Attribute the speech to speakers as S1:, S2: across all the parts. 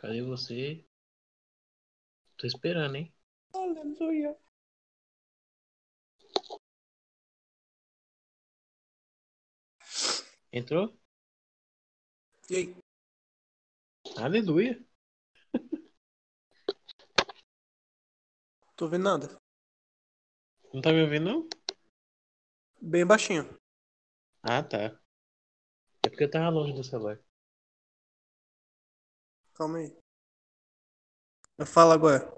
S1: Cadê você? Tô esperando, hein?
S2: Aleluia.
S1: Entrou?
S2: E aí?
S1: Aleluia.
S2: Tô vendo nada.
S1: Não tá me ouvindo, não?
S2: Bem baixinho.
S1: Ah, tá. É porque eu tava longe do celular.
S2: Calma aí. Eu falo agora.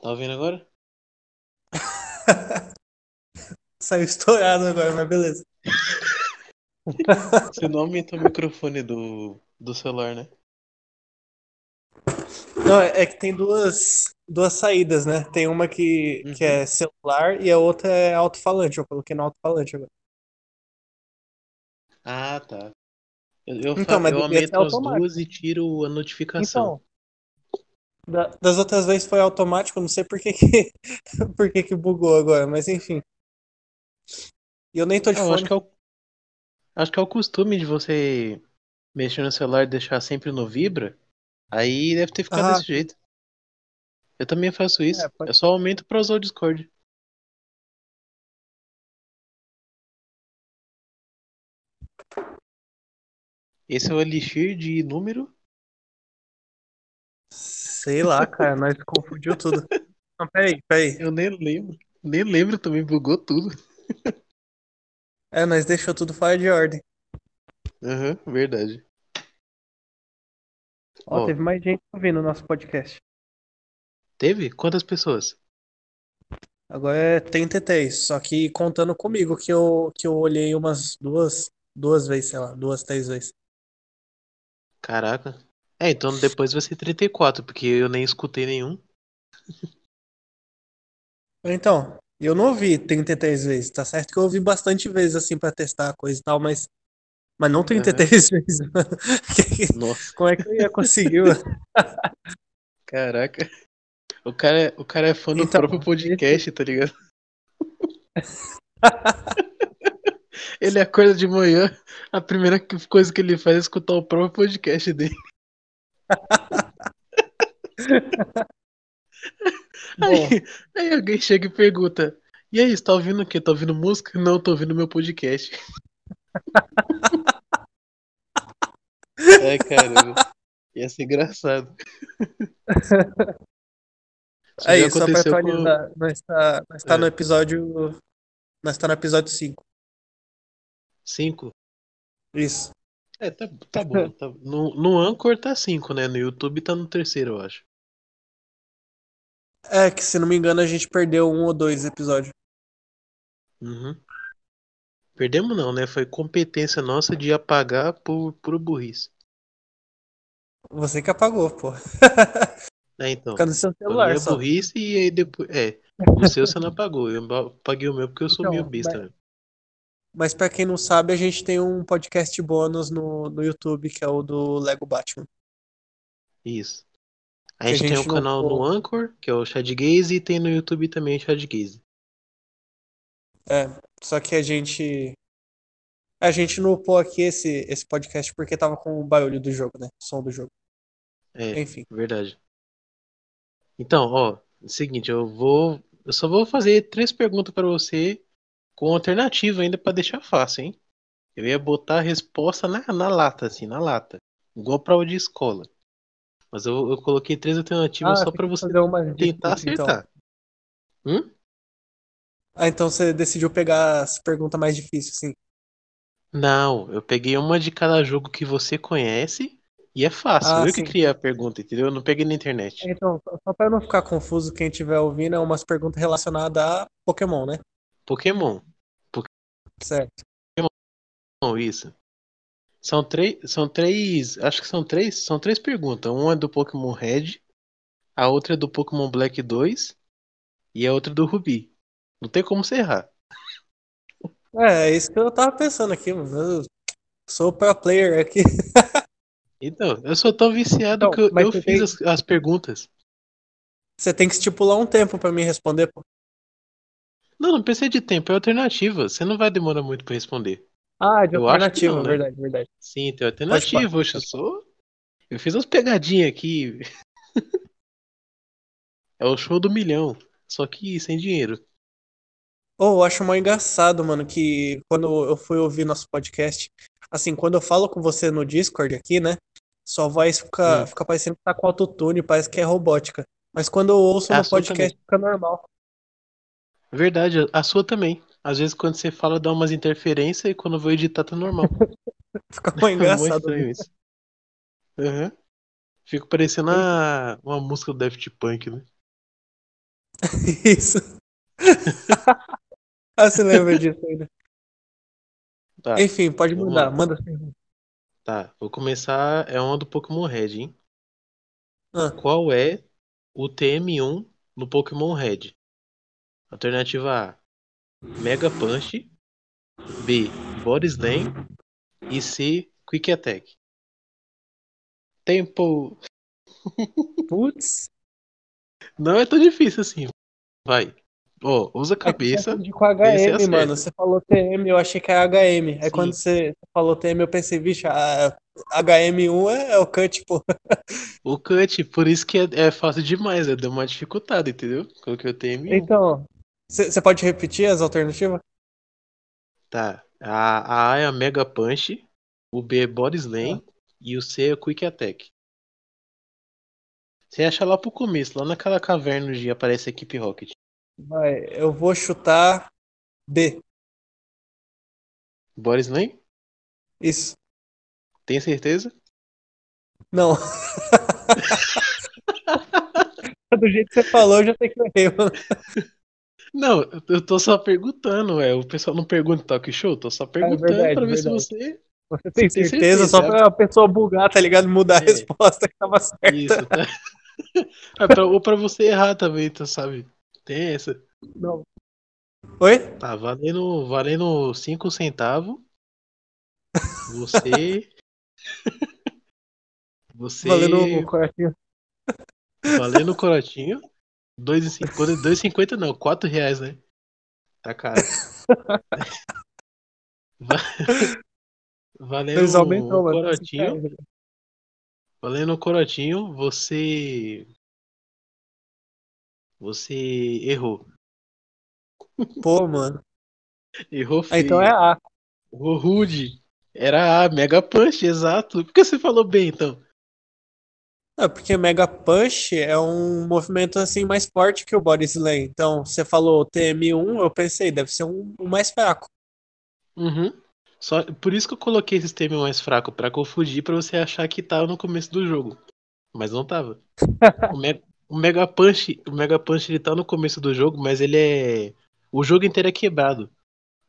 S1: Tá ouvindo agora?
S2: Saiu estourado agora, mas beleza.
S1: Você não aumentou o microfone do, do celular, né?
S2: Não, é é que tem duas, duas saídas, né? Tem uma que, que
S1: Uhum.
S2: é celular e a outra é alto-falante. Eu coloquei no alto-falante agora.
S1: Ah, tá. Eu, eu,
S2: Então, mas
S1: eu aumento as duas e tiro a notificação.
S2: Então, da- das outras vezes foi automático, não sei por que que, por que que bugou agora, mas enfim. E eu nem tô de
S1: Ah, eu
S2: fone.
S1: acho que é o, acho que é o costume de você mexer no celular e deixar sempre no vibra. Aí deve ter ficado
S2: Ah,
S1: desse jeito. Eu também faço isso.
S2: É, pode-
S1: Eu só aumento pra usar o Discord. Esse é o elixir de número?
S2: sei lá, cara, nós confundiu tudo. Não, peraí, peraí.
S1: Eu nem lembro. Nem lembro também, bugou tudo.
S2: É, nós deixou tudo fora de ordem.
S1: Aham, verdade.
S2: Ó,
S1: Ó,
S2: teve mais gente ouvindo o nosso podcast.
S1: teve? Quantas pessoas?
S2: Agora é 33, só que contando comigo, que eu, que eu olhei umas duas, duas vezes, sei lá, duas, três vezes.
S1: Caraca. É, então depois vai ser 34, porque eu nem escutei nenhum.
S2: Então, eu não ouvi 33 vezes, tá certo que eu ouvi bastante vezes, assim, pra testar a coisa e tal, mas, mas não 33 vezes, mano. Que-
S1: Nossa,
S2: Como é que eu ia conseguir,
S1: caraca. O cara, é- o cara é fã do
S2: Então,
S1: próprio podcast, tá ligado? Ele acorda de manhã, a primeira coisa que ele faz é escutar o próprio podcast dele. Aí, aí alguém chega e pergunta: E aí, você tá ouvindo o quê? Tá ouvindo música? Não, tô ouvindo meu podcast. Ai, caramba. Ia ser engraçado. Isso
S2: aí,
S1: já
S2: só pra
S1: aconteceu com.
S2: atualizar, nós tá, nós tá
S1: É.
S2: no episódio, nós tá no episódio 5.
S1: Cinco?
S2: Isso.
S1: É, tá, tá bom. tá- No, no Anchor tá cinco, né? No YouTube tá no terceiro, eu acho.
S2: É que, se não me engano, a gente perdeu um ou dois episódios.
S1: Uhum. Perdemos não, né? Foi competência nossa de apagar por, por burrice.
S2: Você que apagou, pô.
S1: É, então.
S2: Fica no seu celular
S1: minha
S2: só.
S1: burrice e aí depois. É. O seu você não apagou. Eu apaguei o meu porque eu sou
S2: Então,
S1: meio besta,
S2: mas-
S1: né?
S2: Mas pra quem não sabe, a gente tem um podcast bônus no, no YouTube, que é o do Lego Batman.
S1: Isso. A
S2: Que a
S1: gente tem
S2: gente
S1: um canal no Anchor, que é o Shadgaze, e tem no YouTube também o Shadgaze.
S2: É, só que a gente. A gente não upou aqui esse, esse podcast porque tava com o barulho do jogo, né? O som do jogo.
S1: É,
S2: Enfim.
S1: verdade. Então, ó, é o seguinte, eu vou. Eu só vou fazer três perguntas pra você com alternativa ainda pra deixar fácil, hein? Eu ia botar a resposta na, na lata, assim, na lata. Igual prova de escola. Mas eu, eu coloquei três alternativas
S2: Ah,
S1: só
S2: que
S1: você tentar
S2: então.
S1: acertar. Hum?
S2: Ah, então você decidiu pegar as perguntas mais difíceis, sim.
S1: Não, eu peguei uma de cada jogo que você conhece e é fácil.
S2: Ah,
S1: eu que
S2: sim.
S1: criei a pergunta, entendeu? Eu não peguei na internet.
S2: Então, só pra não ficar confuso, quem estiver ouvindo, é umas perguntas relacionadas a Pokémon, né?
S1: Pokémon.
S2: Certo.
S1: Não, isso. São três, são três, acho que são três, são três perguntas. Uma é do Pokémon Red, a outra é do Pokémon Black 2 e a outra é do Ruby. Não tem como você errar.
S2: É, é isso que eu tava pensando aqui, mano. Eu sou pro player aqui.
S1: Então, eu sou tão viciado
S2: Então,
S1: que eu, eu fiz
S2: tem-
S1: as, as perguntas.
S2: Você tem que estipular um tempo pra me responder, pô.
S1: Não, não precisa de tempo, é alternativa. Você não vai demorar muito pra responder.
S2: Ah, de
S1: Eu
S2: alternativa,
S1: não, né?
S2: verdade, verdade.
S1: Sim, tem alternativa. Oxe, eu sou. Eu fiz umas pegadinhas aqui. É o show do milhão. Só que sem dinheiro.
S2: Oh, eu acho mais engraçado, mano, que quando eu fui ouvir nosso podcast, assim, quando eu falo com você no Discord aqui, né? Sua voz fica,
S1: Hum.
S2: fica parecendo que tá com autotune, parece que é robótica. Mas quando eu ouço
S1: A
S2: no podcast, fica normal.
S1: Verdade, a sua também. Às vezes quando você fala dá umas interferências e quando eu vou editar tá normal.
S2: Fica mais
S1: É
S2: engraçado.
S1: estranho isso. Aham. Fico parecendo a- uma música do Daft Punk, né?
S2: Isso. ah, você lembra disso ainda?
S1: Tá,
S2: Enfim, pode mandar,
S1: lá.
S2: manda as perguntas.
S1: tá. Vou começar. É uma do Pokémon Red, hein?
S2: Ah,
S1: Qual é o TM1 no Pokémon Red? Alternativa A: Mega Punch. B: Body Slam. E C: Quick Attack. Tempo.
S2: putz.
S1: Não é tão difícil assim. Vai. Ó, usa a
S2: É eu
S1: cabeça.
S2: confundi com HM,
S1: acerta.
S2: mano. Você falou TM, eu achei que era HM. Aí
S1: Sim.
S2: quando você falou TM, eu pensei, bicho, a HM1 é, é o cut, pô.
S1: O cut, por isso que é, é fácil demais, né? Deu uma dificultada, entendeu? Coloquei o TM1.
S2: Então, você pode repetir as alternativas?
S1: Tá. A, a A é a Mega Punch, o B é Body Slam e o C é Quick Attack. Você acha lá pro começo, lá naquela caverna onde aparece a equipe Rocket.
S2: Vai, eu vou chutar B.
S1: Body Slam?
S2: Isso.
S1: Tem certeza?
S2: Não. Do jeito que você falou, eu já sei que eu errei, mano.
S1: Não, eu- tô só perguntando, ué. O pessoal não pergunta talk show, tô só perguntando
S2: É verdade,
S1: pra ver se
S2: verdade.
S1: você.
S2: Você tem
S1: Você tem
S2: certeza,
S1: certeza,
S2: só
S1: é?
S2: pra pessoa bugar, tá ligado? Mudar a
S1: É.
S2: resposta que tava certa.
S1: Isso, tá? É pra, ou pra você errar também, tu sabe? Tem essa.
S2: Não. Oi?
S1: Tá valendo, valendo 5 centavos. Você. Você.
S2: Valendo o coração.
S1: Valendo o corotinho. 2,50 2,50 não, 4 reais, né? Tá caro. Va- Valendo
S2: Eles aumentam,
S1: o
S2: mano.
S1: corotinho. Valendo o corotinho, você. Você errou.
S2: Pô, mano.
S1: Errou
S2: Ah,
S1: feio.
S2: então é A.
S1: Errou rude. Era a Mega Punch, exato. Por que você falou bem, então?
S2: É, porque Mega Punch é um movimento assim mais forte que o Body Slam. Então, você falou TM1, eu pensei, deve ser um, um mais fraco.
S1: Uhum. Só, por isso que eu coloquei esse termo mais fraco, pra confundir, pra você achar que tava no começo do jogo. Mas não tava. O, Me- o Mega Punch, o Mega Punch ele tá no começo do jogo, mas ele é. O jogo inteiro é quebrado.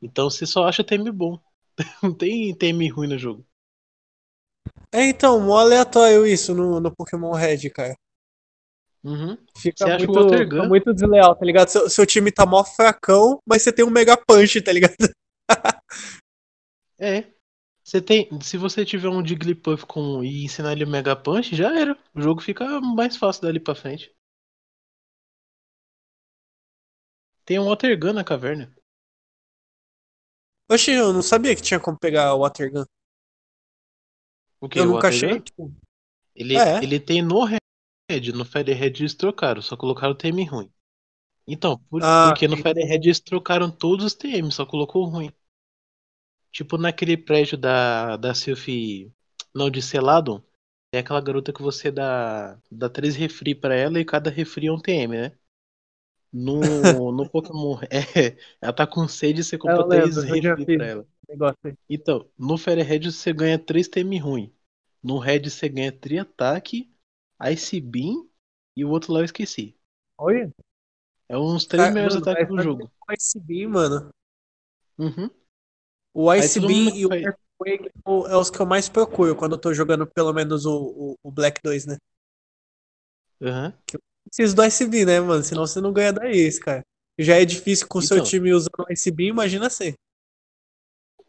S1: Então você só acha TM bom. Não tem TM ruim no jogo.
S2: É, então, mó aleatório isso no, no Pokémon Red, cara.
S1: Uhum.
S2: Fica
S1: Você acha o
S2: muito, fica muito desleal, tá ligado? Seu, seu time tá mó fracão, mas você tem um Mega Punch, tá ligado?
S1: É. Você tem, se você tiver um Jigglypuff com e ensinar ele o Mega Punch, já era. O jogo fica mais fácil dali pra frente. Tem um Water Gun na caverna.
S2: Oxe, eu não sabia que tinha como pegar o Water Gun.
S1: O que?
S2: Eu
S1: o
S2: nunca achei. Tipo,
S1: Ele,
S2: É.
S1: ele tem no Red, no Firehead eles trocaram, só colocaram o TM ruim. Então, por-
S2: Ah,
S1: porque no. Firehead eles trocaram todos os TM, só colocou o ruim. Tipo naquele prédio da, da Sylphie, não, de Celadon, tem aquela garota que você dá, dá três refri pra ela e cada refri é um TM, né? No, no Pokémon, é, ela tá com sede e você compra
S2: Eu
S1: três
S2: eu fiz.
S1: pra ela. Então, no Firehead você ganha 3 TM ruim. No Red você ganha Tri-Ataque, Ice Beam e o outro lá eu esqueci.
S2: Olha,
S1: É uns três
S2: Cara,
S1: melhores
S2: mano,
S1: ataques do jogo.
S2: o Ice Beam, mano.
S1: Uhum.
S2: O Ice Beam e o Earthquake é os que eu mais procuro quando eu tô jogando pelo menos o, o, o Black 2, né?
S1: Uhum.
S2: Preciso do Ice Beam, né, mano? Senão você não ganha da Ace, cara. Já é difícil com o seu
S1: Então.
S2: time usando o Ice Beam, imagina você.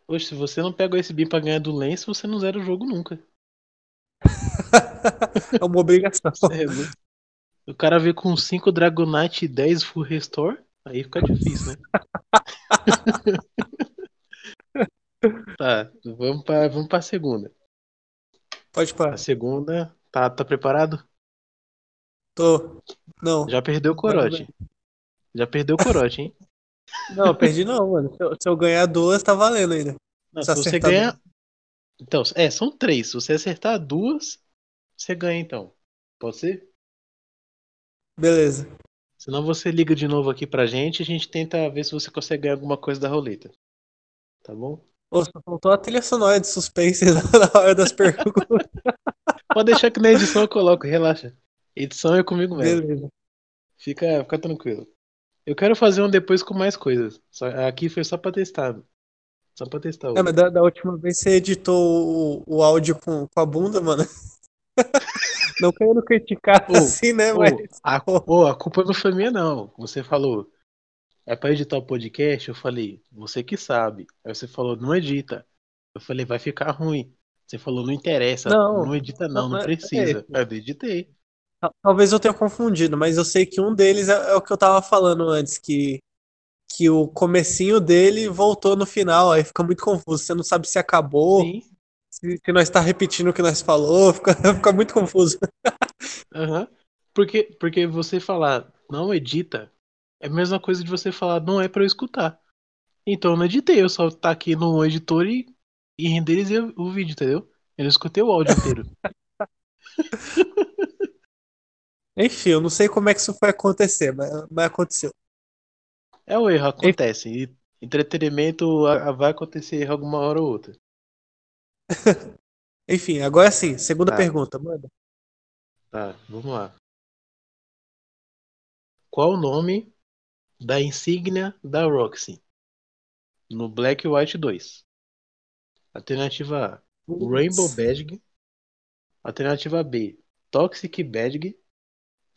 S1: Oxe, se você não pega o Ice Beam pra ganhar do Lance, você não zera o jogo nunca.
S2: é uma obrigação.
S1: É o cara vê com 5 Dragonite e 10 Full Restore, aí fica difícil, né? tá, vamos pra, vamos pra segunda.
S2: Pode parar.
S1: A segunda Tá, tá preparado?
S2: Tô. Não.
S1: Já perdeu o corote. Já perdeu o corote, hein?
S2: Não, perdi não, mano. Se eu, se eu ganhar duas, tá valendo ainda.
S1: Não,
S2: Se
S1: se você ganhar. Então, é, são três. Se você acertar duas, você ganha então. Pode ser?
S2: Beleza.
S1: Senão você liga de novo aqui pra gente e a gente tenta ver se você consegue ganhar alguma coisa da roleta. Tá bom?
S2: Ô, só faltou a trilha sonora de suspense na hora das perguntas.
S1: Pode deixar que na edição eu coloco, relaxa. Edição é comigo mesmo.
S2: Beleza.
S1: Fica, fica tranquilo. Eu quero fazer um depois com mais coisas. Só- aqui foi só pra testar. Só pra testar.
S2: É, mas da, da última vez você editou o, o áudio com, com a bunda, mano. Não querendo criticar
S1: Ô,
S2: assim, né,
S1: Ô,
S2: mas.
S1: a, ô, a culpa não foi minha, não. Você falou, é pra editar o podcast? Eu falei, você que sabe. Aí você falou, não edita. Eu falei, vai ficar ruim. Você falou, não interessa.
S2: Não,
S1: Não, edita, não,
S2: não,
S1: não precisa.
S2: é.
S1: Eu editei.
S2: Tal- Talvez eu tenha confundido, mas eu sei que um deles é, é o que eu tava falando antes, que, que o comecinho dele voltou no final, aí fica muito confuso. Você não sabe se acabou,
S1: Sim.
S2: se, se nós tá repetindo o que nós falou, fica, fica muito confuso.
S1: aham. Porque, porque você falar, não edita, é a mesma coisa de você falar, não é pra eu escutar. Então eu não editei, eu só tá aqui no editor e, e renderizei o o vídeo, entendeu? Eu não escutei o áudio inteiro.
S2: Enfim, eu não sei como é que isso foi acontecer, mas, mas aconteceu.
S1: É o erro, acontece. E entretenimento a- a- vai acontecer erro alguma hora ou outra.
S2: Enfim, agora sim, segunda
S1: Tá.
S2: pergunta, manda.
S1: Tá, vamos lá. Qual o nome da insígnia da Roxy no Black White 2? Alternativa A, Rainbow Badge. Alternativa B, Toxic Badge.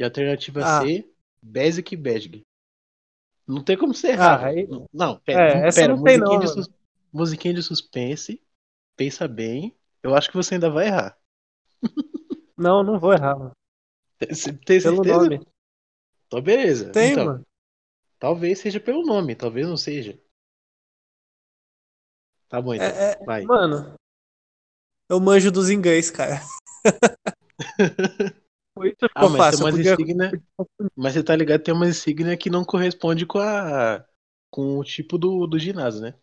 S1: E alternativa
S2: Ah.
S1: C, Basic Badge. Não tem como ser errado.
S2: Ah, aí-
S1: Não, pera,
S2: É,
S1: não,
S2: essa
S1: pera,
S2: não tem
S1: musiquinha,
S2: não,
S1: de sus- musiquinha de suspense. Pensa bem. Eu acho que você ainda vai errar.
S2: Não, não vou errar, mano.
S1: Tem, tem
S2: Pelo
S1: certeza?
S2: nome.
S1: Então, beleza.
S2: Tem,
S1: então,
S2: mano.
S1: Talvez seja pelo nome, talvez não seja. Tá bom, então.
S2: É, é,
S1: Vai.
S2: Mano, eu manjo dos inglês, cara.
S1: Ah, mas tem umas
S2: podia-
S1: insígnias. Mas você tá ligado, tem uma insígnia que não corresponde com a. com o tipo do, do ginásio, né?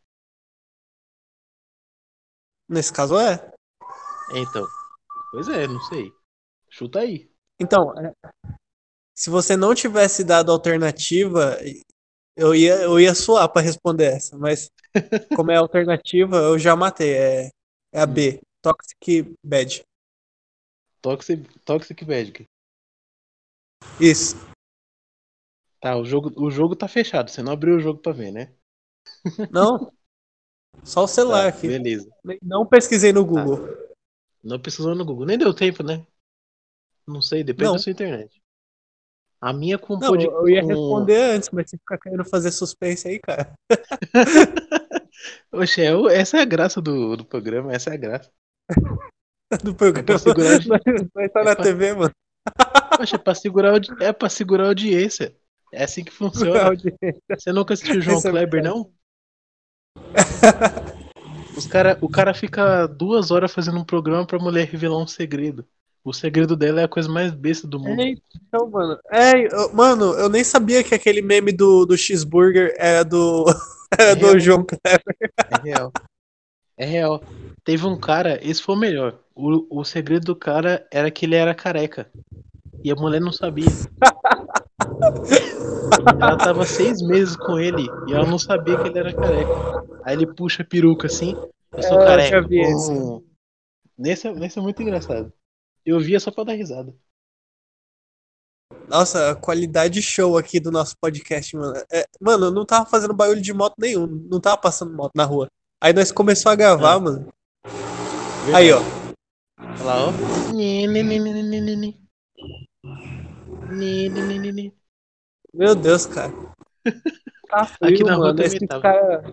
S2: Nesse caso é.
S1: Então. Pois é, não sei. Chuta aí.
S2: Então, é, se você não tivesse dado alternativa, eu ia, eu ia suar pra responder essa, mas como é alternativa, eu já matei. É, é a B, Toxic Bad.
S1: Toxic, Toxic Magic.
S2: Isso.
S1: Tá, o jogo, o jogo tá fechado. Você não abriu o jogo pra ver, né?
S2: Não? Só o celular
S1: Tá,
S2: aqui.
S1: beleza.
S2: Não pesquisei no Google.
S1: Não precisou no Google. Nem deu tempo, né? Não sei, depende
S2: Não.
S1: da sua internet. A minha com
S2: Não,
S1: pod-
S2: eu ia
S1: com-
S2: responder antes, mas você fica querendo fazer suspense aí, cara.
S1: Oxe, é essa é a graça do, do programa, essa é a graça.
S2: Do programa.
S1: pra segurar
S2: Vai vai tá
S1: é
S2: na
S1: pra-
S2: TV, mano.
S1: Poxa, é pra segurar, audi- é pra segurar a audiência. É assim que funciona. Você nunca assistiu o João
S2: Esse é
S1: Kleber, não? Os cara, o cara fica duas horas fazendo um programa pra mulher revelar um segredo. O segredo dela é a coisa mais besta do mundo.
S2: É, então, mano. É, eu- mano, eu nem sabia que aquele meme do, do cheeseburger era do, era do
S1: real.
S2: João Kleber.
S1: É real. É real. Teve um cara, esse foi o melhor. O, o segredo do cara era que ele era careca. E a mulher não sabia. Ela tava seis meses com ele e ela não sabia que ele era careca. Aí ele puxa a peruca assim. Eu sou
S2: É, eu
S1: careca. Hum. Nesse, é- nesse é muito engraçado. Eu via só pra dar risada.
S2: Nossa, a qualidade show aqui do nosso podcast, mano. É, mano, eu não tava fazendo barulho de moto nenhum. Não tava passando moto na rua. Aí nós começamos a gravar,
S1: É.
S2: mano. Aí, ó.
S1: Olha lá, ó.
S2: Meu Deus, cara. Tá frio,
S1: Aqui na rua
S2: mano. Esses
S1: tava.
S2: cara...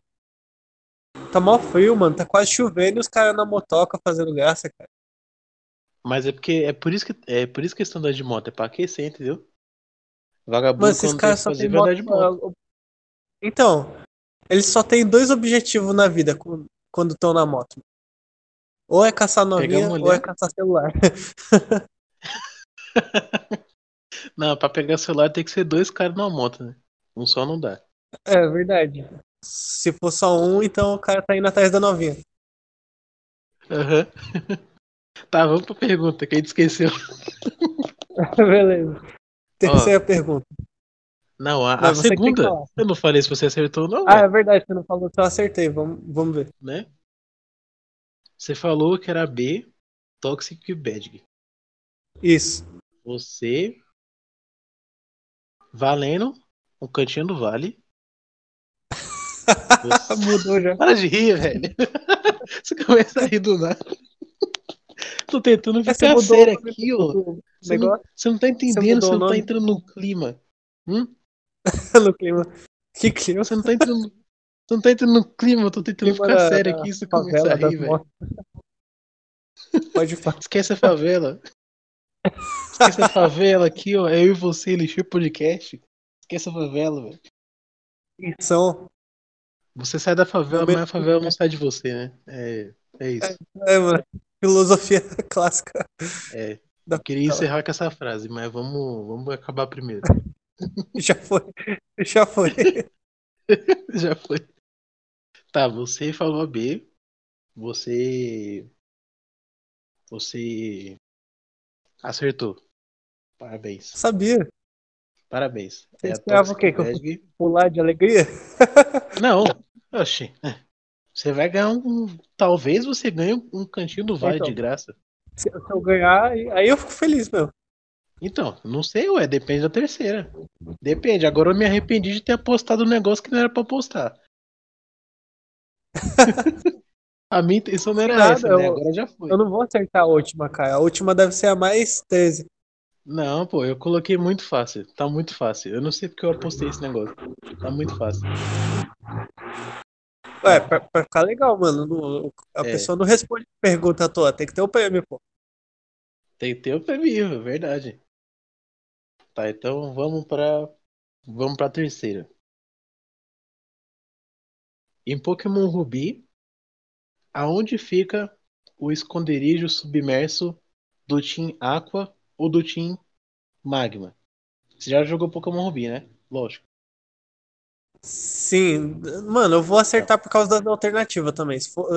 S2: Tá mó frio, mano. Tá quase chovendo e os caras na motoca fazendo graça, cara.
S1: Mas é porque é por isso que é por isso que estão andando de moto, é pra aquecer, entendeu? Vagabundo
S2: Mano, esses caras só tem
S1: moto.
S2: moto. Então, eles só têm dois objetivos na vida quando estão na moto. Ou é caçar novinha, ou é caçar celular.
S1: Não, pra pegar celular tem que ser dois caras numa moto, né? Um só não dá.
S2: É verdade. Se for só um, então o cara tá indo atrás da novinha.
S1: Aham. Tá, vamos pra pergunta, que a gente esqueceu.
S2: Beleza. Terceira pergunta.
S1: Não, a,
S2: Não,
S1: a
S2: você
S1: segunda. Eu não falei se você acertou ou não,
S2: Ah,
S1: ué,
S2: é verdade, você não falou, então eu acertei. Vamos, vamos ver.
S1: né? Você falou que era B, Toxic Bad.
S2: Isso.
S1: Você. Valendo, um cantinho do vale. Você-
S2: Mudou já.
S1: Para de rir, velho. Você começa a rir do nada. Tô tentando
S2: Você
S1: ficar sério
S2: o
S1: aqui, ó. Você não, você não tá entendendo, você
S2: o
S1: não tá entrando no clima. Hum?
S2: no clima. Que clima?
S1: Você não tá entrando. Você não tá entrando no clima, eu tô tentando
S2: clima
S1: ficar
S2: da-
S1: sério aqui, você começa a rir, velho.
S2: Pode falar.
S1: Esquece a favela. Esquece a favela aqui, ó. É eu e você, Elixir Podcast. Esquece a favela, velho.
S2: São.
S1: Você sai da favela, mas a favela não sai de você, né? É, é isso.
S2: É, mano. Filosofia clássica.
S1: É. Eu queria encerrar com essa frase, mas vamos, vamos acabar primeiro.
S2: Já foi. Já foi.
S1: Já foi. Tá, você falou a B. Você. Você. Acertou. Parabéns.
S2: Sabia.
S1: Parabéns.
S2: Você
S1: a
S2: esperava o quê? Que eu Pular de alegria?
S1: Não, oxi. Você vai ganhar um. Talvez você ganhe um cantinho do vale
S2: Então.
S1: de graça.
S2: Se, se eu ganhar, aí eu fico feliz, meu.
S1: Então, não sei, ué, depende da terceira. Depende. Agora eu me arrependi de ter apostado um negócio que não era pra apostar. a minha intenção não era
S2: Nada,
S1: essa, né? Agora já foi.
S2: Eu não vou acertar a última, cara. A última deve ser a mais 13.
S1: Não, pô, eu coloquei muito fácil. Tá muito fácil. Eu não sei porque eu apostei esse negócio. Tá muito fácil.
S2: Ué, pra, pra ficar legal, mano. não- a
S1: É.
S2: pessoa não responde pergunta à toa. Tem que ter o prêmio, pô.
S1: Tem que ter o prêmio, é verdade. Tá, então vamos pra. Vamos pra terceira. Em Pokémon Ruby, aonde fica o esconderijo submerso do Team Aqua ou do Team Magma? Você já jogou Pokémon Ruby, né? Lógico.
S2: Sim, mano, eu vou acertar por causa da alternativa também. Se for,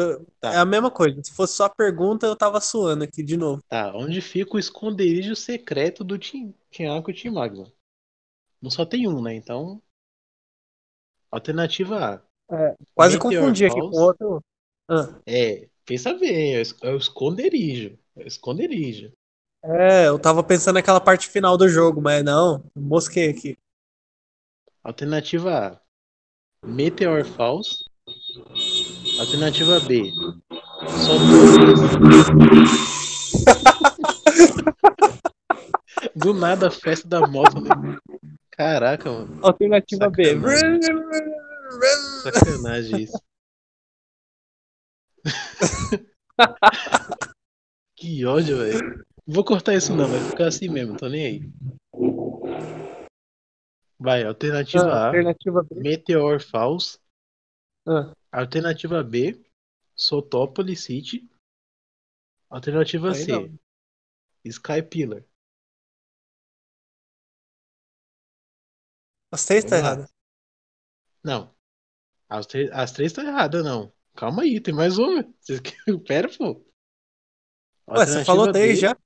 S1: Tá.
S2: É a mesma coisa. Se fosse só a pergunta, eu tava suando aqui de novo.
S1: Tá, onde fica o esconderijo secreto do Aqua e Team Magma? Não só tem um, né? Então. Alternativa A.
S2: Quase
S1: Meteor
S2: confundi aqui com outro. Ah,
S1: É, pensa bem, é é o esconderijo. É o esconderijo.
S2: é, eu tava pensando naquela parte final do jogo, mas não, mosquei aqui.
S1: Alternativa A. Meteor Falls. Alternativa B. Só Do nada a festa da moto, né? Caraca, mano.
S2: Alternativa B.
S1: Sacanagem isso. que ódio, velho. Vou cortar isso não, vai ficar assim mesmo, tô nem aí. Vai, alternativa
S2: Ah,
S1: A.
S2: Alternativa B.
S1: Meteor Falls.
S2: Ah,
S1: Alternativa B, Sotópolis City. Alternativa
S2: Aí
S1: C,
S2: não.
S1: Sky Pillar.
S2: as três tá
S1: Vamos lá.
S2: errada.
S1: Não. As, tre- as três estão erradas, não. Calma aí, tem mais uma. Vocês querem- Pera, pô.
S2: Ué, você falou três
S1: D-
S2: já?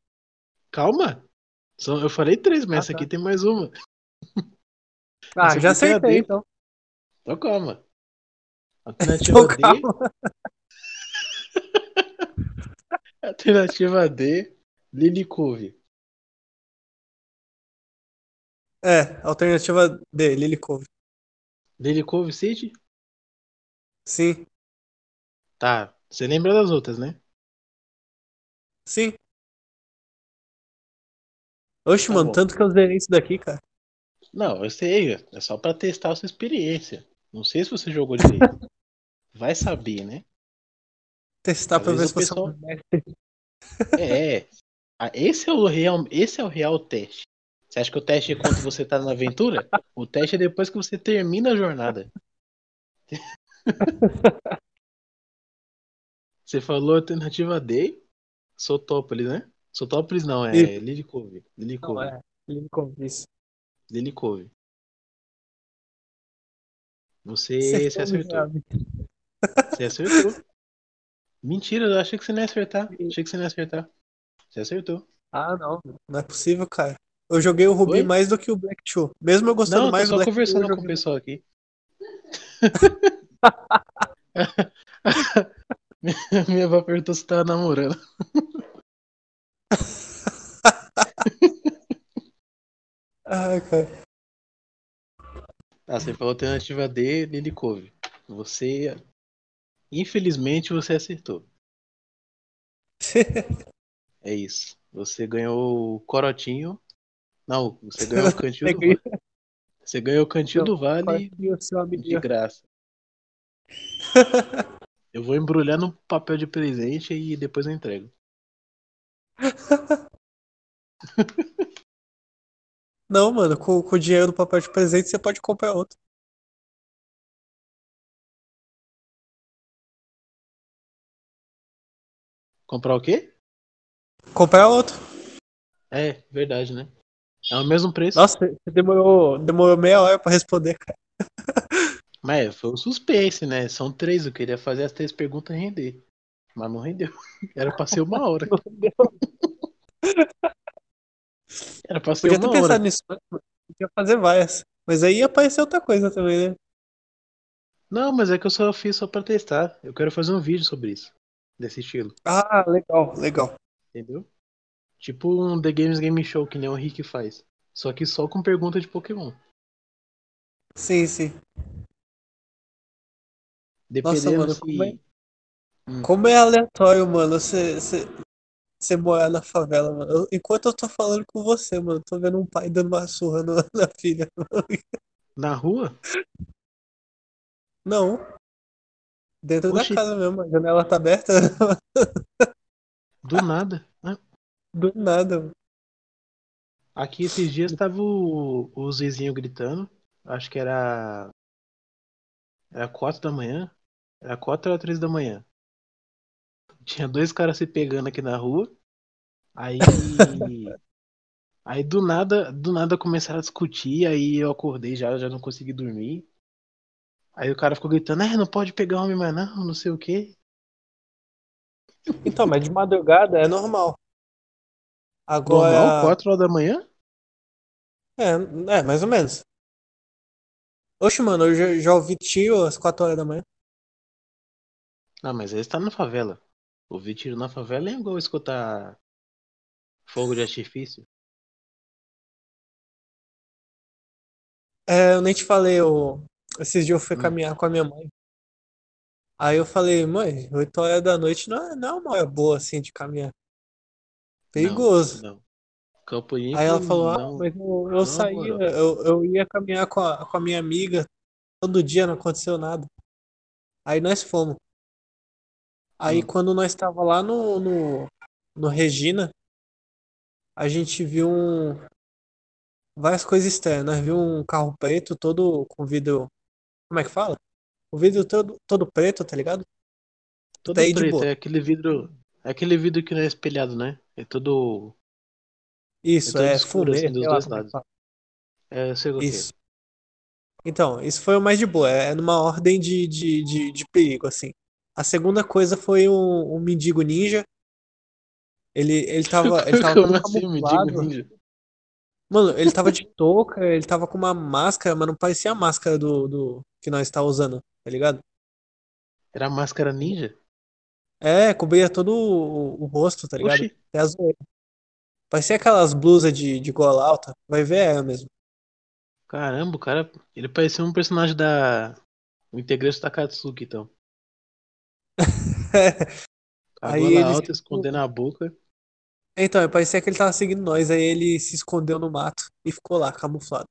S1: Calma. Só- Eu falei três, mas
S2: Ah,
S1: essa
S2: tá.
S1: aqui tem mais uma.
S2: Ah,
S1: Essa
S2: já
S1: aqui tem a
S2: acertei,
S1: D.
S2: então.
S1: Então calma. Alternativa
S2: Então
S1: D.
S2: calma.
S1: Alternativa D, Lily Cove.
S2: É, alternativa D, Lily Cove.
S1: Lily Cove City?
S2: Sim,
S1: Tá. Você lembra das outras, né?
S2: sim. Oxe,
S1: Tá
S2: mano,
S1: bom.
S2: tanto que eu zerei isso daqui, cara.
S1: Não, eu sei, é só pra testar a sua experiência. Não sei se você jogou direito. Vai saber, né?
S2: Testar pra
S1: Às
S2: ver se você
S1: pessoal-
S2: é mestre.
S1: É. Ah, Esse é o real, esse é o real teste. Você acha que o teste é quando você tá na aventura? O teste é depois que você termina a jornada. Você falou alternativa D, Sotópolis, né? Sotópolis não, é
S2: Isso.
S1: Cove. Lily
S2: Não, é. Lincoln,
S1: Lily Cove. Você, você acertou. Você acertou. Mentira, eu achei que você não ia acertar. Achei que você não ia acertar. Você acertou.
S2: Ah, não. Não é possível, cara. Eu joguei o Ruby
S1: Oi?
S2: mais do que o Black Two. Mesmo eu gostando
S1: Não,
S2: mais do
S1: só
S2: Black
S1: conversando
S2: Two, eu
S1: com o pessoal aqui. Minha avó perguntou se tava namorando.
S2: Ah, cara.
S1: Ah, você falou alternativa D, Lily Cove. Você. Infelizmente você acertou. É isso. Você ganhou o corotinho. Não, você ganhou o cantinho do vale. Você ganhou o cantinho do vale de graça. Eu vou embrulhar no papel de presente e depois eu entrego.
S2: Não, mano, com, com o dinheiro do papel de presente você pode comprar outro.
S1: Comprar o quê?
S2: Comprar outro.
S1: É, verdade, né? É o mesmo preço.
S2: Nossa, você demorou, demorou meia hora pra responder, cara.
S1: Mas foi um suspense, né? São três, eu queria fazer as três perguntas render. Mas não rendeu. Era pra ser uma hora. Era pra ser
S2: Podia ter
S1: uma hora.
S2: pensado nisso, né? Podia fazer várias. Mas aí ia aparecer outra coisa também, né?
S1: Não, mas é que eu só fiz só pra testar. Eu quero fazer um vídeo sobre isso. Desse estilo.
S2: Ah, legal, legal.
S1: Entendeu? Tipo um The Games Game Show que nem o Rick faz. Só que só com pergunta de Pokémon.
S2: Sim, sim.
S1: Dependendo
S2: mano,
S1: se.
S2: como é- Como é aleatório, mano, você, você, você morar na favela, mano. Eu- enquanto eu tô falando com você, mano, tô vendo um pai dando uma surra no- na filha.
S1: Na rua?
S2: Não. Dentro
S1: Oxi.
S2: da casa mesmo, a janela tá aberta.
S1: Do nada. Ah,
S2: Do nada, mano.
S1: Aqui esses dias tava o, os vizinhos gritando. Acho que era. Era 4 da manhã. Era 4 ou 3 da manhã. Tinha dois caras se pegando aqui na rua. Aí. aí do nada, do nada começaram a discutir. Aí eu acordei já, já não consegui dormir. Aí o cara ficou gritando, é, não pode pegar homem mais não, não sei o quê.
S2: Então, mas de madrugada é normal.
S1: Normal,
S2: Agora.
S1: 4 horas da manhã?
S2: É, é, mais ou menos. Oxe, mano, eu já, já ouvi tiro às 4 horas da manhã.
S1: Não, mas aí você tá na favela. Ouvir tiro na favela é igual escutar fogo de artifício.
S2: É, eu nem te falei, eu... esses dias eu fui
S1: Hum.
S2: caminhar com a minha mãe. Aí eu falei, mãe, 8 horas da noite não é, não é uma hora boa assim de caminhar. Perigoso.
S1: Não. não. Campo Limpo
S2: Aí ela falou, ah,
S1: não.
S2: mas eu, eu saía,
S1: moral.
S2: eu, eu ia caminhar com a, com a minha amiga todo dia, não aconteceu nada. Aí nós fomos. Aí
S1: Hum.
S2: quando nós tava lá no, no, no Regina, a gente viu um, várias coisas estranhas. Nós vimos um carro preto todo com vidro. Como é que fala? O vidro todo, todo preto, tá ligado?
S1: Todo
S2: Daí
S1: preto, é aquele vidro. É aquele vidro que não é espelhado, né? É todo.
S2: Isso,
S1: todo
S2: é
S1: escuro,
S2: fumê,
S1: assim, dos dois
S2: é
S1: lados. É, eu sei o que é.
S2: Isso. Então, isso foi o mais de boa. É numa ordem de, de, de, de perigo, assim. A segunda coisa foi um, um mendigo ninja. Ele, ele tava, ele tava
S1: Como assim, mendigo ninja?
S2: Mano, ele tava de touca, ele tava com uma máscara, mas não parecia a máscara do, do que nós tá usando, tá ligado?
S1: Era máscara ninja?
S2: É, cobria todo o, o rosto, tá ligado?
S1: Oxi,
S2: Até as orelhas. Parecia aquelas blusas de, de gola alta. Vai ver, é mesmo.
S1: caramba, o cara. Ele parecia um personagem da. O Integresso Takatsuki, então.
S2: Aí ele
S1: alta,
S2: se-
S1: escondendo a boca.
S2: Então, parecia que ele tava seguindo nós, aí ele se escondeu no mato e ficou lá, camuflado.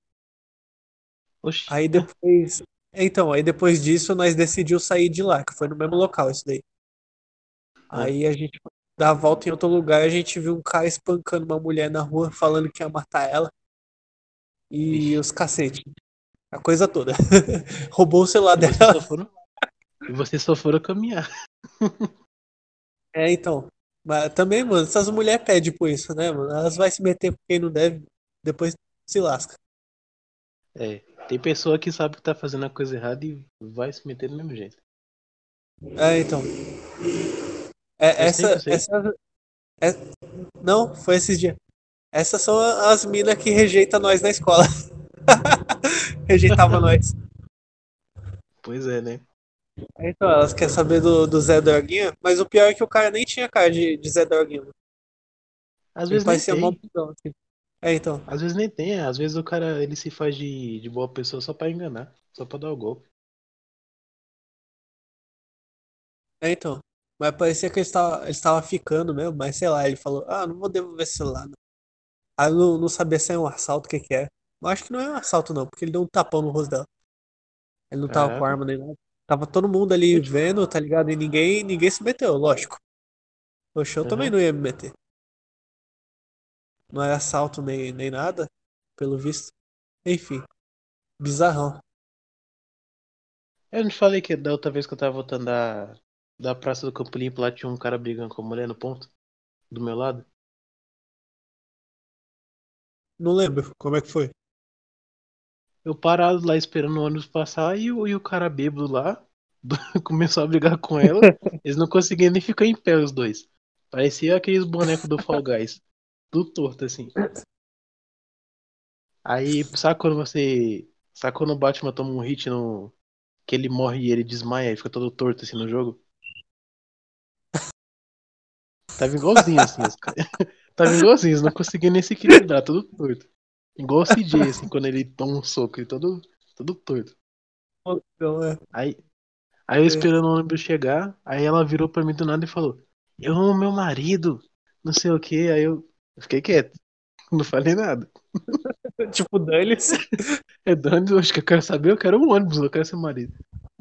S1: Oxi.
S2: Aí depois. Então, aí depois disso nós decidimos sair de lá, que foi no mesmo local isso daí. Aí a gente dá a volta em outro lugar, a gente viu um cara espancando uma mulher na rua, falando que ia matar ela. E
S1: Ixi.
S2: os cacete. A coisa toda. Roubou o celular dela.
S1: foram. E vocês só foram caminhar.
S2: É, então. Mas também, mano, essas mulheres pedem por isso, né, mano? Elas vão se meter com quem não deve, depois se lasca.
S1: É, tem pessoa que sabe que tá fazendo a coisa errada e vai se meter do mesmo jeito.
S2: É, então. É, essa, essa, é- não, foi esses dias. Essas são as minas que rejeitam nós na escola. Rejeitava nós.
S1: Pois é, né?
S2: Então, elas querem saber do, do Zé Droguinha, mas o pior é que o cara nem tinha cara de, de Zé Droguinha.
S1: Às
S2: Ele
S1: vezes nem
S2: parecia mó
S1: tem.
S2: bundão, assim. É, então.
S1: Às vezes nem tem. Às vezes o cara ele se faz de, de boa pessoa só pra enganar. Só pra dar o golpe.
S2: É, então. Mas parecia que ele estava, ele estava ficando mesmo, mas sei lá, ele falou, ah, não vou devolver esse celular. Não. Aí eu não, não sabia se é um assalto, o que que é. Eu acho que não é um assalto, não, porque ele deu um tapão no rosto dela. Ele não tava com
S1: Caraca.
S2: arma nem nada. Tava todo mundo ali vendo, tá ligado? E ninguém, ninguém se meteu, lógico. Eu também
S1: Uhum.
S2: não ia me meter. Não era assalto nem, nem nada, pelo visto. Enfim, bizarrão.
S1: Eu não te falei que da outra vez que eu tava voltando da, da Praça do Campo Limpo, lá tinha um cara brigando com a mulher no ponto, do meu lado.
S2: Não lembro como é que foi.
S1: Eu parado lá esperando o ônibus passar e o, e o cara bêbado lá começou a brigar com ela. Eles não conseguiam nem ficar em pé, os dois. Parecia aqueles bonecos do Fall Guys. Tudo torto, assim. Aí, sabe quando você. Sabe quando o Batman toma um hit no. Que ele morre e ele desmaia e fica todo torto assim no jogo? Tava igualzinho assim, os caras. Tava igualzinho, eles não conseguiam nem se equilibrar, todo torto. Igual o CJ, assim, quando ele toma um soco, ele todo, todo torto.
S2: Então, é.
S1: Aí, aí eu esperando o ônibus chegar, aí ela virou pra mim do nada e falou: Eu amo meu marido, não sei o que. Aí eu, fiquei quieto, não falei nada.
S2: Tipo, dane-se.
S1: É Dani, eu acho que eu quero saber, eu quero um ônibus, eu quero seu marido.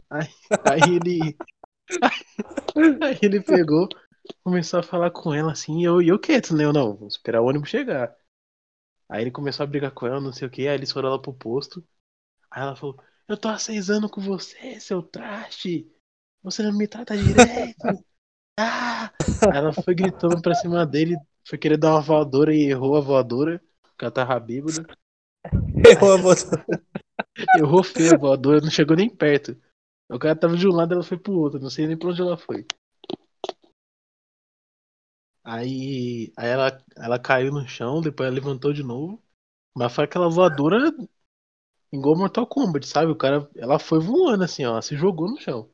S1: Aí, aí ele. Aí ele pegou, começou a falar com ela assim, e eu, e eu quieto, né? Eu não, vou esperar o ônibus chegar. Aí ele começou a brigar com ela, não sei o que, aí eles foram lá pro posto. Aí ela falou, eu tô há seis anos com você, seu traste. Você não me trata direito. Ah! Aí ela foi gritando pra cima dele, foi querer dar uma voadora e errou a voadora, porque ela tava bêbada.
S2: Errou a votação.
S1: Errou feio a voadora, não chegou nem perto. O cara tava de um lado, ela foi pro outro, não sei nem pra onde ela foi. Aí, aí ela, ela caiu no chão, depois ela levantou de novo. Mas foi aquela voadora igual Mortal Kombat, sabe? O cara, ela foi voando assim, ó, se jogou no chão.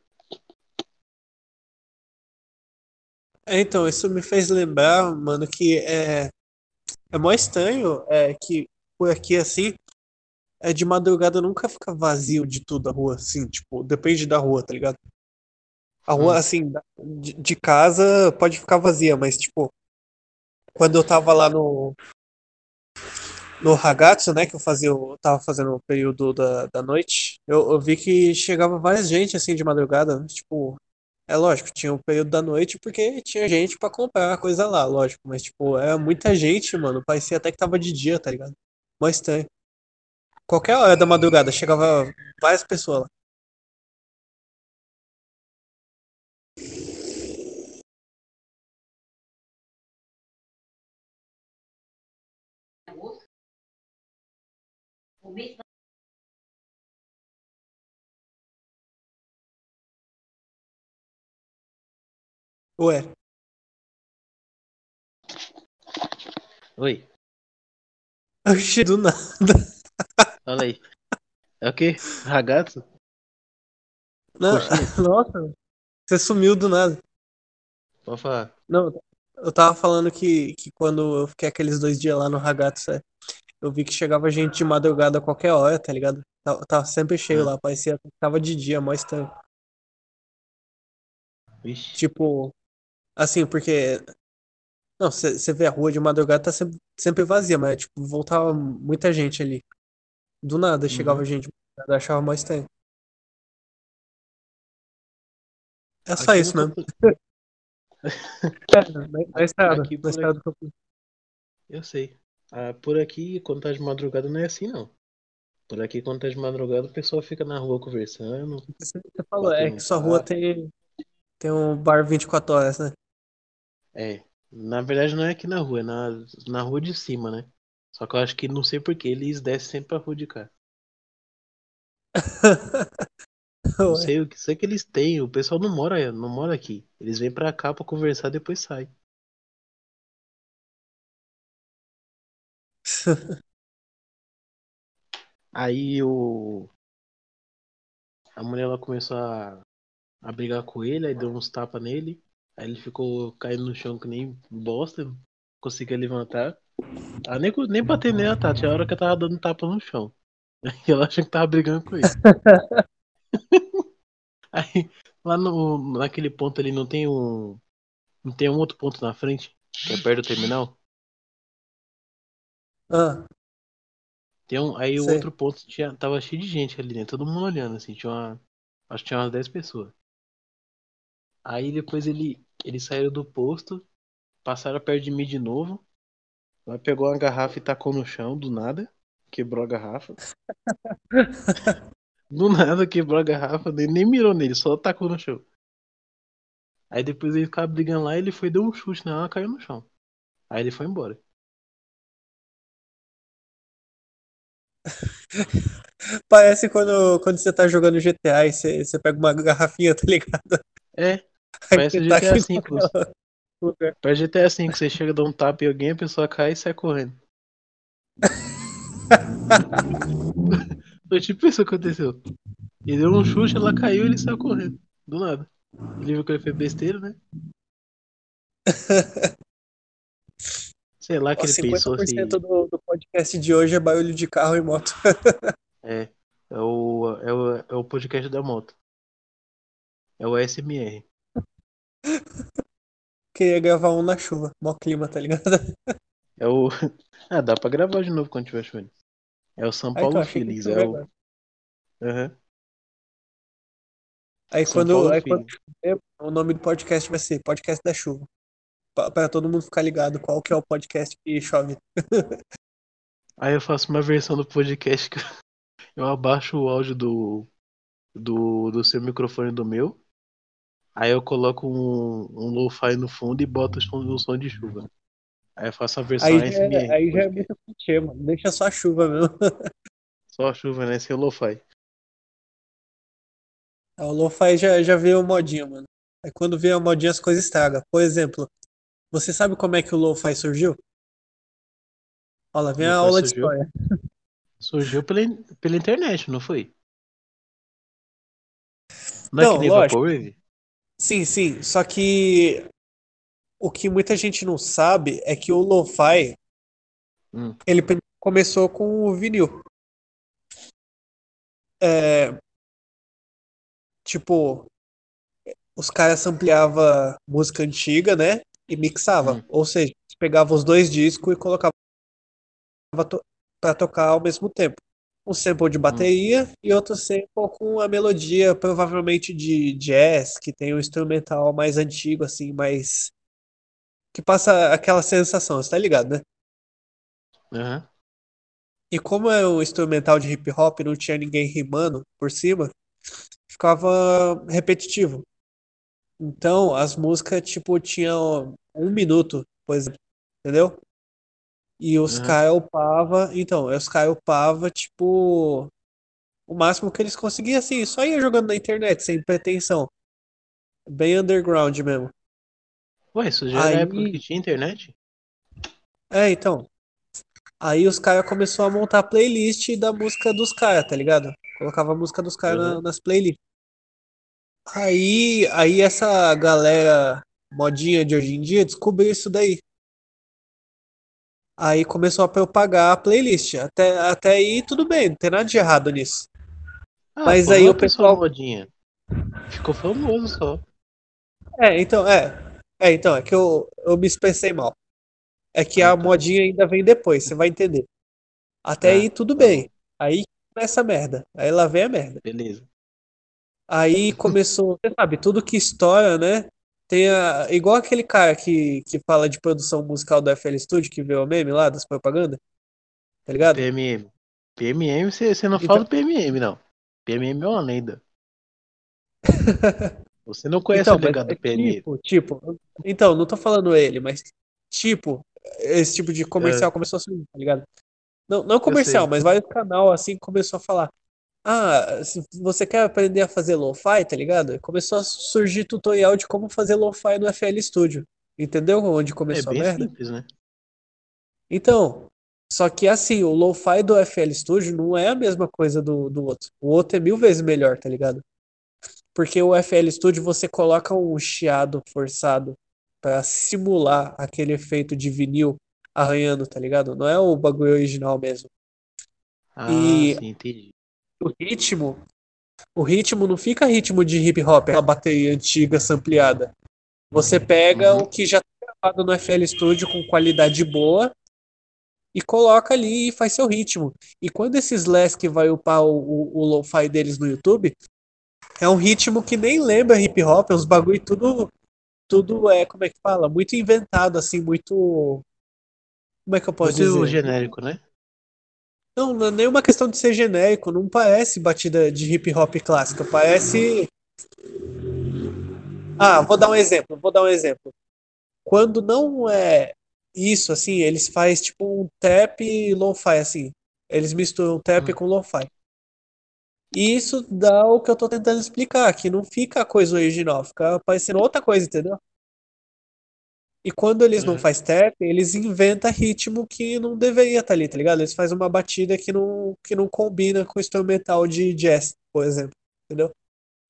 S2: É, então, isso me fez lembrar, mano, que é, é mó estranho é, que por aqui, assim, é de madrugada nunca fica vazio de tudo a rua, assim, tipo, depende da rua, tá ligado? A rua,
S1: Hum.
S2: assim, de, de casa pode ficar vazia, mas, tipo, quando eu tava lá no, no Ragazzo, né, que eu fazia, eu tava fazendo o período da, da noite, eu, eu vi que chegava várias gente, assim, de madrugada, tipo, é lógico, tinha o período da noite porque tinha gente pra comprar coisa lá, lógico, mas, tipo, era muita gente, mano, parecia até que tava de dia, tá ligado? Mó estranho. Qualquer hora da madrugada chegava várias pessoas lá. Ué,
S1: Oi,
S2: oxi, do nada.
S1: olha aí. É o quê? Ragazzo?
S2: Não, nossa, você sumiu do nada.
S1: Pode falar.
S2: Não, eu tava falando que, que quando eu fiquei aqueles dois dias lá no Ragazzo, é, eu vi que chegava gente de madrugada a qualquer hora, tá ligado? Tava, tava sempre cheio
S1: Ah.
S2: lá, parecia que tava de dia, mó estranho.
S1: Vixe.
S2: Tipo, assim, porque. Não, você vê a rua de madrugada tá sempre, sempre vazia, mas, tipo, voltava muita gente ali. Do nada chegava
S1: Uhum.
S2: gente, achava mó estranho. É só
S1: Aqui
S2: isso mesmo.
S1: Campo-
S2: É, na, na estrada,
S1: aqui
S2: na
S1: por
S2: estrada.
S1: Eu sei. Ah, por aqui, quando tá de madrugada, não é assim, não. Por aqui, quando tá de madrugada, o pessoal fica na rua conversando.
S2: Você falou, é que sua rua tem, tem um bar 24 horas, né?
S1: É, Na verdade não é aqui na rua, é na, na rua de cima, né? Só que eu acho que não sei porquê, eles descem sempre pra rua de cá. Não sei o que sei que eles têm, o pessoal não mora, não mora aqui. Eles vêm pra cá pra conversar depois sai. Aí o a mulher ela começou a, a brigar com ele, aí deu uns tapas nele. Aí ele ficou caindo no chão que nem bosta, não conseguia levantar. Ela nem, nem bateu nela, tá? Tinha hora que eu tava dando tapa no chão. E ela achou que tava brigando com ele. Aí, lá no, naquele ponto ali não tem um. Não tem um outro ponto na frente? Que é perto do terminal?
S2: Ah,
S1: Tem um, aí o outro ponto tinha, tava cheio de gente ali dentro, todo mundo olhando, assim, tinha uma. Acho que tinha umas 10 pessoas. Aí depois ele, eles saíram do posto, passaram perto de mim de novo. Ela pegou uma garrafa e tacou no chão, do nada. Quebrou a garrafa. Do nada quebrou a garrafa, nem, nem mirou nele, só tacou no chão. Aí depois ele ficava brigando lá, ele foi, deu um chute nela, ela caiu no chão. Aí ele foi embora.
S2: parece quando, quando você tá jogando GTA e você, você pega uma garrafinha, tá ligado?
S1: É, parece
S2: tá
S1: GTA V.
S2: no lugar.
S1: Parece GTA V, você chega, dá um tapa em alguém, a pessoa cai e sai correndo. Foi tipo isso que aconteceu. Ele deu um chute, ela caiu e ele saiu correndo. Do nada. Ele viu que ele fez besteira, né? Sei lá que
S2: Ó,
S1: ele pensou assim.
S2: 50% do, do podcast de hoje é barulho de carro e moto.
S1: É, é o, é o, é o podcast da moto. É o SMR.
S2: Queria gravar um na chuva. Mó clima, tá ligado?
S1: É o. Ah, dá pra gravar de novo quando tiver chovendo. É o São
S2: Aí,
S1: Paulo
S2: então, achei que
S1: Feliz. É o. Aham.
S2: Aí
S1: São
S2: quando,
S1: Paulo
S2: aí quando
S1: Feliz.
S2: o nome do podcast vai ser Podcast da Chuva. Pra, pra todo mundo ficar ligado qual que é o podcast que chove.
S1: Aí eu faço uma versão do podcast que eu abaixo o áudio do, do, do seu microfone do meu. Aí eu coloco um, um lo-fi no fundo e boto o som, o som de chuva. Aí eu faço a versão
S2: Aí já,
S1: ASMR.
S2: é- aí já é muito clichê, mano. Deixa só a chuva mesmo.
S1: Só a chuva, né? Sem o lo-fi.
S2: O lo-fi já, já veio modinha, mano. Aí quando veio a modinha as coisas estragam. Por exemplo, você sabe como é que o lo-fi surgiu? Lá vem a aula de
S1: surgiu?
S2: história.
S1: Surgiu pela, pela internet, não foi? Não, é
S2: Não,
S1: que nem
S2: lógico.
S1: Vaporwave?
S2: Sim, sim. Só que o que muita gente não sabe é que o lo-fi
S1: Hum.
S2: ele começou com o vinil. É, tipo, os caras ampliavam música antiga, né? E mixava.
S1: Hum.
S2: Ou seja, eles pegavam os dois discos e colocavam to para tocar ao mesmo tempo. Um sample de bateria e outro sample com a melodia, provavelmente de jazz, que tem um instrumental mais antigo, assim, mais. que passa aquela sensação, você tá ligado, né?
S1: Aham.
S2: E como é um instrumental de hip hop, não tinha ninguém rimando por cima, ficava repetitivo. Então, as músicas, tipo, tinham um minuto, por exemplo, entendeu? E os
S1: Aham.
S2: caras upava, então, os caras upava, tipo, o máximo que eles conseguiam, assim, só ia jogando na internet, sem pretensão. Bem underground mesmo.
S1: Ué, isso já era a época que
S2: Aí,
S1: tinha internet?
S2: é, então, aí os caras começaram a montar playlist da música dos caras, tá ligado? Colocava a música dos caras na-
S1: Aham.
S2: nas playlists. Aí, aí essa galera modinha de hoje em dia descobriu isso daí. Aí começou a propagar a playlist. Até, até aí tudo bem, não tem nada de errado nisso.
S1: Ah,
S2: Mas aí o
S1: pessoal modinha. Ficou famoso só.
S2: É, então, é. É, então, é que eu, eu me expressei mal. É que
S1: Ah,
S2: a
S1: tá.
S2: modinha ainda vem depois, você vai entender. Até
S1: Ah,
S2: aí tudo
S1: tá
S2: bem. Aí começa a merda. Aí lá vem a merda.
S1: Beleza.
S2: Aí começou, você sabe, tudo que estoura, né? Tem a, igual aquele cara que, que fala de produção musical do FL Studio, que vê o meme lá das propagandas, tá ligado?
S1: PMM. PMM, você não
S2: Então,
S1: fala do PMM, não. PMM é uma lenda. Você não conhece
S2: então,
S1: o legado
S2: é
S1: do PMM.
S2: tipo, tipo, então, não tô falando ele, mas tipo, esse tipo de comercial
S1: É.
S2: começou a surgir, tá ligado? Não, não comercial, mas vários canal assim começou a falar. Ah, você quer aprender a fazer lo-fi, tá ligado? Começou a surgir tutorial de como fazer lo-fi no FL Studio. Entendeu onde
S1: É
S2: começou a
S1: bem
S2: merda?
S1: simples, né?
S2: Então, só que assim, o lo-fi do FL Studio não é a mesma coisa do, do outro. O outro é mil vezes melhor, tá ligado? Porque o FL Studio você coloca um chiado forçado pra simular aquele efeito de vinil arranhando, tá ligado? Não é o bagulho original mesmo.
S1: Ah,
S2: E-
S1: sim, entendi.
S2: O ritmo, o ritmo não fica ritmo de hip hop, aquela bateria antiga sampleada. Você pega
S1: Uhum.
S2: o que já tá gravado no FL Studio com qualidade boa e coloca ali e faz seu ritmo. E quando esses les que vai upar o, o, o lo-fi deles no YouTube, é um ritmo que nem lembra hip hop, é uns bagulho tudo tudo é, como é que fala? Muito inventado assim, muito como é que eu posso
S1: Muito
S2: dizer?
S1: genérico, né?
S2: Não, não é nenhuma questão de ser genérico, não parece batida de hip hop clássica, parece. Ah, vou dar um exemplo, vou dar um exemplo. Quando não é isso, assim, eles fazem tipo um tap e lo-fi, assim. Eles misturam tap
S1: Hum.
S2: com lo-fi. E isso dá o que eu tô tentando explicar, que não fica a coisa original, fica parecendo outra coisa, entendeu? E quando eles não
S1: Uhum.
S2: fazem tap, eles inventam ritmo que não deveria estar ali, tá ligado? Eles fazem uma batida que não, que não combina com o instrumental de jazz, por exemplo, entendeu?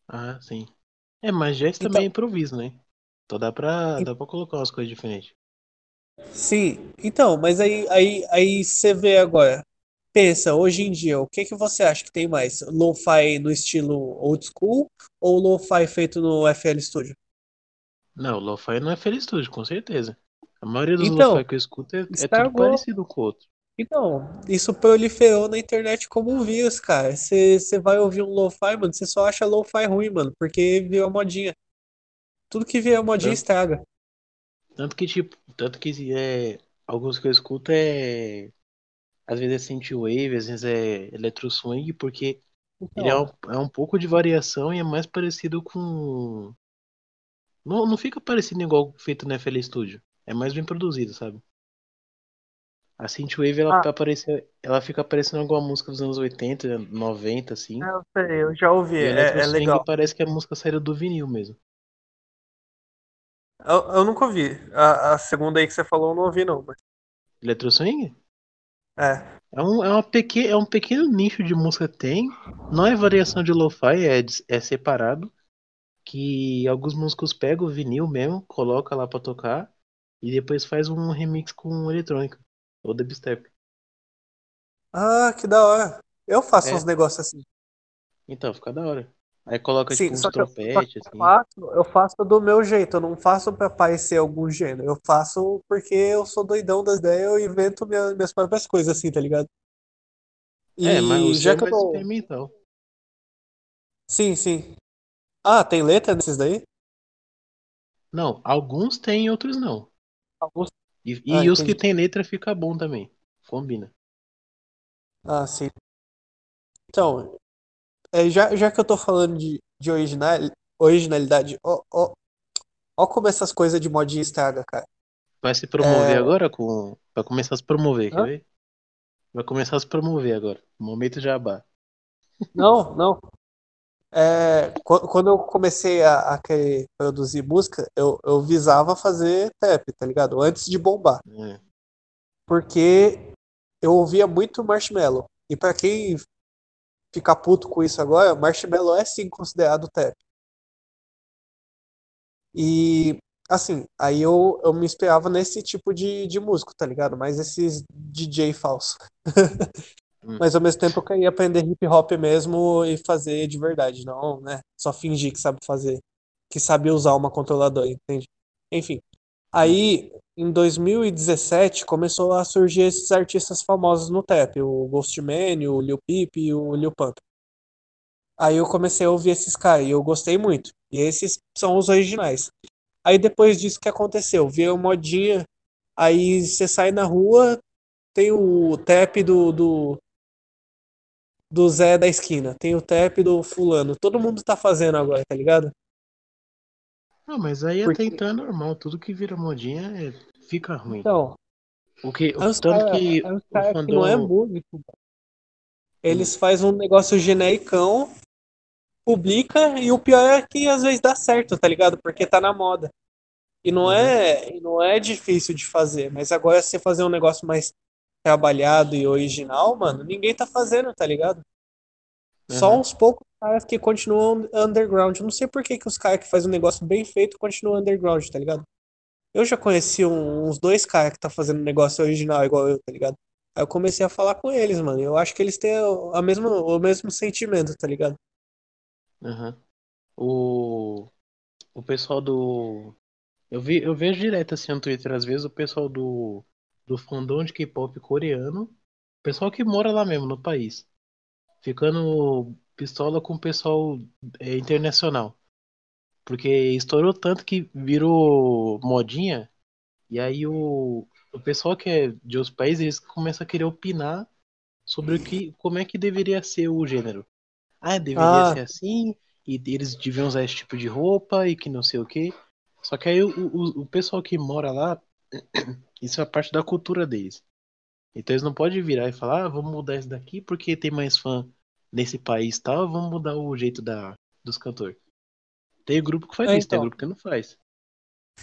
S1: Ah, sim. É, mas jazz
S2: Então-
S1: também é improviso, né? Então dá pra, dá pra colocar umas coisas diferentes.
S2: Sim, então, mas aí, aí, aí você vê agora, pensa, hoje em dia, o que que você acha que tem mais? Lo-fi no estilo old school ou lo-fi feito no FL Studio?
S1: Não, o Lo-Fi não é Feliz Studio, com certeza. A maioria dos
S2: Então,
S1: Lo-Fi que eu escuto é, é tudo parecido com o outro.
S2: Então, isso proliferou na internet como um vírus, cara. Você vai ouvir um lo-fi, mano, você só acha lo-fi ruim, mano, porque virou modinha. Tudo que vira modinha
S1: Tanto-
S2: estraga.
S1: Tanto que, tipo, tanto que é, alguns que eu escuto é. Às vezes é synthwave, às vezes é electro swing, porque ele é
S2: Então,
S1: um, é um pouco de variação e é mais parecido com. Não, não fica parecido igual feito no FL Studio. É mais bem produzido, sabe? A synthwave ela,
S2: Ah.
S1: aparecendo, ela fica parecendo alguma música dos anos 80, 90, assim.
S2: eu sei, eu já ouvi,
S1: E o
S2: é, é
S1: swing
S2: legal.
S1: parece que a música saiu do vinil mesmo.
S2: Eu, eu nunca ouvi. A, a segunda aí que você falou eu não ouvi, não. Mas...
S1: Electro swing?
S2: É.
S1: É um, é, uma peque, é um pequeno nicho de música que tem. Não é variação de lo-fi, é, é separado. Que alguns músicos pegam o vinil mesmo, coloca lá pra tocar. E depois faz um remix com eletrônica. Ou dubstep.
S2: Ah, que da hora. Eu faço
S1: É.
S2: uns negócios assim.
S1: Então, fica da hora. Aí coloca
S2: Sim,
S1: tipo uns trompetes,
S2: eu
S1: assim.
S2: faço, eu faço do meu jeito, eu não faço pra parecer algum gênero. Eu faço porque eu sou doidão das ideias, eu invento minha- minhas próprias coisas assim, tá ligado?
S1: É, mas o
S2: E já
S1: é
S2: que eu tô.
S1: experimental.
S2: Sim, sim. Ah, tem letra nesses daí?
S1: Não, alguns tem, outros não.
S2: Alguns.
S1: E, e
S2: Ah,
S1: os que
S2: entendi.
S1: tem letra fica bom também. Combina.
S2: Ah, sim. Então, é, já, já que eu tô falando de, de original, originalidade, ó, ó, ó como essas coisas de modinha estraga, cara.
S1: Vai se promover
S2: É.
S1: agora com. Vai começar a se promover, quer
S2: Hã?
S1: ver? Vai começar a se promover agora. Momento jabá.
S2: Não, não. É, qu- quando eu comecei a, a querer produzir música, eu, eu visava fazer trap, tá ligado? Antes de bombar.
S1: É.
S2: Porque eu ouvia muito Marshmello. E pra quem ficar puto com isso agora, Marshmello é sim considerado trap. E assim, aí eu, eu me inspirava nesse tipo de, de músico, tá ligado? Mas esses DJ falso.
S1: Hum.
S2: Mas ao mesmo tempo eu queria aprender hip hop mesmo e fazer de verdade, não, né? Só fingir que sabe fazer, que sabe usar uma controladora, entende? Enfim. Aí, em 2017, começou a surgir esses artistas famosos no trap, o Ghostman, o Lil Peep e o Lil Pump. Aí eu comecei a ouvir esses caras e eu gostei muito. E esses são os originais. Aí depois disso, que aconteceu? Veio modinha, aí você sai na rua, tem o trap do, do, do Zé da esquina, tem o trap do fulano. Todo mundo tá fazendo agora, tá ligado?
S1: Ah, mas aí
S2: Porque-
S1: até então é normal. Tudo que vira modinha é- fica ruim.
S2: Então,
S1: o que,
S2: aí os
S1: tanto
S2: caras
S1: que
S2: os
S1: o
S2: cara que
S1: fandom...
S2: não é músico, eles fazem um negócio genericão, publica, e o pior é que às vezes dá certo, tá ligado? Porque tá na moda. E não é, e não é difícil de fazer, mas agora se você fazer um negócio mais trabalhado e original, mano, ninguém tá fazendo, tá ligado? Só
S1: Aham.
S2: uns poucos caras que continuam underground. Eu não sei por que, que os caras que fazem um negócio bem feito continuam underground, tá ligado? Eu já conheci um- uns dois caras que tá fazendo um negócio original igual eu, tá ligado? Aí eu comecei a falar com eles, mano. Eu acho que eles têm a mesma, o mesmo sentimento, tá ligado?
S1: Aham. O, o pessoal do. Eu, vi, eu vejo direto assim no Twitter, às vezes, o pessoal do, do fandom de K-pop coreano, pessoal que mora lá mesmo no país, ficando pistola com o pessoal é, internacional. Porque estourou tanto que virou modinha, e aí o, o pessoal que é de outros países, eles começam a querer opinar sobre o que, como é que deveria ser o gênero. Ah, deveria
S2: Ah.
S1: ser assim, e eles deviam usar esse tipo de roupa, e que não sei o que. Só que aí o, o, o pessoal que mora lá, isso é parte da cultura deles. Então eles não podem virar e falar, ah, vamos mudar isso daqui porque tem mais fã nesse país e tal, vamos mudar o jeito da, dos cantores. Tem grupo que faz
S2: É,
S1: isso, tem
S2: então.
S1: grupo que não faz.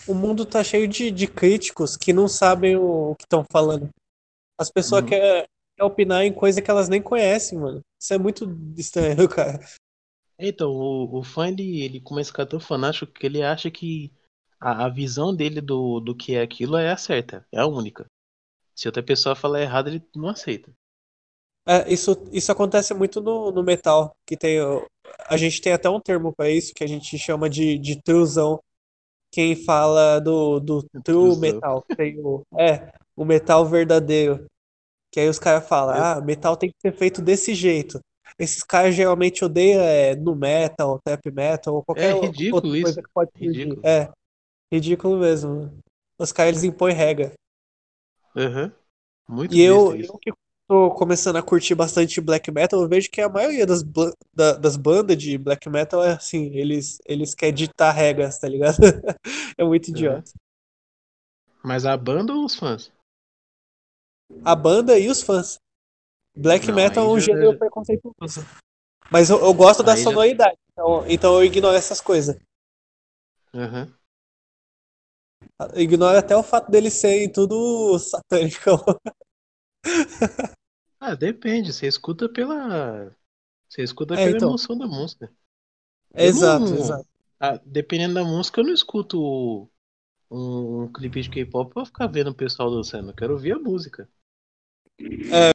S2: O mundo tá cheio de, de críticos que não sabem o, o que estão falando. As pessoas
S1: Uhum.
S2: querem, querem opinar em coisa que elas nem conhecem, mano. Isso é muito estranho, cara.
S1: Então, o, o fã, ele, ele começa a ficar tão fanático que ele acha que a, a visão dele do, do que é aquilo é a certa, é a única. Se outra pessoa falar errado, ele não aceita.
S2: É, isso, isso acontece muito no, no metal, que tem a gente tem até um termo pra isso que a gente chama de, de truzão. Quem fala do, do true
S1: Truzão.
S2: metal, tem o, é, o metal verdadeiro. Que aí os caras falam, ah, metal tem que ser feito desse jeito. Esses caras geralmente odeiam é, nu metal, trap metal, ou qualquer
S1: É ridículo
S2: outra coisa
S1: isso.
S2: que pode.
S1: Ridículo.
S2: É, ridículo mesmo. Os caras eles impõem regra.
S1: Aham. Muito
S2: E eu, eu que tô começando a curtir bastante black metal, eu vejo que a maioria das, da- das bandas de black metal é assim, eles, eles querem ditar regras, tá ligado? É muito idiota.
S1: Mas a banda ou os fãs?
S2: A banda e os fãs. Black
S1: Não,
S2: metal é um
S1: já-
S2: gênero
S1: já-
S2: preconceituoso. Mas eu, eu gosto da
S1: Aí já-
S2: sonoridade, então, então eu ignoro essas coisas.
S1: Aham.
S2: Eu ignoro até o fato deles serem tudo satânico.
S1: Ah, depende. Você escuta pela. Você escuta
S2: É,
S1: pela
S2: então.
S1: emoção da música.
S2: Exato,
S1: não-
S2: exato.
S1: Ah, dependendo da música, eu não escuto um, um clipe de K-pop pra ficar vendo o pessoal dançando. Eu quero ouvir a música.
S2: É.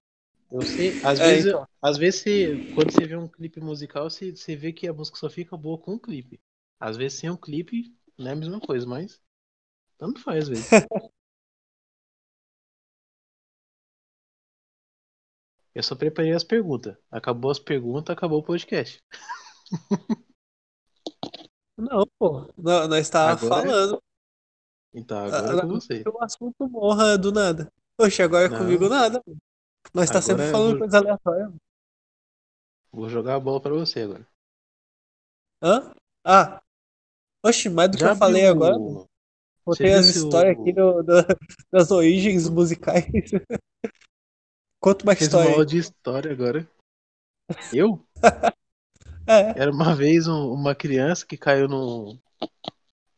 S1: Eu sei, às
S2: É,
S1: vezes,
S2: então.
S1: às vezes você, quando você vê um clipe musical, você, você vê que a música só fica boa com o clipe. Às vezes sem um clipe, não é a mesma coisa, mas tanto faz, vezes. Eu só preparei as perguntas. Acabou as perguntas, acabou o podcast.
S2: Não, pô. Não, nós estávamos
S1: Agora é-
S2: falando.
S1: Então, agora é com você.
S2: O assunto morra do nada. Oxe, agora é
S1: Não.
S2: comigo nada. Nós tá
S1: Agora
S2: sempre
S1: eu
S2: falando
S1: vou-
S2: coisa aleatória.
S1: Vou jogar a bola pra você agora.
S2: Hã? Ah. Oxe, mais do que
S1: Já
S2: eu falei
S1: viu-
S2: agora. Botei as
S1: o-
S2: histórias aqui do- do- das origens musicais. Conta uma
S1: Fez uma
S2: história aí.
S1: de história agora. Eu?
S2: É,
S1: Era uma vez um- uma criança que caiu num,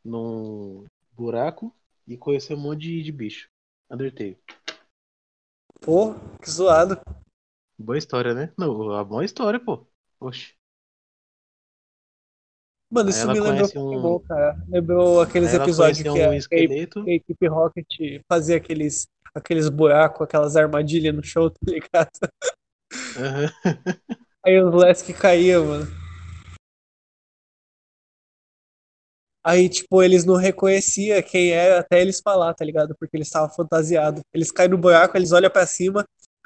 S1: num buraco e conheceu um monte de, de bicho. Undertale.
S2: pô, que zoado.
S1: Boa história, né? Não, a boa história, pô. Oxe.
S2: Mano, isso me lembrou
S1: um-
S2: Pokémon, cara. Lembrou aqueles
S1: ela
S2: episódios que a,
S1: um
S2: a-
S1: esqueleto.
S2: que a equipe Rocket fazia aqueles, aqueles buracos, aquelas armadilhas no show, tá ligado?
S1: Aham.
S2: Aí os Lesk caíam, mano. Aí, tipo, eles não reconheciam quem era até eles falar, tá ligado? Porque eles estavam fantasiados. Eles caem no buraco, eles olham pra cima,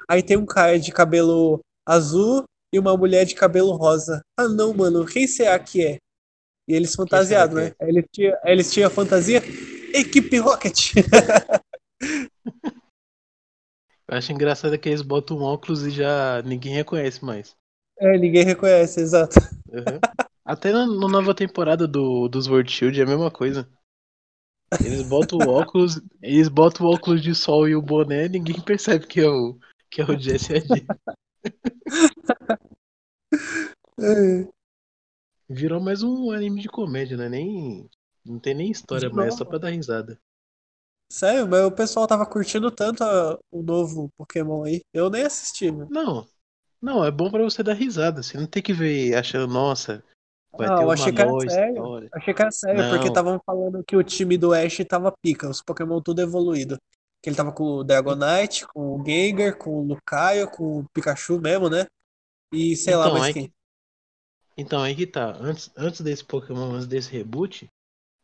S2: aí tem um cara de cabelo azul e uma mulher de cabelo rosa. Ah, não, mano, quem será que é? E eles fantasiados, né?
S1: que
S2: Aí eles tinham, eles tinham a fantasia Equipe Rocket.
S1: Eu acho engraçado que eles botam um óculos e já ninguém reconhece mais.
S2: É, ninguém reconhece, exato.
S1: Aham. Até na, na nova temporada do, dos World Shield é a mesma coisa. Eles botam o óculos, eles botam o óculos de sol e o boné, ninguém percebe que é o, que é o Jesse ali.
S2: É.
S1: Virou mais um anime de comédia, né? Nem, não tem nem história mais,
S2: novo.
S1: só pra dar risada.
S2: Sério, mas o pessoal tava curtindo tanto a- o novo Pokémon aí. Eu nem assisti, mano.
S1: Não, não, é bom pra você dar risada. Você não tem que ver achando, nossa, vai
S2: Ah,
S1: ter
S2: eu
S1: uma
S2: achei que era sério.
S1: história.
S2: Achei que era sério, porque
S1: Não.
S2: estavam falando que o time do Ash tava pica, os Pokémon tudo evoluído. Que ele tava com o Dragonite, com o Gengar, com o Lucario, com o Pikachu mesmo, né? E sei lá
S1: Então,
S2: mais
S1: aí
S2: quem.
S1: Então, aí que tá. Antes, antes desse Pokémon, antes desse reboot,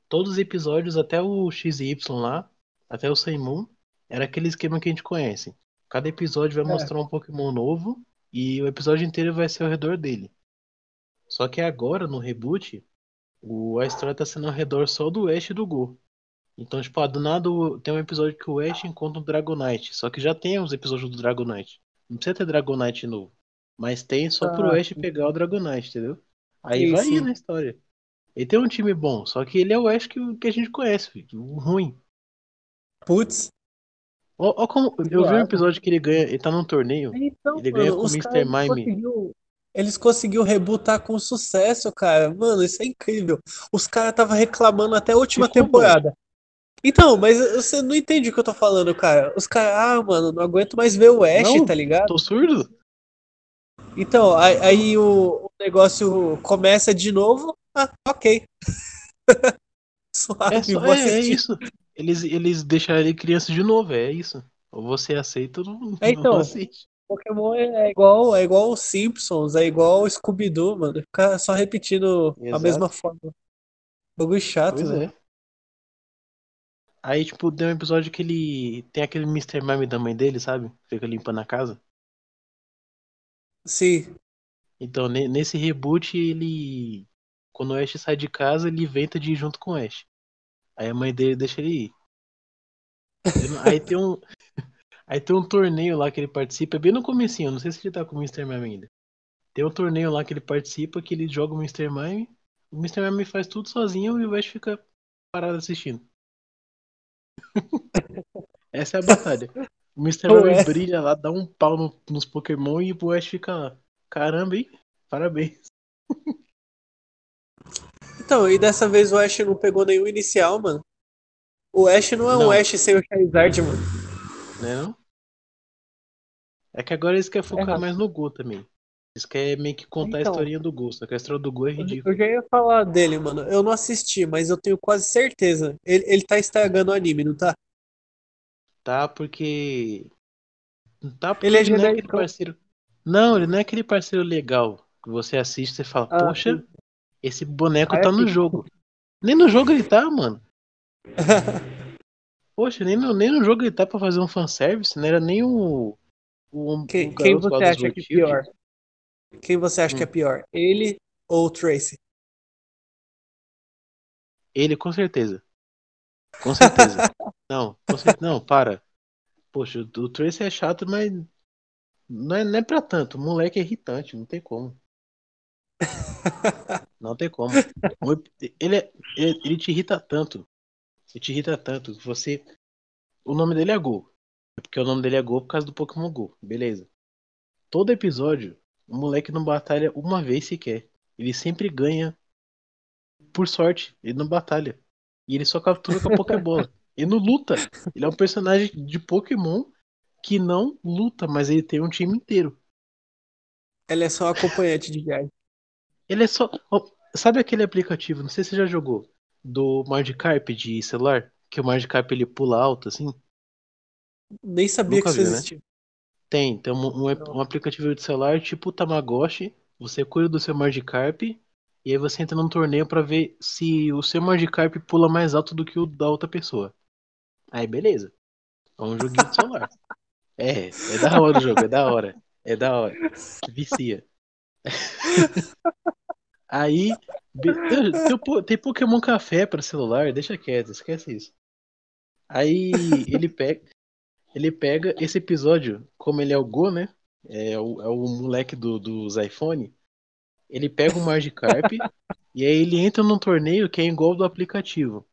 S1: todos os episódios, até o XY lá, até o Sun Moon, era aquele esquema que a gente conhece. Cada episódio vai
S2: É.
S1: mostrar um Pokémon novo e o episódio inteiro vai ser ao redor dele. Só que agora, no reboot, o, a história tá sendo ao redor só do Ash e do Go. Então, tipo, ah, do nada o- tem um episódio que o Ash encontra um Dragonite. Só que já tem os episódios do Dragonite. Não precisa ter Dragonite novo. Mas tem só pro
S2: Ah,
S1: Ash
S2: sim.
S1: pegar o Dragonite, entendeu? Aí
S2: Sim,
S1: vai ir na história. Ele tem um time bom, só que ele é o Ash que, que a gente conhece, filho, o ruim.
S2: Putz.
S1: Ó, ó como eu vi um episódio que ele ganha, ele tá num torneio,
S2: Então,
S1: ele ganha
S2: mano,
S1: com o Mr. Mime.
S2: conseguiu, eles conseguiu rebutar com sucesso, cara. Mano, isso é incrível. Os caras estavam reclamando até a última
S1: Ficou bom.
S2: temporada. Então, mas você não entende o que eu tô falando, cara. Os caras, ah, mano, não aguento mais ver o Ash,
S1: Não,
S2: tá ligado?
S1: Tô surdo?
S2: Então, aí, aí o, o negócio começa de novo. Ah, ok. Suave,
S1: É, só, é, é isso. Eles, eles deixaram ele criança de novo, é isso. Ou você aceita ou não,
S2: É, então.
S1: não assiste.
S2: Pokémon é igual, é igual Simpsons, é igual o Scooby-Doo, mano. Ficar só repetindo a
S1: Exato.
S2: mesma forma. Bagulho chato,
S1: Pois
S2: velho.
S1: é. Aí, tipo, tem um episódio que ele tem aquele Mr. Mime da mãe dele, sabe? Fica limpando a casa.
S2: Sim.
S1: Então, ne- nesse reboot, ele. Quando o Ash sai de casa, ele inventa de ir junto com o Ash. Aí a mãe dele deixa ele ir. Aí tem um. Aí tem um torneio lá que ele participa, bem no comecinho, não sei se ele tá com o Mr. Mime ainda. Tem um torneio lá que ele participa, que ele joga o Mr. Mime, o Mr. Mime faz tudo sozinho e o Ash fica parado assistindo. Essa é a batalha. O Mr. Mime
S2: Ué.
S1: brilha lá, dá um pau no- nos Pokémon e o Ash fica lá. Caramba, hein? Parabéns.
S2: Então, e dessa vez o Ash não pegou nenhum inicial, mano. O Ash não é um
S1: Não.
S2: Ash sem o Charizard, mano.
S1: Não? É que agora eles querem focar
S2: Errado.
S1: mais no Gol também. Eles querem meio que contar a
S2: Então.
S1: historinha do Gol, só que a história do Gol é ridícula.
S2: eu já ia falar dele, mano. Eu não assisti, mas eu tenho quase certeza. Ele, ele tá estragando o anime, não tá?
S1: Tá, porque. Tá porque
S2: Ele é
S1: ele, não é aquele parceiro. Não, ele não é aquele parceiro legal que você assiste e fala,
S2: Ah,
S1: poxa,
S2: sim.
S1: esse boneco
S2: Ah, é
S1: tá no
S2: pica.
S1: jogo. Nem no jogo ele tá, mano. Poxa, nem no, nem no jogo ele tá pra fazer um fanservice, não era nem o. o,
S2: Quem,
S1: o
S2: quem você acha que é pior? Quem você acha que é
S1: Hum.
S2: pior? Ele ou o Tracy?
S1: Ele, com certeza. Com certeza. não, com certeza. Não, para. Poxa, o, Tracy é chato, mas não é, não é pra tanto. O moleque é irritante, não tem como. Não tem como. Ele, é- ele, ele te irrita tanto. Ele te irrita tanto. Você. O nome dele é Go. É porque o nome dele é Go por causa do Pokémon Go. Beleza. Todo episódio, o moleque não batalha uma vez sequer. Ele sempre ganha por sorte. Ele não batalha. E ele só captura com a Pokébola. Ele não luta. Ele é um personagem de Pokémon que não luta, mas ele tem um time inteiro.
S2: Ele é só acompanhante de viagem.
S1: Ele é só. Sabe aquele aplicativo? Não sei se você já jogou. Do Magikarp de celular? Que o Magikarp ele pula alto assim?
S2: Nem sabia
S1: Nunca
S2: que isso
S1: né?
S2: existia.
S1: Tem, tem um, um, um aplicativo de celular tipo o Tamagotchi. Você cuida do seu Magikarp. E aí você entra num torneio pra ver se o seu Magikarp pula mais alto do que o da outra pessoa. Aí beleza. É um joguinho de celular. É, é da hora o jogo, é da hora. É da hora. Vicia. Aí. Tem, tem Pokémon Café pra celular, deixa quieto, esquece isso. Aí ele pega. Ele pega esse episódio, como ele é o Go, né? É o, é o moleque do, dos iPhone. Ele pega o Magikarp e aí ele entra num torneio que é igual do aplicativo.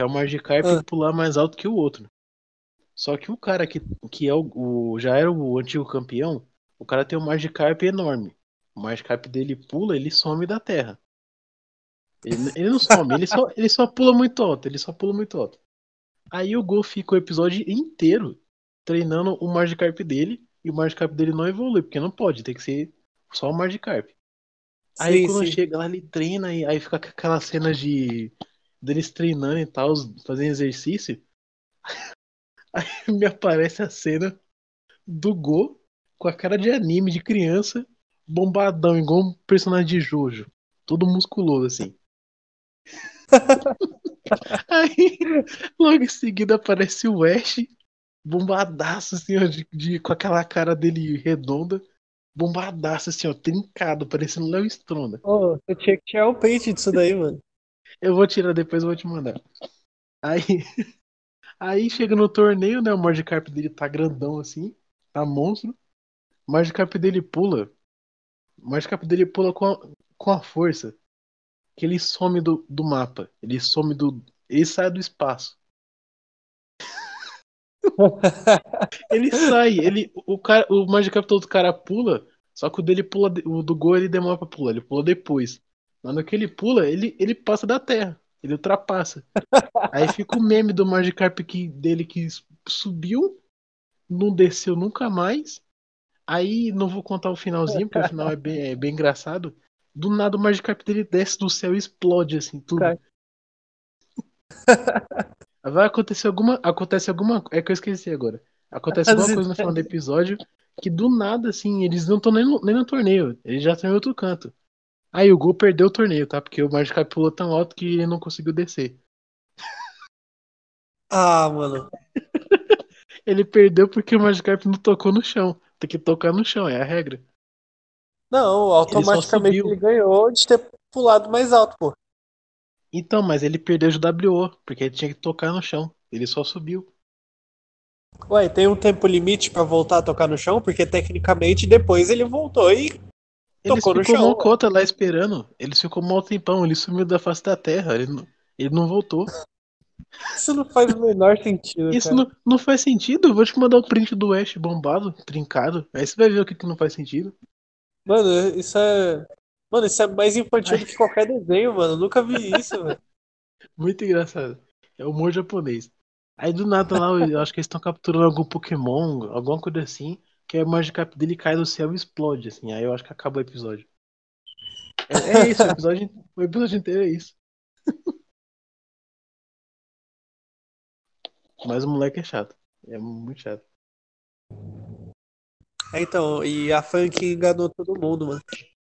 S1: É o Magikarp
S2: Ah.
S1: pular mais alto que o outro. Só que o cara que, que é o, o- já era o antigo campeão, o cara tem um Magikarp enorme. O Magikarp dele pula, ele some da terra. Ele, ele não some, ele só, ele só pula muito alto, ele só pula muito alto. Aí o Gol fica o episódio inteiro treinando o Magikarp dele e o Magikarp dele não evolui, porque não pode, tem que ser só o Magikarp. Aí
S2: Sim,
S1: quando
S2: sim.
S1: chega lá, ele treina e aí fica com aquela cena de deles treinando e tal, fazendo exercício. Aí me aparece a cena do Go com a cara de anime de criança, bombadão, igual um personagem de Jojo. Todo musculoso assim. Aí, logo em seguida aparece o Ash, bombadaço assim, ó, de, de- com aquela cara dele redonda, bombadaço assim, ó, trincado, parecendo Léo Stronda.
S2: Ô, você tinha que tirar o print disso daí, mano.
S1: Eu vou tirar depois, eu vou te mandar. Aí, aí chega no torneio, né? O Magikarp dele tá grandão assim, tá monstro. O Magikarp dele pula. O Magikarp dele pula com a, com a força que ele some do, do mapa. Ele some do. Ele sai do espaço. Ele sai, ele, o, cara, o Magikarp todo cara pula, só que o dele pula, o do Go ele demora pra pular, ele pula depois. Mas no que ele pula, ele, ele passa da Terra, ele ultrapassa. Aí fica o meme do Magikarp que, dele que subiu, não desceu nunca mais. Aí não vou contar o finalzinho, porque o final é bem, é bem engraçado. Do nada o Magikarp dele desce do céu e explode assim, tudo. Vai acontecer alguma. Acontece alguma. É que eu esqueci agora. Acontece alguma coisa no final do episódio que do nada, assim, eles não estão nem, no- nem no torneio. Eles já estão em outro canto. Aí o Gol perdeu o torneio, tá? Porque o Magikarp pulou tão alto que ele não conseguiu descer.
S2: Ah, mano.
S1: Ele perdeu porque o Magikarp não tocou no chão. Tem que tocar no chão, é a regra.
S2: Não, automaticamente
S1: subiu.
S2: ele, ganhou de ter pulado mais alto, pô.
S1: Então, mas ele perdeu de WO, porque ele tinha que tocar no chão. Ele só subiu.
S2: Ué, tem um tempo limite pra voltar a tocar no chão? Porque tecnicamente depois ele voltou e.
S1: Ele
S2: Tocou no
S1: ficou
S2: chão,
S1: uma
S2: ué.
S1: cota lá esperando. Ele ficou mal tempão, ele sumiu da face da terra. Ele não, ele não voltou.
S2: Isso não faz o menor sentido.
S1: Isso não, não faz sentido. Eu vou te mandar o print do Ash bombado, trincado. Aí você vai ver o que, que não faz sentido.
S2: Mano, isso é. Mano, isso é mais infantil do que qualquer desenho, mano. Eu nunca vi isso, velho.
S1: Muito engraçado. É humor japonês. Aí do nada lá, eu acho que eles estão capturando algum Pokémon, alguma coisa assim, que a Magikarp dele cai do céu e explode, assim. Aí eu acho que acaba o episódio. É, é isso, o episódio, o episódio inteiro é isso. Mas o moleque é chato. É muito chato.
S2: É, então, e a que enganou todo mundo, mano.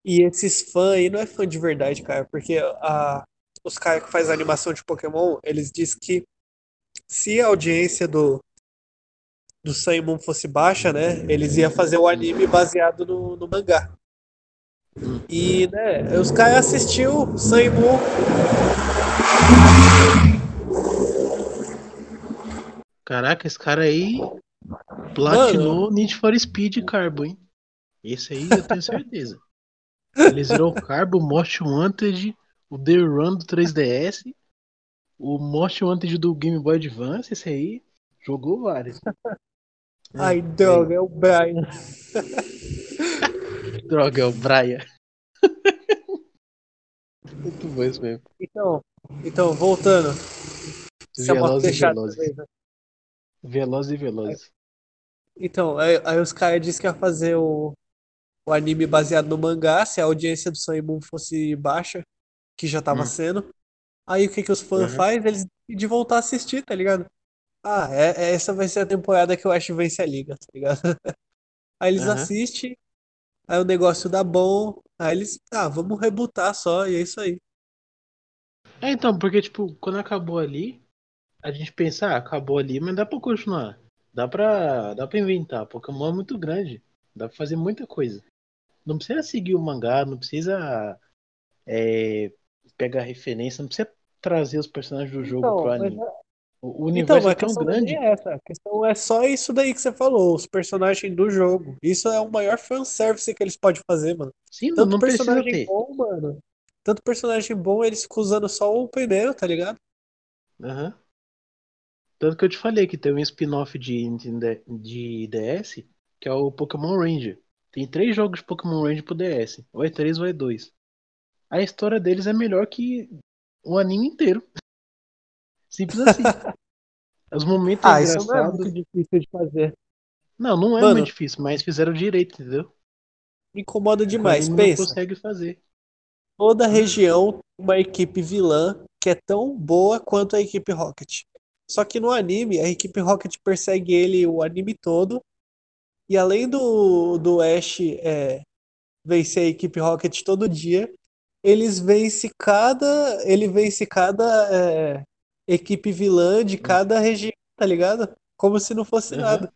S2: E esses fãs aí não é fã de verdade, cara, porque a, os caras que fazem animação de Pokémon, eles dizem que se a audiência do, do Sun Moon fosse baixa, né, eles iam fazer o anime baseado no, no mangá. E, né, os caras assistiu Sun Moon,
S1: Caraca, esse cara aí platinou Need for Speed Carbo, hein? Esse aí eu tenho certeza. Ele zerou o Carbo, o Most Wanted, o The Run do 3DS, o Most Wanted do Game Boy Advance, esse aí jogou vários.
S2: ai, droga, é o Brian.
S1: Droga, é o Brian. Muito bom isso mesmo.
S2: Então, então, voltando. É uma
S1: Velozes e velozes.
S2: também, né?
S1: E velozes.
S2: Então, aí, aí os caras disseram que ia fazer o, o anime baseado no mangá, se a audiência do Sun Moon fosse baixa, que já tava
S1: Hum.
S2: sendo. Aí o que que os fãs
S1: Uhum.
S2: fazem? Eles de voltar a assistir, tá ligado? Ah, é, é- essa vai ser a temporada que o Ash vence a liga, tá ligado? Aí eles
S1: Aham.
S2: assistem, aí o negócio dá bom, aí eles, ah, vamos rebutar só, e é isso aí.
S1: É, então, porque, tipo, quando acabou ali, a gente pensa, ah, acabou ali, mas dá pra continuar. Dá pra, dá pra inventar. Pokémon é muito grande. Dá pra fazer muita coisa. Não precisa seguir o mangá, não precisa é, pegar referência, não precisa trazer os personagens do jogo
S2: Então,
S1: pro
S2: mas
S1: anime. O
S2: Então,
S1: universo
S2: mas
S1: é
S2: a
S1: tão
S2: questão não é nem
S1: grande.
S2: essa. A questão é só isso daí que você falou, os personagens do jogo. Isso é o maior fanservice que eles podem fazer, mano.
S1: Sim,
S2: Tanto
S1: não precisa
S2: personagem
S1: ter.
S2: bom, mano. Tanto personagem bom, eles usando só o primeiro, tá ligado?
S1: Aham. Tanto que eu te falei que tem um spin-off de, de, de DS, que é o Pokémon Ranger. Tem três jogos de Pokémon Ranger pro DS. Ou é 3 ou é 2. A história deles é melhor que o anime inteiro. Simples assim. Os momentos
S2: Ah, isso não é
S1: engraçados.
S2: muito difícil de fazer.
S1: Não, não é
S2: Mano,
S1: muito difícil, mas fizeram direito, entendeu?
S2: Me incomoda
S1: O que o
S2: demais.
S1: anime não
S2: Pensa,
S1: consegue fazer.
S2: toda região tem uma equipe vilã que é tão boa quanto a equipe Rocket. Só que no anime, a equipe Rocket persegue ele o anime todo. E além do, do Ash é, vencer a equipe Rocket todo dia, eles vencem cada. Ele vence cada é, equipe vilã de cada região, tá ligado? Como se não fosse
S1: Aham.
S2: nada.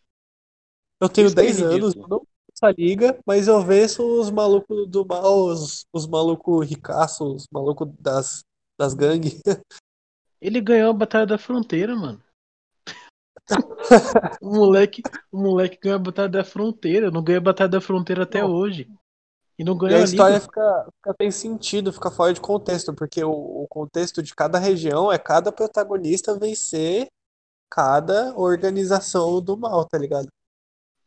S2: Eu tenho
S1: Isso que é
S2: 10 anos, eu não essa liga, mas eu venço os malucos do mal, os, os malucos ricaços, os malucos das, das gangues.
S1: Ele ganhou a Batalha da Fronteira, mano. O moleque, o moleque ganhou a Batalha da Fronteira. Não ganhou a Batalha da Fronteira até
S2: Não.
S1: hoje. E não
S2: E
S1: ganhou
S2: a história fica, fica tem sentido, fica fora de contexto, porque o, o contexto de cada região é cada protagonista vencer cada organização do mal, tá ligado?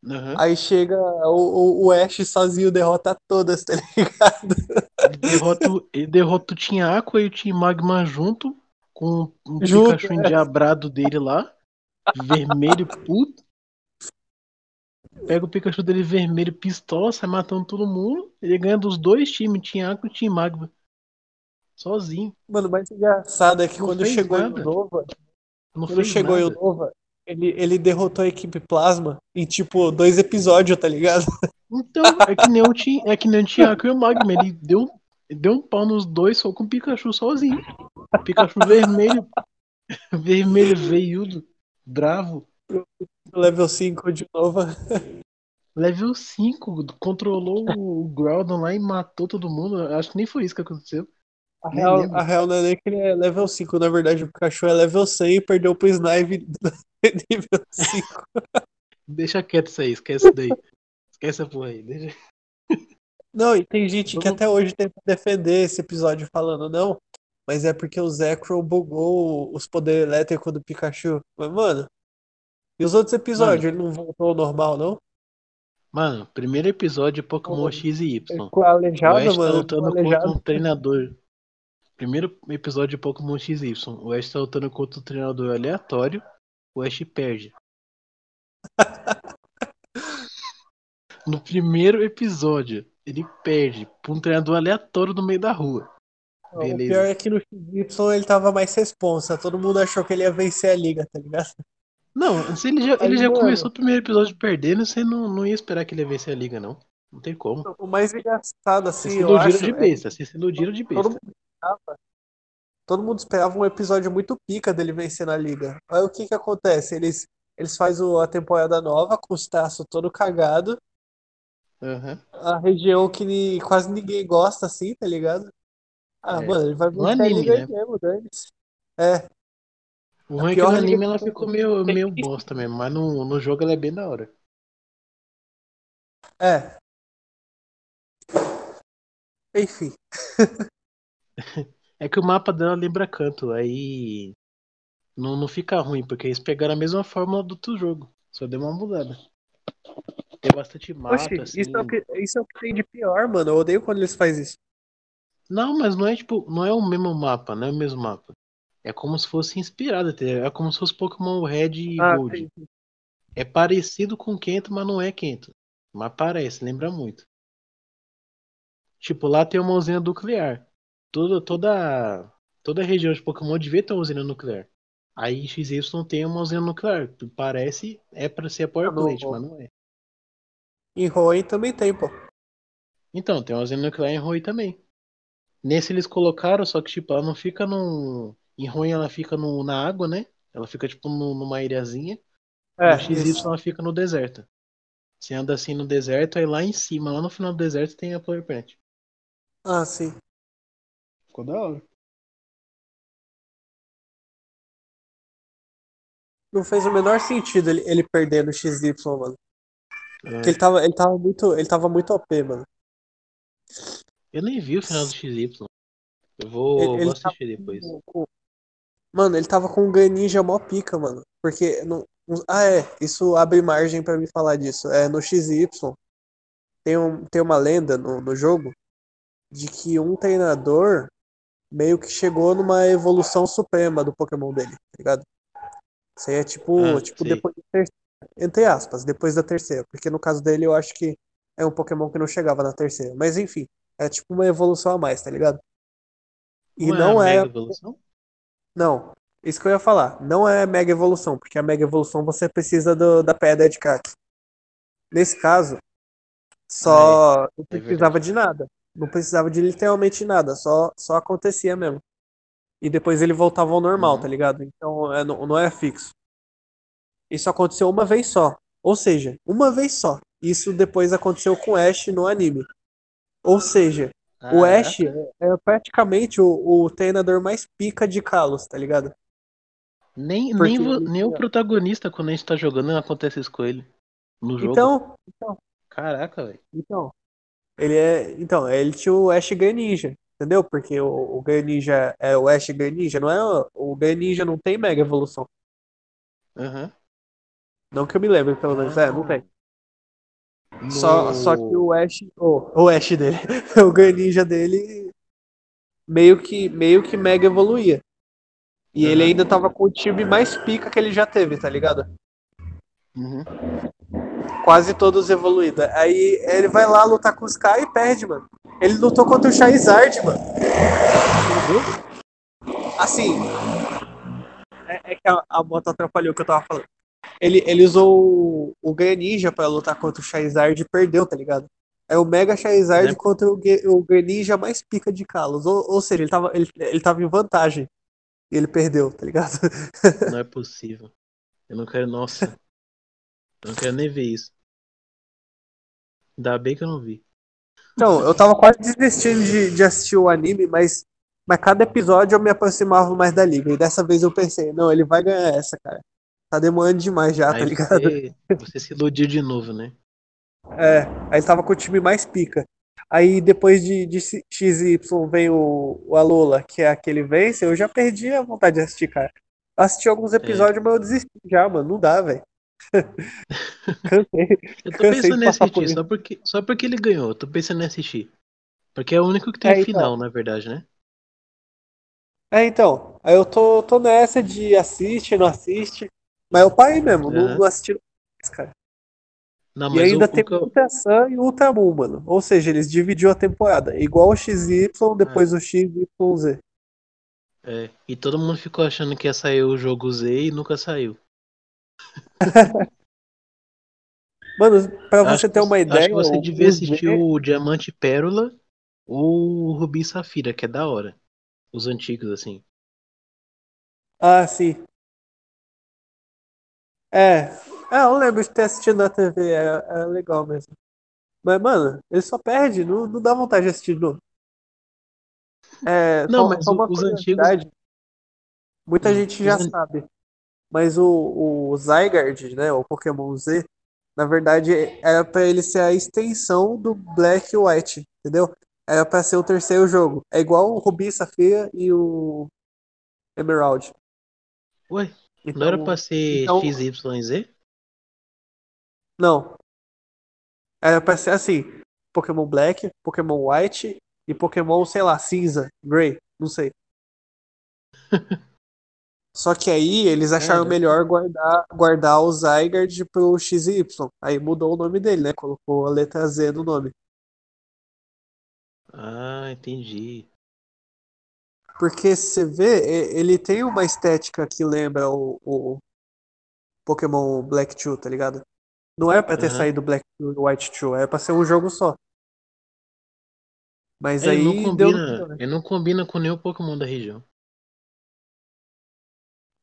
S1: Aham.
S2: Aí chega o, o, o Ash sozinho derrota todas, tá ligado?
S1: Derrota, derrota o Team Aqua e o Team Magma junto. Com o
S2: Junto,
S1: Pikachu
S2: é.
S1: endiabrado dele lá. Vermelho puto. Pega o Pikachu dele vermelho, pistola, sai matando todo mundo. Ele ganha dos dois times, Team Aqua e Team Magma. Sozinho.
S2: Mano, o mais engraçado é que
S1: Não
S2: quando chegou
S1: nada.
S2: Unova,
S1: Não
S2: quando chegou
S1: nada.
S2: Unova, ele, ele derrotou a equipe Plasma em tipo dois episódios, tá ligado?
S1: Então, é que nem o Team, é que nem o Team Aqua e o Magma. Ele deu, ele deu um pau nos dois só com o Pikachu sozinho. Pikachu vermelho. vermelho, veiudo, bravo.
S2: Level 5 de Unova.
S1: Level 5, controlou o Groudon lá e matou todo mundo. Acho que nem foi isso que aconteceu.
S2: A real, a real não é nem que ele é level 5, na verdade o Pikachu é level 100 e perdeu pro Snipe nível 5.
S1: Deixa quieto isso aí, esquece isso daí. Esquece essa porra aí. Deixa...
S2: Não, e tem gente que
S1: Vamos-
S2: até hoje tenta defender esse episódio falando, não, mas é porque o Zekrom bugou os poderes elétricos do Pikachu. Mas, mano, e os outros episódios? Ele não voltou ao normal, não?
S1: Mano, primeiro episódio de Pokémon
S2: Mano,
S1: X e Y.
S2: ficou
S1: O
S2: aleijado,
S1: Ash tá
S2: mano. Ficou
S1: lutando contra um treinador. Primeiro episódio de Pokémon XY. O Ash tá lutando contra um treinador aleatório. O Ash perde. No primeiro episódio, ele perde pra um treinador aleatório no meio da rua.
S2: O
S1: Beleza.
S2: pior é que no XY ele tava mais responsa. Todo mundo achou que ele ia vencer a liga, tá ligado?
S1: Não, se ele já, ele já começou o primeiro episódio perdendo, você não, não ia esperar que ele ia vencer a liga, não. Não tem como.
S2: O mais engraçado, assim,
S1: se
S2: eu acho,
S1: de
S2: é
S1: besta. Vocês se iludiram de
S2: que todo
S1: besta.
S2: mundo esperava, todo mundo esperava um episódio muito pica dele vencer na liga. Aí o que que acontece? Eles, eles fazem o- a temporada nova com os traços todo cagado,
S1: Aham.
S2: a região que quase ninguém gosta, assim, tá ligado? Ah,
S1: É.
S2: mano, ele vai
S1: No anime,
S2: liga
S1: né?
S2: mesmo. É,
S1: O
S2: A
S1: ruim é que no anime ela ficou meio, meio bosta mesmo, mas no, no jogo ela é bem da hora.
S2: é. Enfim.
S1: É que o mapa dela lembra canto, aí não, não fica ruim, porque eles pegaram a mesma fórmula do outro jogo, só deu uma mudada. Tem bastante
S2: Oxi,
S1: assim.
S2: isso é, o que, isso é o que tem de pior, mano. Eu odeio quando eles fazem isso.
S1: Não, mas não é tipo, não é o mesmo mapa, não é o mesmo mapa. É como se fosse inspirado? É como se fosse Pokémon Red e
S2: Ah,
S1: Gold.
S2: tem.
S1: É parecido com Kento, mas não é Kento. Mas parece, lembra muito. Tipo, lá tem uma usina nuclear. Toda, toda, toda região de Pokémon devia ter uma usina nuclear. Aí XY tem uma usina nuclear. Parece, é pra ser a Power
S2: Ah,
S1: Plant, mas não é.
S2: Em Hoenn também tem, pô.
S1: Então, tem uma usina nuclear em Rui também. Nesse eles colocaram, só que tipo, ela não fica num. Em Rui ela fica no, na água, né? Ela fica tipo no- numa ilhazinha.
S2: É,
S1: no XY
S2: isso.
S1: ela fica no deserto. Você anda assim no deserto, aí lá em cima, lá no final do deserto, tem a Power Plant.
S2: Ah, sim.
S1: Ficou da hora.
S2: não fez o menor sentido ele, ele perder no XY, mano.
S1: É.
S2: Porque ele tava, ele tava muito, ele tava muito OP, mano.
S1: Eu nem vi o final do XY. Eu vou,
S2: Ele-
S1: vou assistir depois.
S2: com- Mano, ele tava com um Greninja mó pica, mano. Porque. Não... Ah, é. Isso abre margem pra me falar disso. É no XY. Tem, um, tem uma lenda no, no jogo de que um treinador meio que chegou numa evolução suprema do Pokémon dele, tá ligado? Isso aí é tipo,
S1: Ah,
S2: tipo depois da terceira. Entre aspas, depois da terceira. Porque no caso dele eu acho que é um Pokémon que não chegava na terceira. Mas enfim, é tipo uma evolução a mais, tá ligado? E
S1: Não,
S2: não
S1: é
S2: é.
S1: Evolução?
S2: Não, isso que eu ia falar. Não é Mega Evolução, porque a Mega Evolução você precisa do- da pedra de caque. Nesse caso, só não
S1: É
S2: precisava
S1: verdade.
S2: de nada. Não precisava de literalmente nada, só, só acontecia mesmo. E depois ele voltava ao normal,
S1: Uhum.
S2: tá ligado? Então é, não, não é fixo. Isso aconteceu uma vez só. Ou seja, uma vez só. Isso depois aconteceu com Ash no anime. Ou seja, o
S1: Caraca.
S2: Ash é, é praticamente o, o treinador mais pica de Kalos, tá ligado?
S1: Nem,
S2: Porque
S1: nem,
S2: ele
S1: nem o
S2: tinha-
S1: protagonista, quando a gente tá jogando, acontece isso com ele. No jogo.
S2: Então,
S1: Caraca, velho.
S2: Então, ele é. Então, ele tinha o Ash Greninja, entendeu? Porque o, o Greninja é o Ash Greninja, não é? o- Greninja não tem Mega Evolução.
S1: Aham.
S2: Não que eu me lembre, pelo menos. É, não tem.
S1: No-
S2: Só, só que o Ash. O, o Ash dele. O Greninja dele meio que, meio que Mega evoluía. E ele
S1: Aham.
S2: ainda tava com o time mais pica que ele já teve, tá ligado?
S1: Uhum.
S2: Quase todos evoluídos. Aí ele vai lá lutar com os caras e perde, mano. Ele lutou contra o Charizard, mano. Assim. É, é que a, a moto atrapalhou o que eu tava falando. Ele, ele usou o, Greninja pra lutar contra o Charizard e perdeu, tá ligado? É o Mega Charizard
S1: É.
S2: contra o, o Greninja mais pica de Kalos. Ou, ou seja, ele tava, ele, ele tava em vantagem. E ele perdeu, tá ligado?
S1: Não é possível. Eu não quero. Nossa. Eu não quero nem ver isso. Ainda bem que eu não vi.
S2: Então, eu tava quase desistindo de, de assistir o anime, mas, mas cada episódio eu me aproximava mais da liga. E dessa vez eu pensei, não, ele vai ganhar essa, cara. Tá demorando demais já, tá
S1: Aí
S2: ligado?
S1: você, você se iludiu de novo, né?
S2: É, aí tava com o time mais pica. Aí depois de, de XY vem o, o Alola, que é aquele vence, eu já perdi a vontade de assistir, cara. Assisti alguns episódios, mas eu desisti já, mano. Não dá, velho. Cansei.
S1: Eu tô
S2: Cansei
S1: pensando em
S2: por
S1: assistir
S2: isso.
S1: só porque, só porque ele ganhou. Eu tô pensando em assistir. Porque é o único que tem
S2: É, então.
S1: final, na verdade, né?
S2: É, então. Aí eu tô, tô nessa de assiste, não assiste. Mas eu parei mesmo, não,
S1: Aham.
S2: não assisti mais, cara.
S1: Não,
S2: E ainda
S1: o,
S2: tem
S1: o eu-
S2: Ultra Sun e Ultra Moon, mano. Ou seja, eles dividiu a temporada. Igual o XY, depois o XYZ.
S1: é, e todo mundo ficou achando que ia sair o jogo Z e nunca saiu.
S2: Mano, pra
S1: Acho
S2: você ter uma ideia,
S1: Acho que você
S2: o-
S1: devia
S2: o Z-
S1: assistir o Diamante Pérola ou o Rubi Safira, que é da hora. Os antigos, assim.
S2: Ah, sim. É. É, eu lembro de ter assistido na TV, é, é legal mesmo. Mas, mano, ele só perde, não, não dá vontade de assistir de novo. É,
S1: Não,
S2: só,
S1: mas
S2: só uma
S1: os
S2: curiosidade. Muita
S1: Hum,
S2: gente já
S1: os
S2: sabe. Mas o, o Zygarde, né, o Pokémon Z, na verdade era pra ele ser a extensão do Black e White, entendeu? Era pra ser o terceiro jogo. É igual o Rubi, Safira e o Emerald.
S1: Ué,
S2: Então,
S1: não era pra ser
S2: então-
S1: XYZ?
S2: Não. Era pra ser assim: Pokémon Black, Pokémon White e Pokémon, sei lá, cinza, Grey, não sei. Só que aí eles acharam
S1: Cara.
S2: melhor guardar, guardar o Zygarde pro XY. Aí mudou o nome dele, né? Colocou a letra Z no nome.
S1: Ah, entendi.
S2: Porque se você vê, ele tem uma estética que lembra o, o Pokémon Black 2, tá ligado? Não era pra ter
S1: Aham.
S2: saído Black 2 e White 2, era pra ser um jogo só. Mas
S1: Ele não
S2: aí que
S1: combina,
S2: deu,
S1: ele não combina com nenhum Pokémon da região.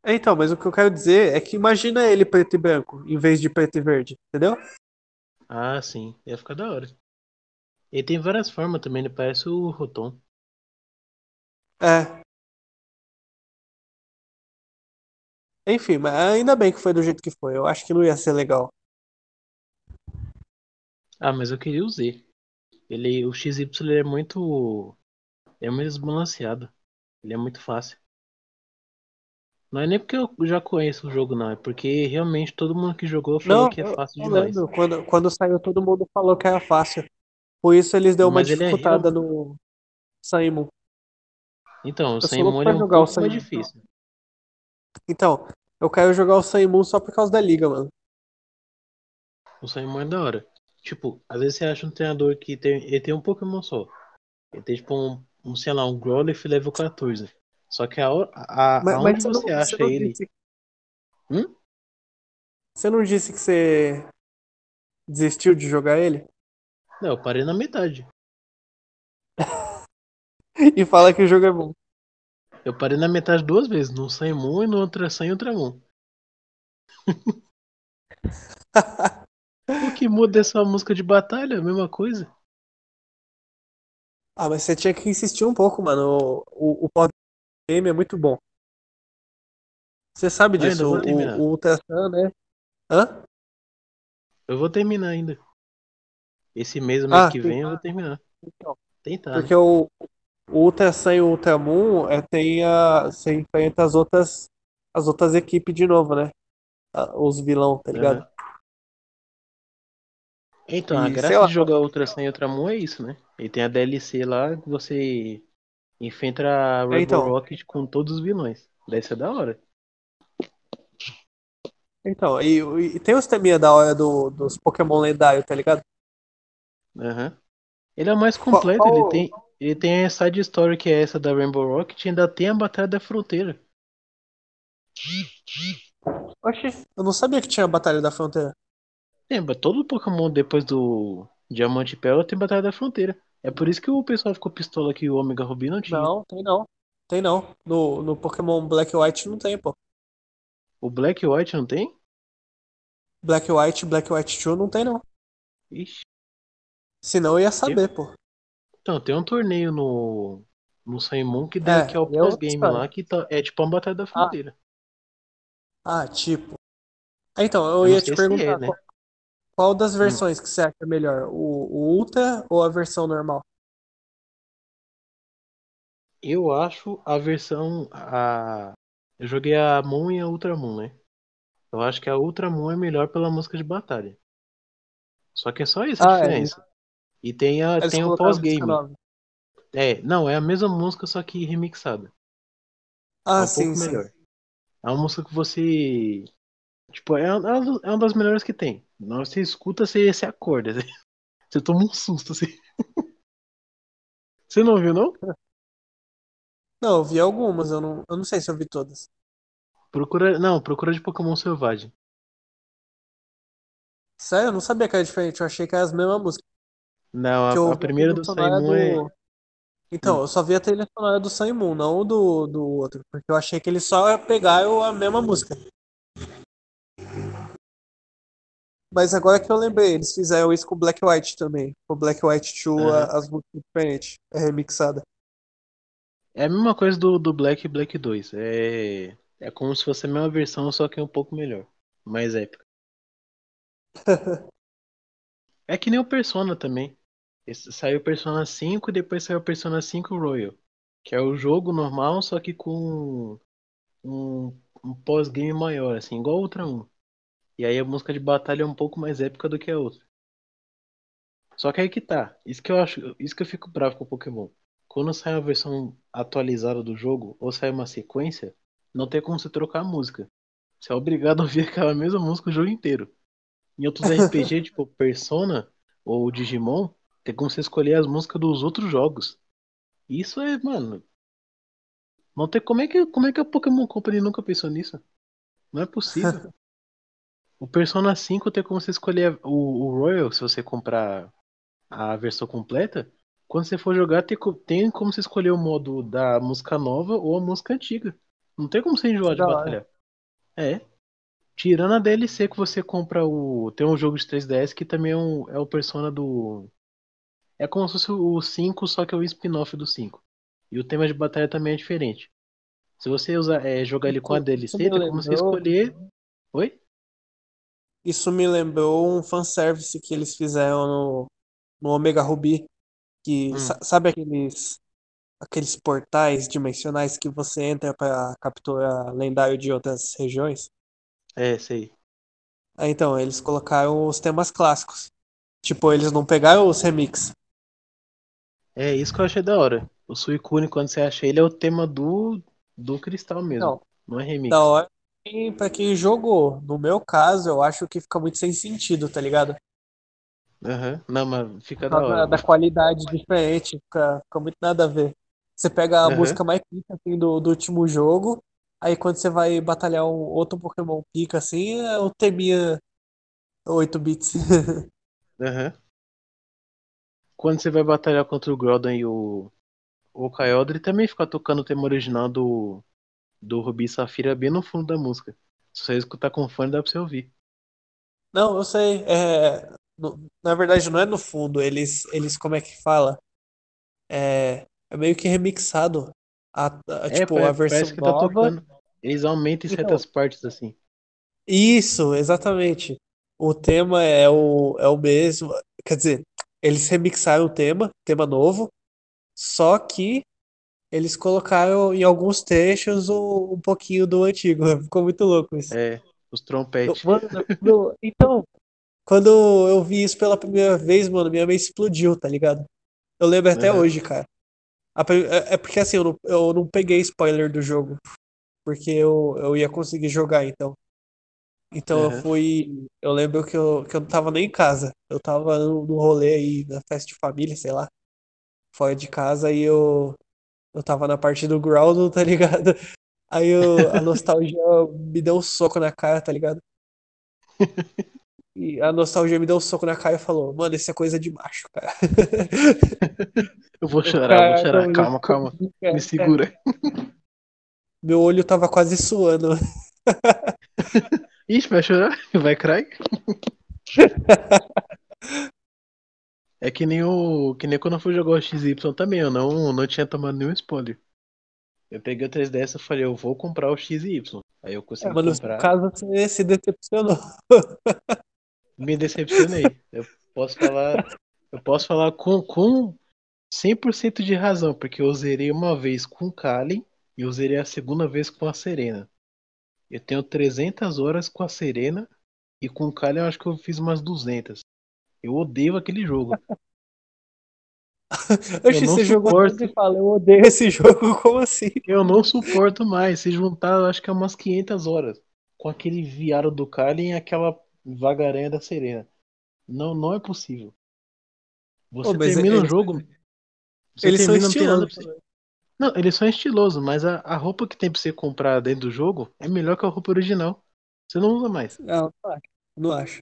S2: É, então, mas o que eu quero dizer é que imagina ele preto e branco, em vez de preto e verde, entendeu?
S1: Ah, sim, ia ficar da hora. Ele tem várias formas também, ele parece o Rotom.
S2: É. Enfim, mas ainda bem que foi do jeito que foi. Eu acho que não ia ser legal.
S1: Ah, mas eu queria o Z. Ele, o XY ele é muito. É muito desbalanceado. Ele é muito fácil. Não é nem porque eu já conheço o jogo, não. É porque realmente todo mundo que jogou falou
S2: Não,
S1: que é fácil
S2: eu
S1: demais.
S2: lembro. Quando, quando saiu, todo mundo falou que era fácil. Por isso eles deu uma
S1: Mas é
S2: dificultada
S1: real.
S2: no Simon.
S1: Então, o ele é um
S2: jogar o
S1: pouco mais
S2: Simon.
S1: difícil.
S2: Então, eu quero jogar o Simon só por causa da liga, mano.
S1: O Simon é da hora. Tipo, às vezes você acha um treinador que tem. Ele tem um Pokémon só. Ele tem tipo um, um sei lá, um Growlithe level 14. Só que a, hora- a,
S2: Mas,
S1: aonde
S2: mas você, não,
S1: você
S2: você
S1: acha
S2: não
S1: ele.
S2: disse,
S1: Hum?
S2: você não disse que você desistiu de jogar ele?
S1: Não, eu parei na metade.
S2: E fala que o jogo é bom.
S1: Eu parei na metade duas vezes, no Simon e no Ultrasan e Ultramon. O que muda é só a música de batalha, a mesma coisa.
S2: Ah, mas você tinha que insistir um pouco, mano. O, o, o pós-game é muito bom. Você sabe disso, o, o Ultrasan, né? Hã?
S1: Eu vou terminar ainda. Esse mês, o mês
S2: Ah,
S1: que vem, eu vou terminar.
S2: Então,
S1: Tentar, né?
S2: porque o, o Ultrasan e o Ultramon é, tem a, você enfrenta as outras, as outras equipes de novo, né? Os vilão, tá ligado?
S1: Aham. Então, a
S2: E sei
S1: graça de jogar Ultrasan e Ultramon é isso, né? E tem a DLC lá que você enfrenta a
S2: é,
S1: Rainbow
S2: então,
S1: Rocket com todos os vilões. Deve ser da hora.
S2: então e, e tem os teminha da hora do, dos Pokémon lendários, tá ligado?
S1: Aham. Ele é o mais
S2: Qual,
S1: completo, ele
S2: qual-
S1: tem, ele tem a side story que é essa da Rainbow Rocket e ainda tem a Batalha da Fronteira.
S2: Oxi, eu não sabia que tinha a Batalha da Fronteira.
S1: Lembra, todo Pokémon depois do Diamante e Pérola tem Batalha da Fronteira. É por isso que o pessoal ficou pistola que o Omega Ruby não tinha.
S2: Não, tem não. Tem não. No, no Pokémon Black e White não tem, pô.
S1: O Black e White não tem?
S2: Black e White, Black e White 2 não tem não.
S1: Ixi.
S2: Senão eu ia saber, pô.
S1: Então, tem um torneio no, no Sun Moon que, dá,
S2: É,
S1: que é o
S2: é
S1: pós-game lá, que tá, é tipo uma Batalha da Fronteira.
S2: Ah, tipo. Ah, Então, eu,
S1: Eu
S2: ia te
S1: é,
S2: perguntar
S1: né?
S2: qual, qual das
S1: Hum.
S2: versões que você acha melhor? O, o Ultra ou a versão normal?
S1: Eu acho a versão. A... Eu joguei a Moon e a Ultra Moon, né? Eu acho que a Ultra Moon é melhor pela música de batalha. Só que é só essa a
S2: Ah, é.
S1: diferença. E tem, a,
S2: Eles
S1: tem o pós-game. É, não, é a mesma música, só que remixada. É
S2: Ah,
S1: um
S2: sim,
S1: melhor. É uma música que você. Tipo, é uma, é uma das melhores que tem. Na hora que você escuta, você, você acorda. Você toma um susto, assim. Você não ouviu, não?
S2: Não, eu vi algumas, eu não, eu não sei se eu vi todas.
S1: Procura. Não, procura de Pokémon Selvagem.
S2: Sério, eu não sabia que era diferente, eu achei que era as mesmas músicas.
S1: Não, a, a primeira do Saimon é.
S2: do. Então,
S1: Hum.
S2: eu só vi a trilha sonora do Moon, não do, do outro. Porque eu achei que eles só pegaram a mesma música. Mas agora que eu lembrei, eles fizeram isso com o Black White também. O Black White 2,
S1: Aham.
S2: a- as músicas diferentes. É remixada.
S1: É a mesma coisa do, do Black e Black 2. É, é como se fosse a mesma versão, só que um pouco melhor. Mais épica. É que nem o Persona também. Esse- saiu Persona 5 e depois saiu Persona 5 Royal. Que é o jogo normal, só que com um, um pós-game maior, assim, igual o Ultra 1. E aí a música de batalha é um pouco mais épica do que a outra. Só que aí que tá. Isso que eu acho. Isso que eu fico bravo com o Pokémon. Quando sai uma versão atualizada do jogo, ou sai uma sequência, não tem como você trocar a música. Você é obrigado a ouvir aquela mesma música o jogo inteiro. Em outros RPG, tipo Persona ou Digimon, tem como você escolher as músicas dos outros jogos. Isso é, mano. Não tem como é que como é que a Pokémon Company nunca pensou nisso? Não é possível. O Persona 5 tem como você escolher o, o Royal se você comprar a versão completa. Quando você for jogar, tem, tem como você escolher o modo da música nova ou a música antiga. Não tem como você enjoar de
S2: da hora.
S1: batalhar. É. Tirando a DLC que você compra o. Tem um jogo de 3DS que também é, um, é o Persona do. É como se fosse o 5, só que é o spin-off do 5. E o tema de batalha também é diferente. Se você usar, é, jogar ele com a DLC,
S2: me
S1: tem como você
S2: lembrou-
S1: escolher. Oi?
S2: Isso me lembrou um fanservice que eles fizeram no, no Omega Ruby. Que,
S1: Hum.
S2: sa- sabe aqueles, aqueles portais dimensionais que você entra para capturar lendário de outras regiões?
S1: É, sei.
S2: Ah, então, eles colocaram os temas clássicos. Tipo, eles não pegaram os remix.
S1: É isso que eu achei da hora. O Suicune, quando você acha ele, é o tema do, do cristal mesmo.
S2: Não,
S1: Não é remix.
S2: da hora pra quem jogou. No meu caso, eu acho que fica muito sem sentido, tá ligado?
S1: Aham. Não, mas fica da
S2: causa
S1: hora.
S2: da qualidade diferente, fica, fica muito nada a ver. Você pega a
S1: Aham.
S2: música mais pica assim, do, do último jogo, aí quando você vai batalhar um outro Pokémon pica assim, é o teminha 8 bits.
S1: Aham. Quando você vai batalhar contra o Groudon e o, o Kyogre, também fica tocando o tema original do, do Rubi e Safira bem no fundo da música. Se você escutar com fone, dá pra você ouvir.
S2: Não, eu sei. É, no- na verdade, não é no fundo. Eles, eles como é que fala? É, é meio que remixado. A, a-
S1: É,
S2: tipo,
S1: pa-
S2: a versão
S1: parece que tá
S2: nova.
S1: tocando. Eles aumentam em
S2: Então.
S1: certas partes assim.
S2: Isso, exatamente. O tema é o, é o mesmo. Quer dizer, eles remixaram o tema, tema novo, só que eles colocaram em alguns trechos o- um pouquinho do antigo. Ficou muito louco isso.
S1: É, os trompetes.
S2: mano, no- então, quando eu vi isso pela primeira vez, mano, minha mente explodiu, tá ligado? Eu lembro até
S1: Aham.
S2: hoje, cara. É é porque assim, eu não, eu não peguei spoiler do jogo, porque eu, eu ia conseguir jogar, então. Então eu fui. Eu lembro que eu, que eu não tava nem em casa. Eu tava no, no rolê aí, na festa de família, sei lá, fora de casa, e eu, eu tava na parte do Groudon, tá ligado? Aí eu, a nostalgia me deu um soco na cara, tá ligado? E a nostalgia me deu um soco na cara e falou, mano, isso é coisa de macho, cara.
S1: Eu vou chorar, eu vou chorar.
S2: Cara,
S1: Calma, calma.
S2: é,
S1: Me segura.
S2: Meu olho tava quase suando.
S1: Ixi, vai chorar? Vai cry? É que nem o. Que nem quando eu fui jogar o XY também, eu não, não tinha tomado nenhum spoiler. Eu peguei o 3DS e falei, eu vou comprar o XY. Aí eu
S2: É,
S1: consegui
S2: mas no seu
S1: comprar.
S2: caso você se decepcionou.
S1: Me decepcionei. Eu posso falar. Eu posso falar com, com 100% de razão, porque eu zerei uma vez com o Kallen e eu zerei a segunda vez com a Serena. Eu tenho 300 horas com a Serena e com o Kallen eu acho que eu fiz umas 200. Eu odeio aquele jogo.
S2: Oxi,
S1: não
S2: você
S1: suporto.
S2: e fala, eu odeio esse jogo, como assim?
S1: Eu não suporto mais. Se juntar, eu acho que é umas 500 horas. Com aquele viado do Kallen e aquela vagaranha da Serena. Não, não é possível. Você termina o
S2: eles-
S1: jogo. Você
S2: Eles são
S1: termina, não tem nada pra
S2: estilosos.
S1: você. Não, eles são estilosos, mas a, a roupa que tem pra você comprar dentro do jogo é melhor que a roupa original. Você não usa mais.
S2: Não, não acho. Não acho.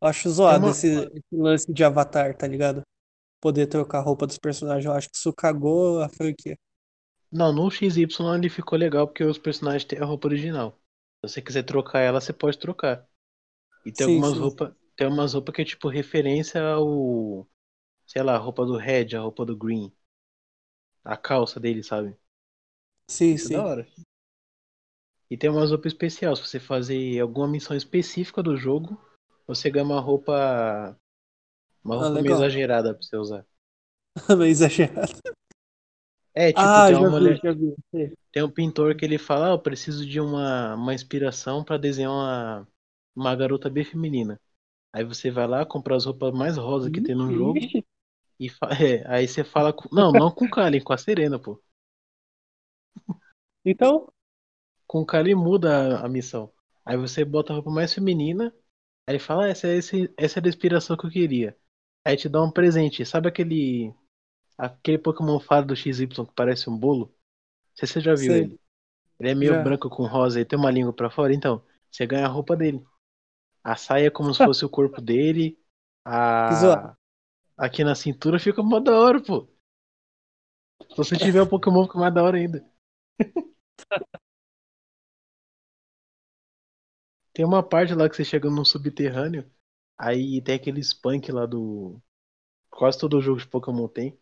S2: Eu acho zoado
S1: uma-
S2: esse, esse lance de avatar, tá ligado? Poder trocar a roupa dos personagens. Eu acho que isso cagou a franquia.
S1: Não, no XY ele ficou legal porque os personagens têm a roupa original. Se você quiser trocar ela, você pode trocar. E tem
S2: Sim,
S1: algumas roupas. Tem umas roupas que é tipo referência ao. Sei lá, a roupa do Red, a roupa do Green. A calça dele, sabe?
S2: Sim,
S1: Isso é
S2: sim.
S1: da hora. E tem umas roupas especiais. Se você fazer alguma missão específica do jogo, você ganha uma roupa. Uma
S2: Ah,
S1: roupa meio
S2: legal.
S1: exagerada pra você usar.
S2: Meio exagerado.
S1: É, tipo,
S2: Ah,
S1: tem uma
S2: vi,
S1: mulher.
S2: vi. Sei.
S1: Tem um pintor que ele fala, ah, eu preciso de uma, uma inspiração pra desenhar uma, uma garota bem feminina. Aí você vai lá, compra as roupas mais rosa que tem no jogo
S2: Ixi,
S1: e é, aí você fala com... Não, não com o Kali, com a Serena, pô.
S2: Então,
S1: Com o Kali muda a, a missão. Aí você bota a roupa mais feminina, aí ele fala, ah, essa, é esse, essa é a inspiração que eu queria. Aí te dá um presente. Sabe aquele aquele Pokémon fado do XY que parece um bolo? Não sei se você já viu
S2: Sei.
S1: ele. Ele é meio
S2: Já.
S1: branco com rosa e tem uma língua pra fora, então você ganha a roupa dele. A saia é como se fosse o corpo dele. A aqui na cintura fica mó da hora, pô. Se você tiver um Pokémon fica mais da hora ainda. Tem uma parte lá que você chega num subterrâneo, aí tem aquele spunk lá do. Quase todo jogo de Pokémon tem.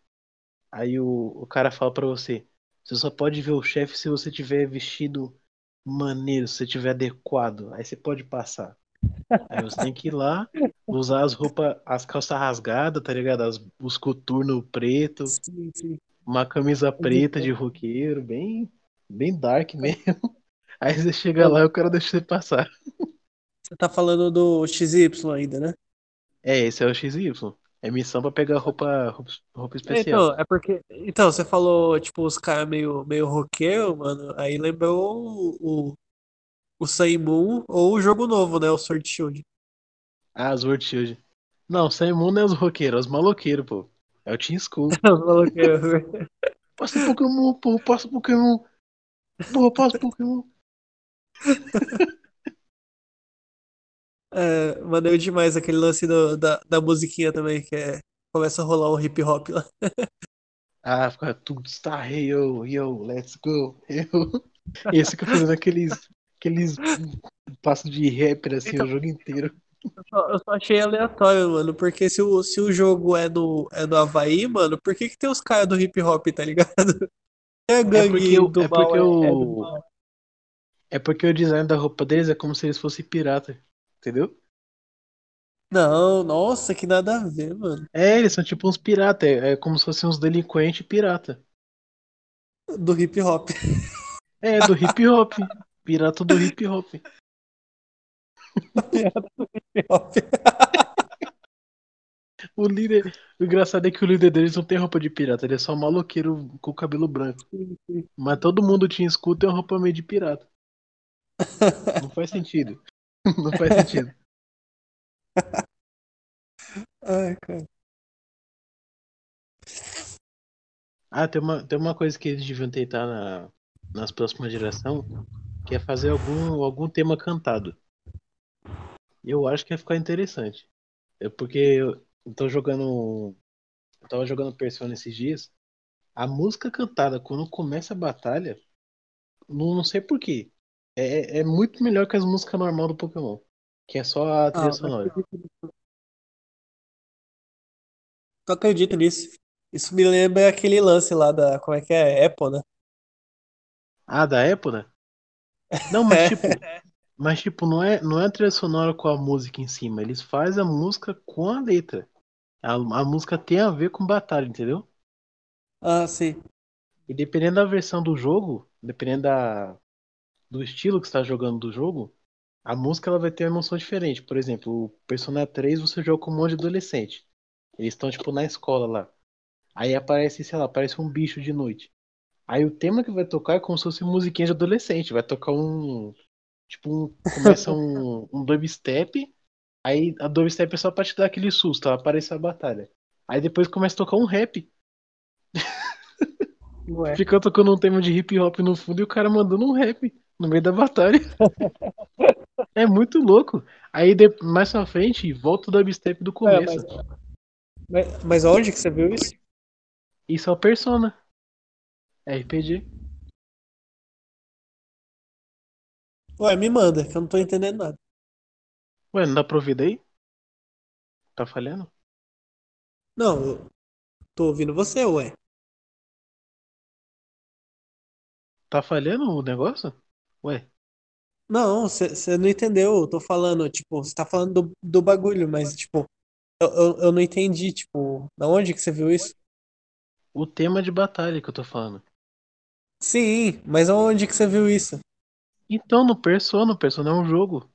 S1: Aí o, o cara fala pra você: Você só pode ver o chefe se você tiver vestido maneiro, se você tiver adequado. Aí você pode passar. Aí você tem que ir lá, usar as roupas, as calças rasgadas, tá ligado? As, os coturnos preto,
S2: Sim, sim.
S1: uma camisa preta de roqueiro, bem, bem dark mesmo. Aí você chega lá e o cara deixa você passar.
S2: Você tá falando do XY ainda, né?
S1: É, esse é o XY. É missão pra pegar roupa, roupa, roupa especial.
S2: Então, é porque. Então, você falou, tipo, os caras meio, meio roqueiro, mano. Aí lembrou o, o, Saimun ou o jogo novo, né? O Sword Shield.
S1: Ah, os World Shield. Não, Saimon não é os roqueiros, é os maloqueiros, pô. É o Team School.
S2: Os maloqueiros.
S1: Passa Pokémon, pô, passa Pokémon. Pô, passa Pokémon.
S2: É, maneiro demais aquele lance do- da, da musiquinha também, que é. Começa a rolar um hip hop lá.
S1: Ah, fica tudo está, hey, yo, yo, let's go, yo. E esse fica fazendo aqueles, aqueles passos de rapper assim
S2: Então-
S1: o jogo inteiro.
S2: Eu só, eu só achei aleatório, mano, porque se o, se o jogo é do, é do Havaí, mano, por que que tem os caras do hip hop, tá ligado? É a gangue
S1: porque o-
S2: do
S1: é
S2: mal,
S1: porque
S2: é-
S1: o-
S2: é do mal.
S1: É porque o design da roupa deles é como se eles fossem pirata, entendeu?
S2: Não, nossa, que nada a ver, mano.
S1: É, eles são tipo uns pirata, é, é como se fossem uns delinquentes pirata.
S2: Do hip hop.
S1: É, do hip hop. Pirata do hip hop.
S2: Hip hop.
S1: O líder. O engraçado é que o líder deles não tem roupa de pirata, ele é só um maloqueiro com cabelo branco. Mas todo mundo tinha escudo e tem uma roupa meio de pirata. Não faz sentido. Não faz sentido.
S2: Ai, cara.
S1: Ah, tem uma, tem uma coisa que eles deviam tentar na, nas próximas gerações, que é fazer algum, algum tema cantado. Eu acho que ia ficar interessante. É porque eu tô jogando. Eu tava jogando Persona esses dias. A música cantada, quando começa a batalha, não, não sei porquê. É, é muito melhor que as músicas normais do Pokémon. Que é só a trilha
S2: Ah,
S1: sonora.
S2: Tu acredita nisso? Isso me lembra aquele lance lá da. Como é que é? Apple, né?
S1: Ah, da Apple, né? Não, mas tipo. Mas tipo, não é, não é a trilha sonora com a música em cima. Eles fazem a música com a letra. A, a música tem a ver com batalha, entendeu?
S2: Ah, sim.
S1: E dependendo da versão do jogo, dependendo da, do estilo que você está jogando do jogo, a música ela vai ter uma emoção diferente. Por exemplo, o Persona 3 você joga com um monte de adolescente. Eles estão tipo na escola lá. Aí aparece, sei lá, aparece um bicho de noite. Aí o tema que vai tocar é como se fosse musiquinha de adolescente. Vai tocar um. Tipo, um, começa um, um dubstep. Aí a dubstep é só pra te dar aquele susto, ó, aparece a batalha. Aí depois começa a tocar um rap.
S2: Ué.
S1: Fica tocando um tema de hip hop no fundo e o cara mandando um rap no meio da batalha. É muito louco. Aí de- mais pra frente, volta o dubstep do
S2: É,
S1: começo.
S2: mas, mas, mas onde que você viu isso?
S1: Isso é o Persona. É RPG.
S2: Ué, me manda, que eu não tô entendendo nada.
S1: Ué, não dá pra ouvir daí? Tá falhando?
S2: Não, eu tô ouvindo você, ué.
S1: Tá falhando o negócio? Ué,
S2: Não, você não entendeu. Eu tô falando, tipo, você tá falando do, do bagulho, mas, tipo, eu, eu, eu não entendi, tipo, da onde que você viu isso?
S1: o tema de batalha que eu tô falando.
S2: Sim, mas aonde que você viu isso?
S1: Então, no Persona, o Persona é um jogo.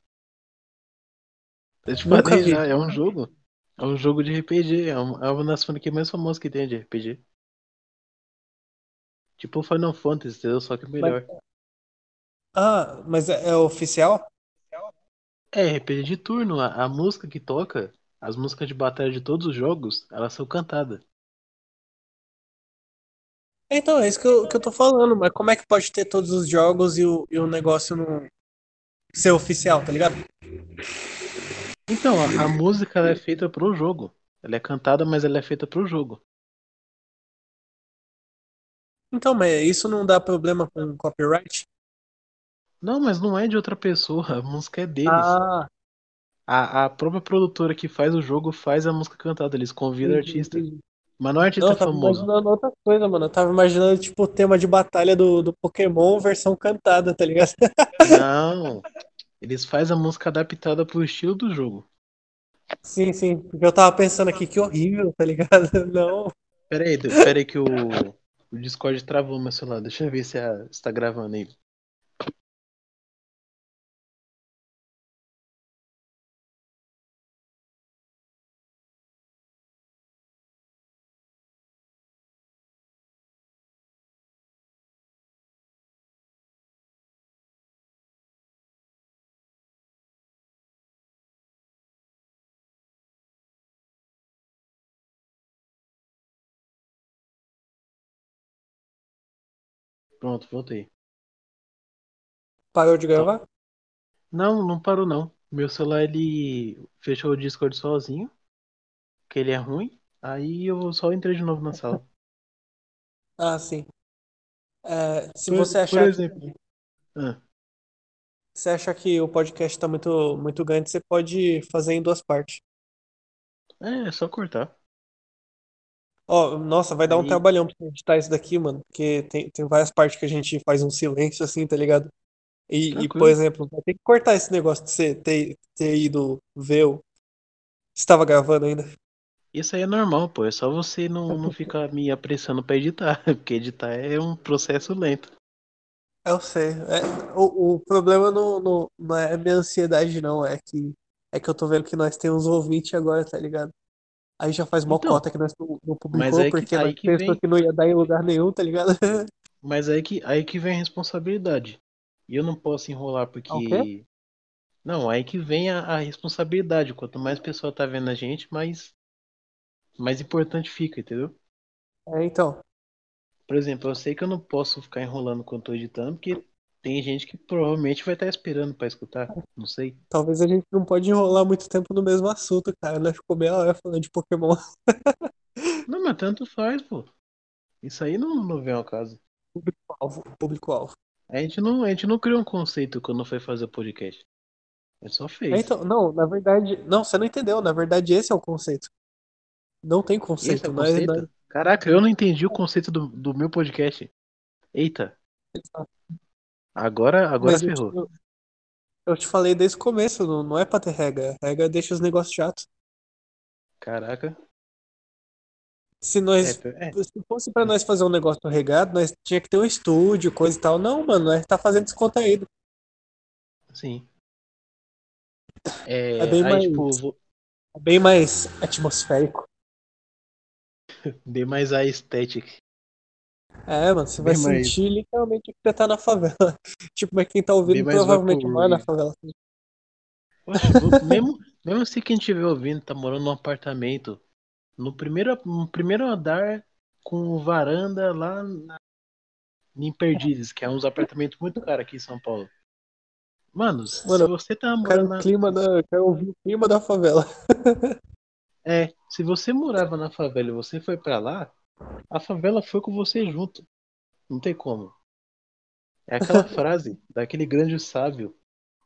S1: Eu te falei já, é um jogo. É um jogo de RPG, é uma, é uma das franquias mais famosas que tem de RPG. Tipo Final Fantasy, entendeu? Só que melhor.
S2: Ah, mas é, é oficial?
S1: É, RPG de turno. A, a música que toca, as músicas de batalha de todos os jogos, elas são cantadas.
S2: Então, é isso que eu, que eu tô falando, mas como é que pode ter todos os jogos e o, e o negócio não ser oficial, tá ligado?
S1: Então, a, a música é feita pro jogo. Ela é cantada, mas ela é feita pro jogo.
S2: Então, mas isso não dá problema com copyright?
S1: Não, mas não é de outra pessoa, a música é deles.
S2: Ah,
S1: A, a própria produtora que faz o jogo faz a música cantada, eles convidam
S2: entendi,
S1: artista.
S2: entendi.
S1: Mas não é artista
S2: Não, eu tava
S1: famoso.
S2: imaginando outra coisa, mano. Eu tava imaginando, tipo, o tema de batalha do, do Pokémon versão cantada, tá ligado?
S1: Não. Eles fazem a música adaptada pro estilo do jogo.
S2: Sim, sim. Porque eu tava pensando aqui, que horrível, tá ligado? Não.
S1: Pera aí, pera aí que o, o Discord travou meu celular. Deixa eu ver se, a, se tá gravando aí. Pronto, voltei.
S2: Parou de gravar?
S1: Não, não parou não. Meu celular ele fechou o Discord sozinho, que ele é ruim. Aí eu só entrei de novo na sala.
S2: Ah, sim. É, se
S1: Por-
S2: você
S1: por
S2: achar
S1: exemplo.
S2: que,
S1: Ah,
S2: você acha que o podcast tá muito, muito grande, você pode fazer em duas partes.
S1: é, é só cortar.
S2: Ó, nossa, vai dar um
S1: Aí-
S2: trabalhão pra editar isso daqui, mano. Porque tem, tem várias partes que a gente faz um silêncio assim, tá ligado? E, e, por exemplo, vai ter que cortar esse negócio de você ter, ter ido ver o. Estava gravando ainda.
S1: Isso aí é normal, pô. É só você não, não ficar me apressando pra editar. Porque editar é um processo lento.
S2: Eu sei. É, o, o problema não, não, não é minha ansiedade, não. É que, é que eu tô vendo que nós temos ouvinte agora, tá ligado? Aí já faz mó
S1: Então,
S2: cota que nós não, não
S1: mas
S2: publicou,
S1: que-
S2: porque nós
S1: que
S2: pensou
S1: vem-
S2: que não ia dar em lugar nenhum, tá ligado?
S1: Mas aí que, aí que vem a responsabilidade. E eu não posso enrolar porque.
S2: Ah, o quê?
S1: Não, aí que vem a, a responsabilidade. Quanto mais pessoa tá vendo a gente, mais, mais importante fica, entendeu?
S2: É, então.
S1: Por exemplo, eu sei que eu não posso ficar enrolando quando tô editando, porque tem gente que provavelmente vai estar esperando pra escutar. Não sei.
S2: Talvez a gente não pode enrolar muito tempo no mesmo assunto, cara. Nós ficou meia hora falando de Pokémon.
S1: Não, mas tanto faz, pô. Isso aí não, não vem ao caso.
S2: Público-alvo, público-alvo.
S1: A gente não, a gente não criou um conceito quando foi fazer o podcast. A gente só fez.
S2: É, então, não, na verdade. Não, você não entendeu. Na verdade, esse é o conceito. Não tem conceito.
S1: é
S2: nós-
S1: conceito?
S2: nós-
S1: Caraca, eu não entendi o conceito do, do meu podcast. Eita, agora, agora
S2: Mas
S1: ferrou.
S2: eu- eu te falei desde o começo, não, não é pra ter regra. Regra deixa os negócios chatos.
S1: Caraca.
S2: Se nós.
S1: É, é,
S2: Se fosse pra nós fazer um negócio regado, nós tinha que ter um estúdio, coisa e tal. Não, mano, nós tá fazendo descontraído.
S1: sim. É,
S2: É bem
S1: aí,
S2: mais-
S1: tipo, vou,
S2: É bem mais atmosférico.
S1: dei mais a estética.
S2: É, mano, você vai
S1: Bem mais-
S2: sentir literalmente que você tá na favela. Tipo, mas quem tá ouvindo
S1: Bem mais
S2: provavelmente
S1: vapor,
S2: mora na favela.
S1: Vou- mesmo, mesmo se quem estiver ouvindo tá morando num apartamento, no primeiro, no primeiro andar, com varanda lá na, em Perdizes, que é uns apartamentos muito caros aqui em São Paulo. Mano, se
S2: Mano,
S1: você tá morando na,
S2: clima da, quero ouvir o clima da favela.
S1: É, se você morava na favela e você foi pra lá, a favela foi com você junto. Não tem como. É aquela frase daquele grande sábio,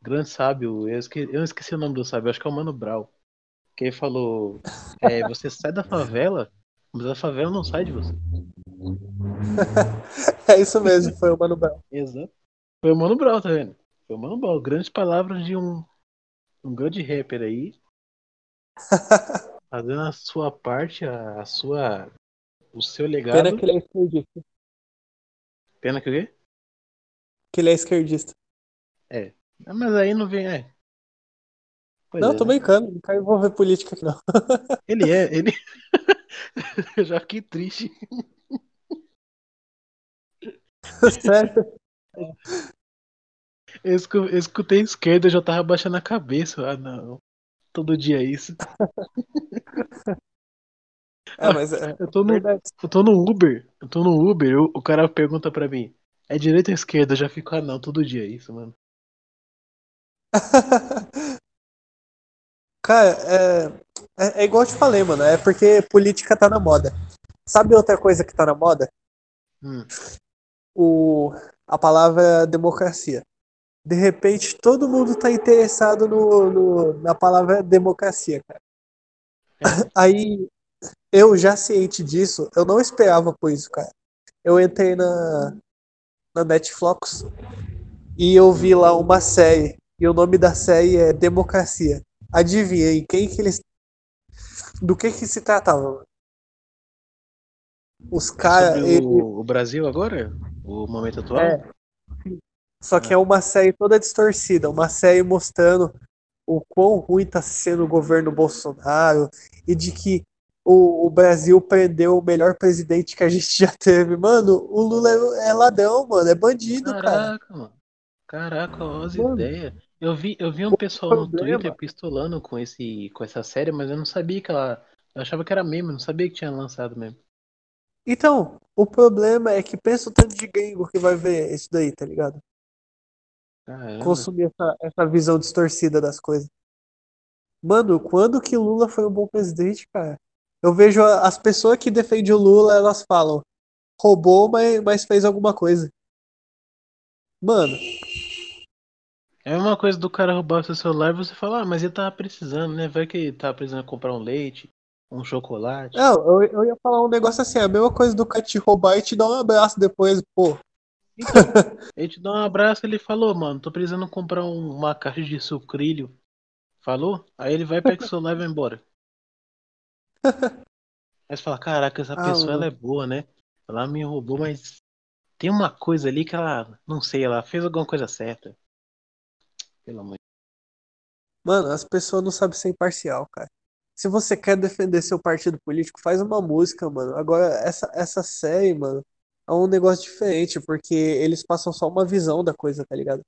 S1: grande sábio, eu esqueci, eu esqueci o nome do sábio, acho que é o Mano Brown. Que ele falou: é, você sai da favela, mas a favela não sai de você.
S2: É isso mesmo, foi o Mano Brown.
S1: Exato. Foi o Mano Brown, tá vendo? Foi o Mano Brown. Grandes palavras de um, um grande rapper aí, fazendo a sua parte, a, a sua. O seu legado.
S2: Pena que ele é esquerdista.
S1: Pena que o quê?
S2: Que ele é esquerdista.
S1: Ah, Mas aí não vem, é. Pois
S2: não,
S1: é,
S2: tô
S1: né?
S2: brincando, não quero envolver política aqui, não.
S1: Ele é, ele. Eu já fiquei triste.
S2: Sério.
S1: Escu- eu escutei esquerda, eu já tava baixando a cabeça. Ah, não. Todo dia é isso.
S2: É, mas é
S1: Eu tô no,
S2: verdade.
S1: eu tô no Uber. Eu tô no Uber, eu- o cara pergunta pra mim: é direita ou esquerda? Eu já fico, ah, não, todo dia é isso, mano.
S2: Cara, é, é, é igual eu te falei, mano. É porque política tá na moda. Sabe outra coisa que tá na moda?
S1: Hum.
S2: O, a palavra democracia. De repente, todo mundo tá interessado no, no- na palavra democracia, cara.
S1: É.
S2: Aí, eu já ciente disso, eu não esperava por isso, cara. Eu entrei na, na Netflix e eu vi lá uma série. E o nome da série é Democracia. Adivinhei quem que eles. Do que que se tratava? Os caras.
S1: sobre o, o Brasil agora? O momento atual?
S2: É. Só que é uma série toda distorcida, uma série mostrando o quão ruim tá sendo o governo Bolsonaro e de que o, o Brasil prendeu o melhor presidente que a gente já teve. Mano, o Lula é, é ladrão, mano, é bandido, cara.
S1: Caraca, mano. Caraca, as ideias. Eu vi, eu vi um pessoal no Twitter pistolando com esse, com essa série, mas eu não sabia que ela. Eu achava que era meme, eu não sabia que tinha lançado mesmo.
S2: Então, o problema é que pensa o tanto de gringo que vai ver isso daí, tá ligado?
S1: Caramba.
S2: Consumir essa, essa visão distorcida das coisas. Mano, quando que Lula foi um bom presidente, cara? Eu vejo as pessoas que defendem o Lula, elas falam, roubou, mas, mas fez alguma coisa. Mano,
S1: É uma coisa do cara roubar o seu celular e você falar, ah, mas ele tava precisando, né? Vai que ele tava precisando comprar um leite, um chocolate.
S2: não, eu, eu ia falar um negócio assim, a mesma coisa do cara te roubar e te dar um abraço depois, pô.
S1: Então, ele te dá um abraço ele falou, mano, tô precisando comprar um- uma caixa de sucrilho. Falou? Aí ele vai, pega o celular e vai embora. Aí você fala, caraca, essa
S2: Ah,
S1: pessoa ela é boa, né? Ela me roubou, mas tem uma coisa ali que ela, não sei, ela fez alguma coisa certa. Pelo amor de
S2: Mano, as pessoas não sabem ser imparcial, cara. Se você quer defender seu partido político, faz uma música, mano. Agora, essa, essa série, mano, é um negócio diferente, porque eles passam só uma visão da coisa, tá ligado?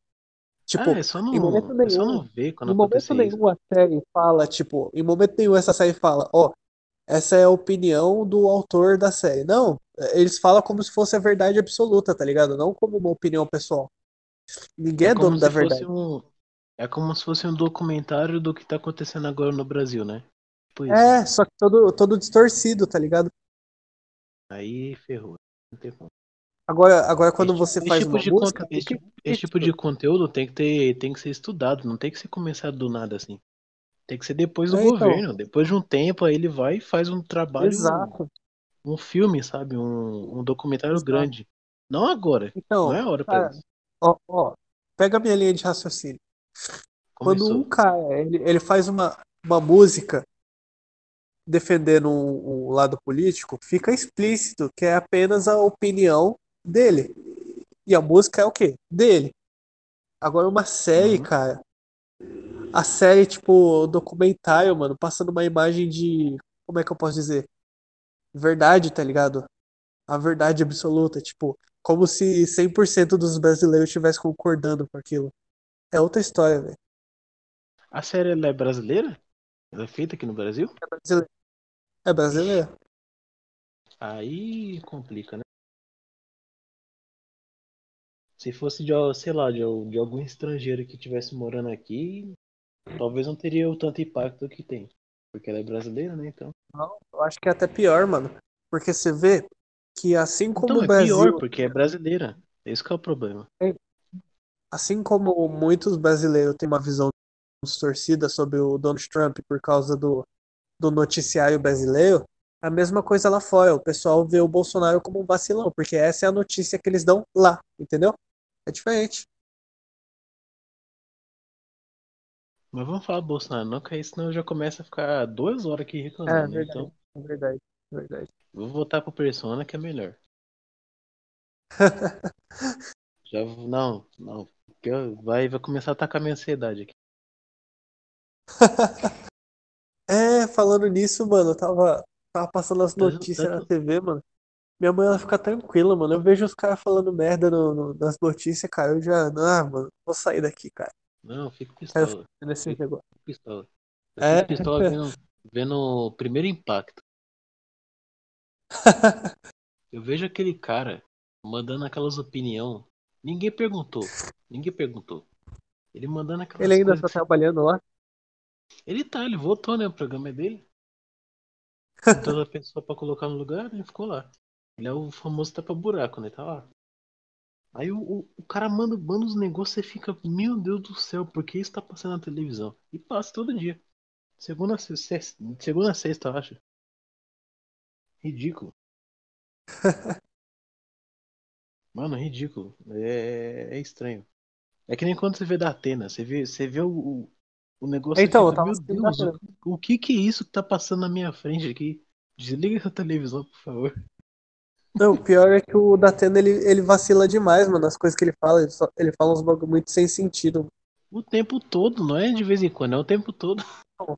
S2: Tipo,
S1: Ah, é só
S2: em momento
S1: não, é só
S2: nenhum,
S1: não ver quando
S2: em momento
S1: acontecer isso.
S2: nenhum a série fala, tipo, em momento nenhum essa série fala, ó, essa é a opinião do autor da série. Não, eles falam como se fosse a verdade absoluta, tá ligado? Não como uma opinião pessoal. Ninguém é,
S1: É
S2: dono da verdade.
S1: um, é como se fosse um documentário do que tá acontecendo agora no Brasil, né? Tipo.
S2: É, só que todo, todo distorcido, tá ligado?
S1: Aí ferrou. Não tem como.
S2: Agora, agora quando
S1: Esse-
S2: você
S1: esse
S2: faz
S1: tipo
S2: uma
S1: de
S2: música,
S1: esse, tipo- esse tipo de conteúdo tem que ter, tem que ser estudado, não tem que ser começado do nada assim. Tem que ser depois do
S2: É, então.
S1: governo. Depois de um tempo, aí ele vai e faz um trabalho,
S2: Exato.
S1: um filme, sabe? Um, um documentário
S2: Exato.
S1: grande. Não agora.
S2: Então,
S1: Não é hora pra
S2: cara, ó, ó, pega a minha linha de raciocínio. Quando um
S1: Começou.
S2: cara, ele, ele faz uma, uma música defendendo um, um lado político, fica explícito que é apenas a opinião dele. E a música é o quê? Dele. Agora uma série,
S1: Uhum.
S2: cara, a série, tipo, documentário, mano, passando uma imagem de, como é que eu posso dizer? Verdade, tá ligado? A verdade absoluta, tipo, como se 100% dos brasileiros estivessem concordando com aquilo. É outra história, velho.
S1: A série ela é brasileira? Ela é feita aqui no Brasil?
S2: É brasileiro. É brasileiro.
S1: Aí complica, né? Se fosse de, sei lá, de, de algum estrangeiro que estivesse morando aqui, talvez não teria o tanto impacto que tem. Porque ela é brasileira, né? Então.
S2: Não, eu acho que é até pior, mano. Porque você vê que assim como
S1: Então
S2: o
S1: é
S2: Brasil,
S1: pior, porque é brasileira. Esse que é o problema.
S2: assim como muitos brasileiros têm uma visão distorcida sobre o Donald Trump por causa do, do noticiário brasileiro, a mesma coisa lá fora. O pessoal vê o Bolsonaro como um vacilão, porque essa é a notícia que eles dão lá, entendeu? É diferente.
S1: Mas vamos falar Bolsonaro, não, que aí senão eu já começo a ficar duas horas aqui
S2: É
S1: reclamando.
S2: verdade,
S1: Então,
S2: é verdade, é verdade.
S1: vou voltar pro Persona que é melhor. Já, não, não. porque Vai, vai começar a atacar minha ansiedade aqui.
S2: É, falando nisso, mano, eu tava, tava passando as
S1: Tanto-
S2: notícias na TV, mano. Minha mãe, ela fica tranquila, mano. Eu vejo os caras falando merda no, no- nas notícias, cara. Eu já, ah, mano, vou sair daqui, cara.
S1: Não, fico pistola.
S2: negócio.
S1: Fico pistola. Eu
S2: É?
S1: fico pistola vendo, vendo o primeiro impacto. Eu vejo aquele cara mandando aquelas opinião. Ninguém perguntou. Ninguém perguntou. Ele mandando aquelas
S2: Ele ainda
S1: coisas.
S2: tá trabalhando lá?
S1: Ele tá, ele voltou, né? O programa é dele. Então a pessoa pra colocar no lugar, ele ficou lá. Ele é o famoso tapa-buraco, né? Tá lá. Aí o, o, o cara manda, manda os negócios e fica, meu Deus do céu, por que isso tá passando na televisão? E passa todo dia. Segunda a sexta, segunda sexta, eu acho. Ridículo. Mano, ridículo. É, é estranho. É que nem quando você vê da Atena, você vê, você vê o, o negócio
S2: Então, eu
S1: fica,
S2: tava
S1: Deus, o, o que que é isso que tá passando na minha frente aqui? Desliga essa televisão, por favor.
S2: Não, o pior é que o Datena ele, ele vacila demais, mano, nas coisas que ele fala. Ele, só- ele fala uns bagulho muito sem sentido.
S1: O tempo todo, não é de vez em quando, é o tempo todo. Não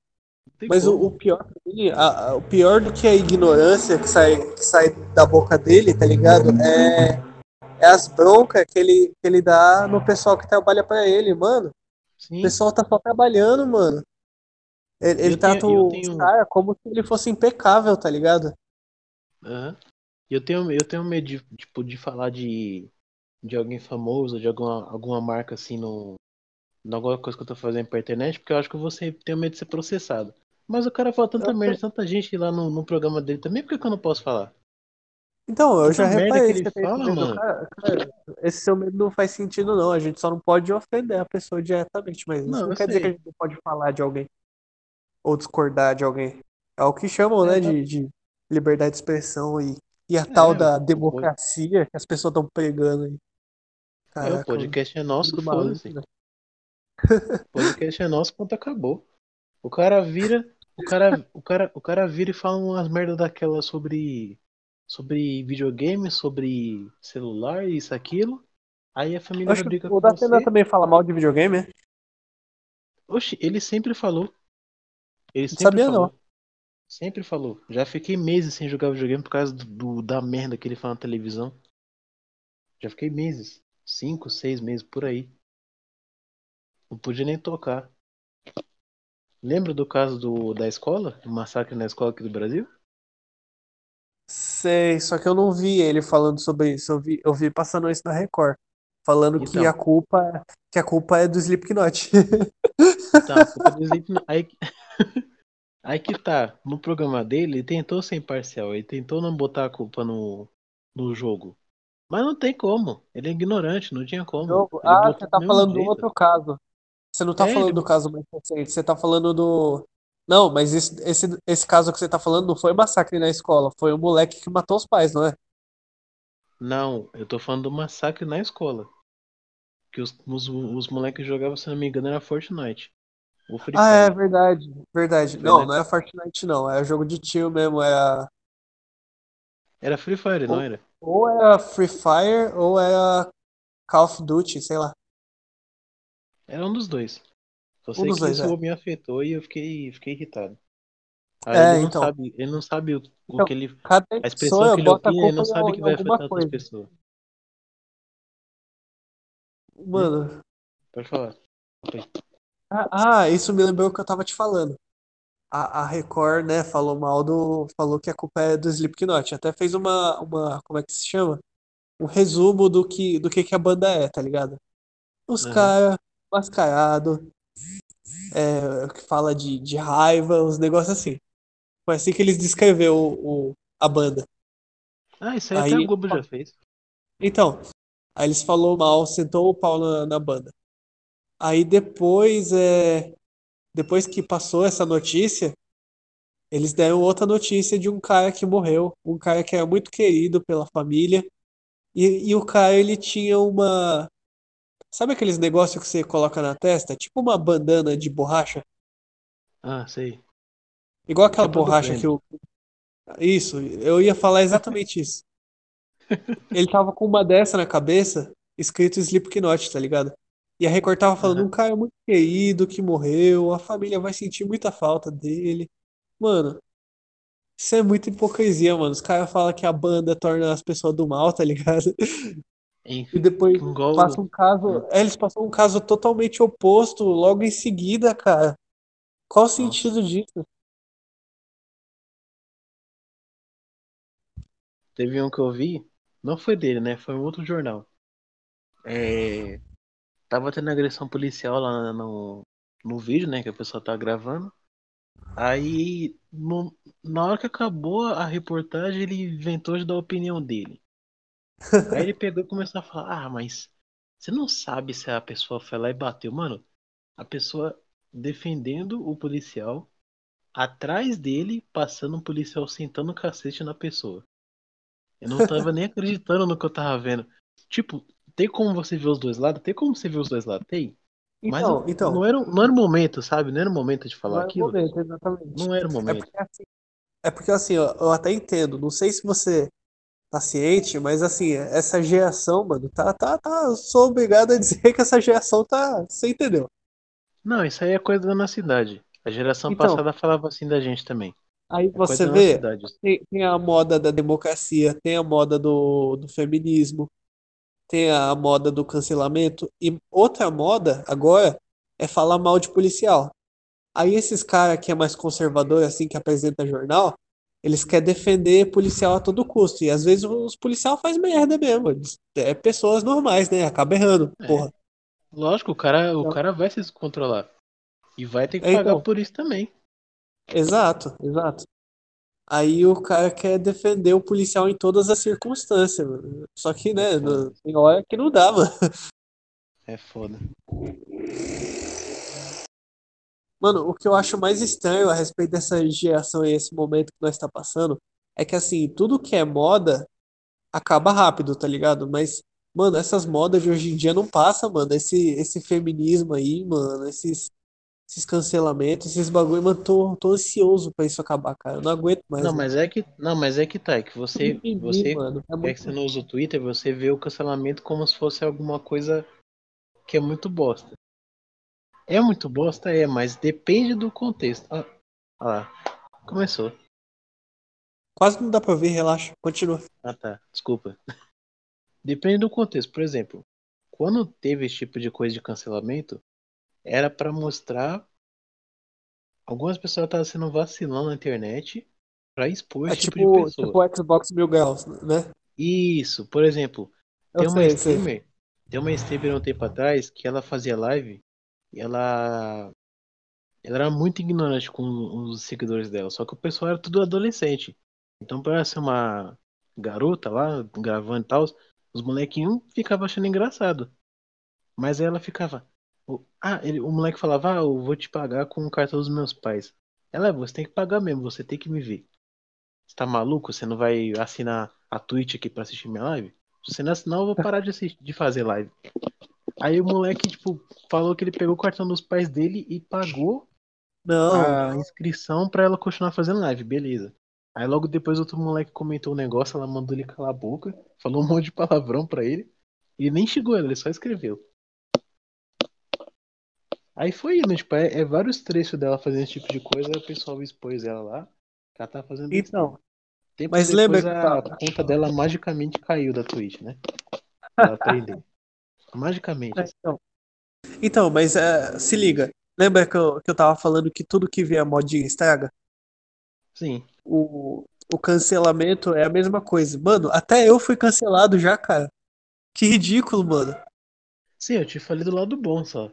S2: Mas o, o pior dele, a- a- o pior do que a ignorância que sai, que sai da boca dele, tá ligado? É, é as broncas que ele, que ele dá no pessoal que trabalha pra ele, mano. O
S1: Sim,
S2: pessoal tá só trabalhando, mano. Ele,
S1: Eu
S2: trata
S1: tenho-
S2: os
S1: tenho-
S2: caras como se ele fosse impecável, tá ligado?
S1: aham. Eu tenho, eu tenho medo de, tipo, de falar de, de alguém famoso, de alguma, alguma marca assim no, alguma coisa que eu tô fazendo pra internet, porque eu acho que você tem medo de ser processado. Mas o cara fala tanta
S2: Eu
S1: merda, tanta gente lá no, no programa dele também, por que que eu não posso falar?
S2: Então, eu
S1: Tanta
S2: já reparei
S1: que fala, mano.
S2: Cara, cara, esse seu medo não faz sentido, não. A gente só não pode ofender a pessoa diretamente, mas isso
S1: Não,
S2: não quer dizer que a
S1: sei.
S2: gente não pode falar de alguém ou discordar de alguém. É o que chamam,
S1: É,
S2: né,
S1: tá.
S2: de, de liberdade de expressão e, e a
S1: É,
S2: tal da democracia que as pessoas estão pregando aí.
S1: É, o
S2: Caraca,
S1: podcast é nosso, foda-se.
S2: né?
S1: O podcast é nosso, ponto acabou. O cara vira, o cara, o cara, o cara vira e fala umas merda daquela sobre sobre videogame, sobre celular, isso aquilo. Aí a família vai
S2: que
S1: brigar
S2: o
S1: com
S2: Datena
S1: você.
S2: também fala mal de videogame, né?
S1: Oxi, ele sempre falou. Ele
S2: Não
S1: sempre
S2: sabia,
S1: falou. Sempre falou. Já fiquei meses sem jogar videogame por causa do, do- da merda que ele fala na televisão. Já fiquei meses. Cinco, seis meses por aí. Não podia nem tocar. Lembra do caso do, da escola? O massacre na escola aqui do Brasil?
S2: Sei, só que eu não vi ele falando sobre isso. Eu vi, eu vi passando isso na Record, falando que
S1: Então.
S2: a culpa, que a culpa é do Slipknot.
S1: Então, a culpa do Slipknot. Aí, que- aí que tá. No programa dele, ele tentou ser imparcial. Ele tentou não botar a culpa no, no jogo. Mas não tem como. Ele é ignorante, não tinha como.
S2: Jogo.
S1: Ele
S2: Ah, você
S1: do
S2: tá falando do
S1: jeito.
S2: outro caso. Você não tá
S1: É,
S2: falando
S1: ele-
S2: do caso mais recente, você tá falando do. Não, mas esse, esse, esse caso que você tá falando não foi massacre na escola, foi o moleque que matou os pais, não é?
S1: Não, eu tô falando do massacre na escola. Que os, os, os moleques jogavam, se não me engano, era Fortnite. O Free
S2: Ah, é
S1: Fire.
S2: verdade, verdade.
S1: Foi,
S2: Não,
S1: né?
S2: não é Fortnite, não. É jogo de tiro mesmo. É a...
S1: Era Free Fire, não era?
S2: Ou é a Free Fire ou é a Call of Duty, sei lá.
S1: Era um dos dois. Só
S2: Um
S1: sei
S2: dos
S1: que
S2: dois,
S1: isso
S2: é.
S1: me afetou e eu fiquei, fiquei irritado. Aí
S2: É,
S1: ele não
S2: então.
S1: sabe, ele não sabe o, o
S2: Então,
S1: que ele. A expressão que ele opina, ele não sabe que vai afetar outras
S2: coisa.
S1: pessoas.
S2: Mano,
S1: Pode falar.
S2: Ah, ah, isso me lembrou o que eu tava te falando. A, a Record, né, falou mal do. Falou que a culpa é do Slipknot. Até fez uma, uma. Como é que se chama? Um resumo do que, do que, que a banda é, tá ligado? Os
S1: Aham.
S2: caras mascarados, é, que fala de, de raiva, uns negócios assim. Foi assim que eles descreveu o, o- a banda.
S1: Ah, isso aí até a
S2: Aí,
S1: Globo já fez.
S2: então, aí eles falou mal, sentou o pau na, na banda. Aí depois, é, depois que passou essa notícia, eles deram outra notícia de um cara que morreu, um cara que era muito querido pela família, e, e o cara ele tinha uma, sabe aqueles negócios que você coloca na testa, tipo uma bandana de borracha,
S1: Ah, sei.
S2: igual aquela
S1: do
S2: borracha que eu, isso, eu ia falar exatamente isso. Ele tava com uma dessa na cabeça, escrito Slipknot, tá ligado? E a Record tava falando, um cara muito querido que morreu, a família vai sentir muita falta dele. Mano, isso é muita hipocrisia, mano. Os caras falam que a banda torna as pessoas do mal, tá ligado?
S1: Em-
S2: E depois passa um caso. é, Eles passam um caso totalmente oposto logo em seguida, cara. Qual o
S1: Nossa.
S2: sentido disso?
S1: Teve um que eu vi, não foi dele, né? Foi um outro jornal. É, tava tendo agressão policial lá no, no vídeo, né? Que a pessoa tá gravando. Aí, no- na hora que acabou a reportagem, ele inventou de dar a opinião dele. Aí ele pegou e começou a falar: Ah, mas você não sabe se a pessoa foi lá e bateu. Mano, a pessoa defendendo o policial, atrás dele, passando um policial sentando o cacete na pessoa. Eu não tava nem acreditando no que eu tava vendo. Tipo, tem como você ver os dois lados? Tem como você ver os dois lados? Tem. Mas
S2: Então,
S1: eu-
S2: então.
S1: não, era, não era o momento, sabe? Não era o momento de falar
S2: Não é o
S1: aquilo.
S2: momento, exatamente.
S1: Não era o
S2: É
S1: momento.
S2: porque assim, é porque, assim, ó, eu até entendo. Não sei se você tá ciente, mas assim, essa geração, mano, tá, tá, tá. Sou obrigado a dizer que essa geração tá. Você entendeu?
S1: Não, isso aí é coisa da nossa idade. A geração
S2: Então.
S1: passada falava assim da gente também.
S2: Aí
S1: É
S2: você vê, tem, tem a moda da democracia, tem a moda do, do feminismo, tem a moda do cancelamento, e outra moda agora é falar mal de policial. Aí esses caras que é mais conservador, assim, que apresenta jornal, eles querem defender policial a todo custo. E às vezes os policial faz merda mesmo. Eles- É pessoas normais, né? Acaba errando,
S1: É.
S2: porra.
S1: Lógico, o cara, o
S2: Então.
S1: cara vai se descontrolar. E vai ter que
S2: É,
S1: pagar
S2: então.
S1: por isso também.
S2: Exato, exato. Aí o cara quer defender o policial em todas as circunstâncias, mano. Só que, né,
S1: É
S2: tem hora que não dá, mano.
S1: É foda.
S2: Mano, o que eu acho mais estranho a respeito dessa geração e esse momento que nós tá passando é que, assim, tudo que é moda acaba rápido, tá ligado? Mas, mano, essas modas de hoje em dia não passam, mano. Esse, esse feminismo aí, mano, esses, esses cancelamentos, esses bagulho, mano, tô, tô ansioso pra isso acabar, cara. Eu não aguento mais,
S1: Não,
S2: mano.
S1: mas é que, não, mas é que tá, é que você,
S2: Mimimi,
S1: você,
S2: mano. É
S1: é
S2: muito
S1: que você não usa o Twitter, você vê o cancelamento como se fosse alguma coisa que é muito bosta. É muito bosta, é, mas depende do contexto. Ah, ah lá, começou.
S2: Quase não dá pra ver, relaxa. Continua.
S1: Ah tá, desculpa. Depende do contexto. Por exemplo, quando teve esse tipo de coisa de cancelamento, era pra mostrar algumas pessoas estavam sendo vacilão na internet pra expor
S2: É
S1: esse tipo,
S2: tipo,
S1: de pessoa.
S2: tipo o Xbox Mil Graus, né?
S1: Isso, por exemplo,
S2: Eu
S1: tem uma
S2: sei, sei.
S1: streamer, tem uma streamer um tempo atrás que ela fazia live e ela ela era muito ignorante com os seguidores dela, só que o pessoal era tudo adolescente. Então, pra ela ser uma garota lá, gravando e tal, os molequinhos ficavam achando engraçado. Mas ela ficava. Ah, ele, o moleque falava, ah, eu vou te pagar com o cartão dos meus pais. Ela, você tem que pagar mesmo, você tem que me ver. Você tá maluco? Você não vai assinar a Twitch aqui pra assistir minha live? Se você não assinar, eu vou parar de, assistir, de fazer live. Aí o moleque, tipo, falou que ele pegou o cartão dos pais dele e pagou
S2: Não,
S1: a inscrição pra ela continuar fazendo live, beleza. Aí logo depois outro moleque comentou um negócio, ela mandou ele calar a boca, falou um monte de palavrão pra ele. E nem xingou ele, ele só escreveu. Aí foi indo, tipo, é, é vários trechos dela fazendo esse tipo de coisa, aí o pessoal expôs ela lá, que ela tá fazendo
S2: então.
S1: Tempos
S2: mas lembra que
S1: a
S2: tá-
S1: conta dela magicamente caiu da Twitch, né? Ela aprendeu. Magicamente.
S2: Então, então mas é, se liga. Lembra que eu, que eu tava falando que tudo que vier modinha estraga?
S1: Sim.
S2: O, o cancelamento é a mesma coisa. Mano, até eu fui cancelado já, cara. Que ridículo, mano.
S1: Sim, eu te falei do lado bom só.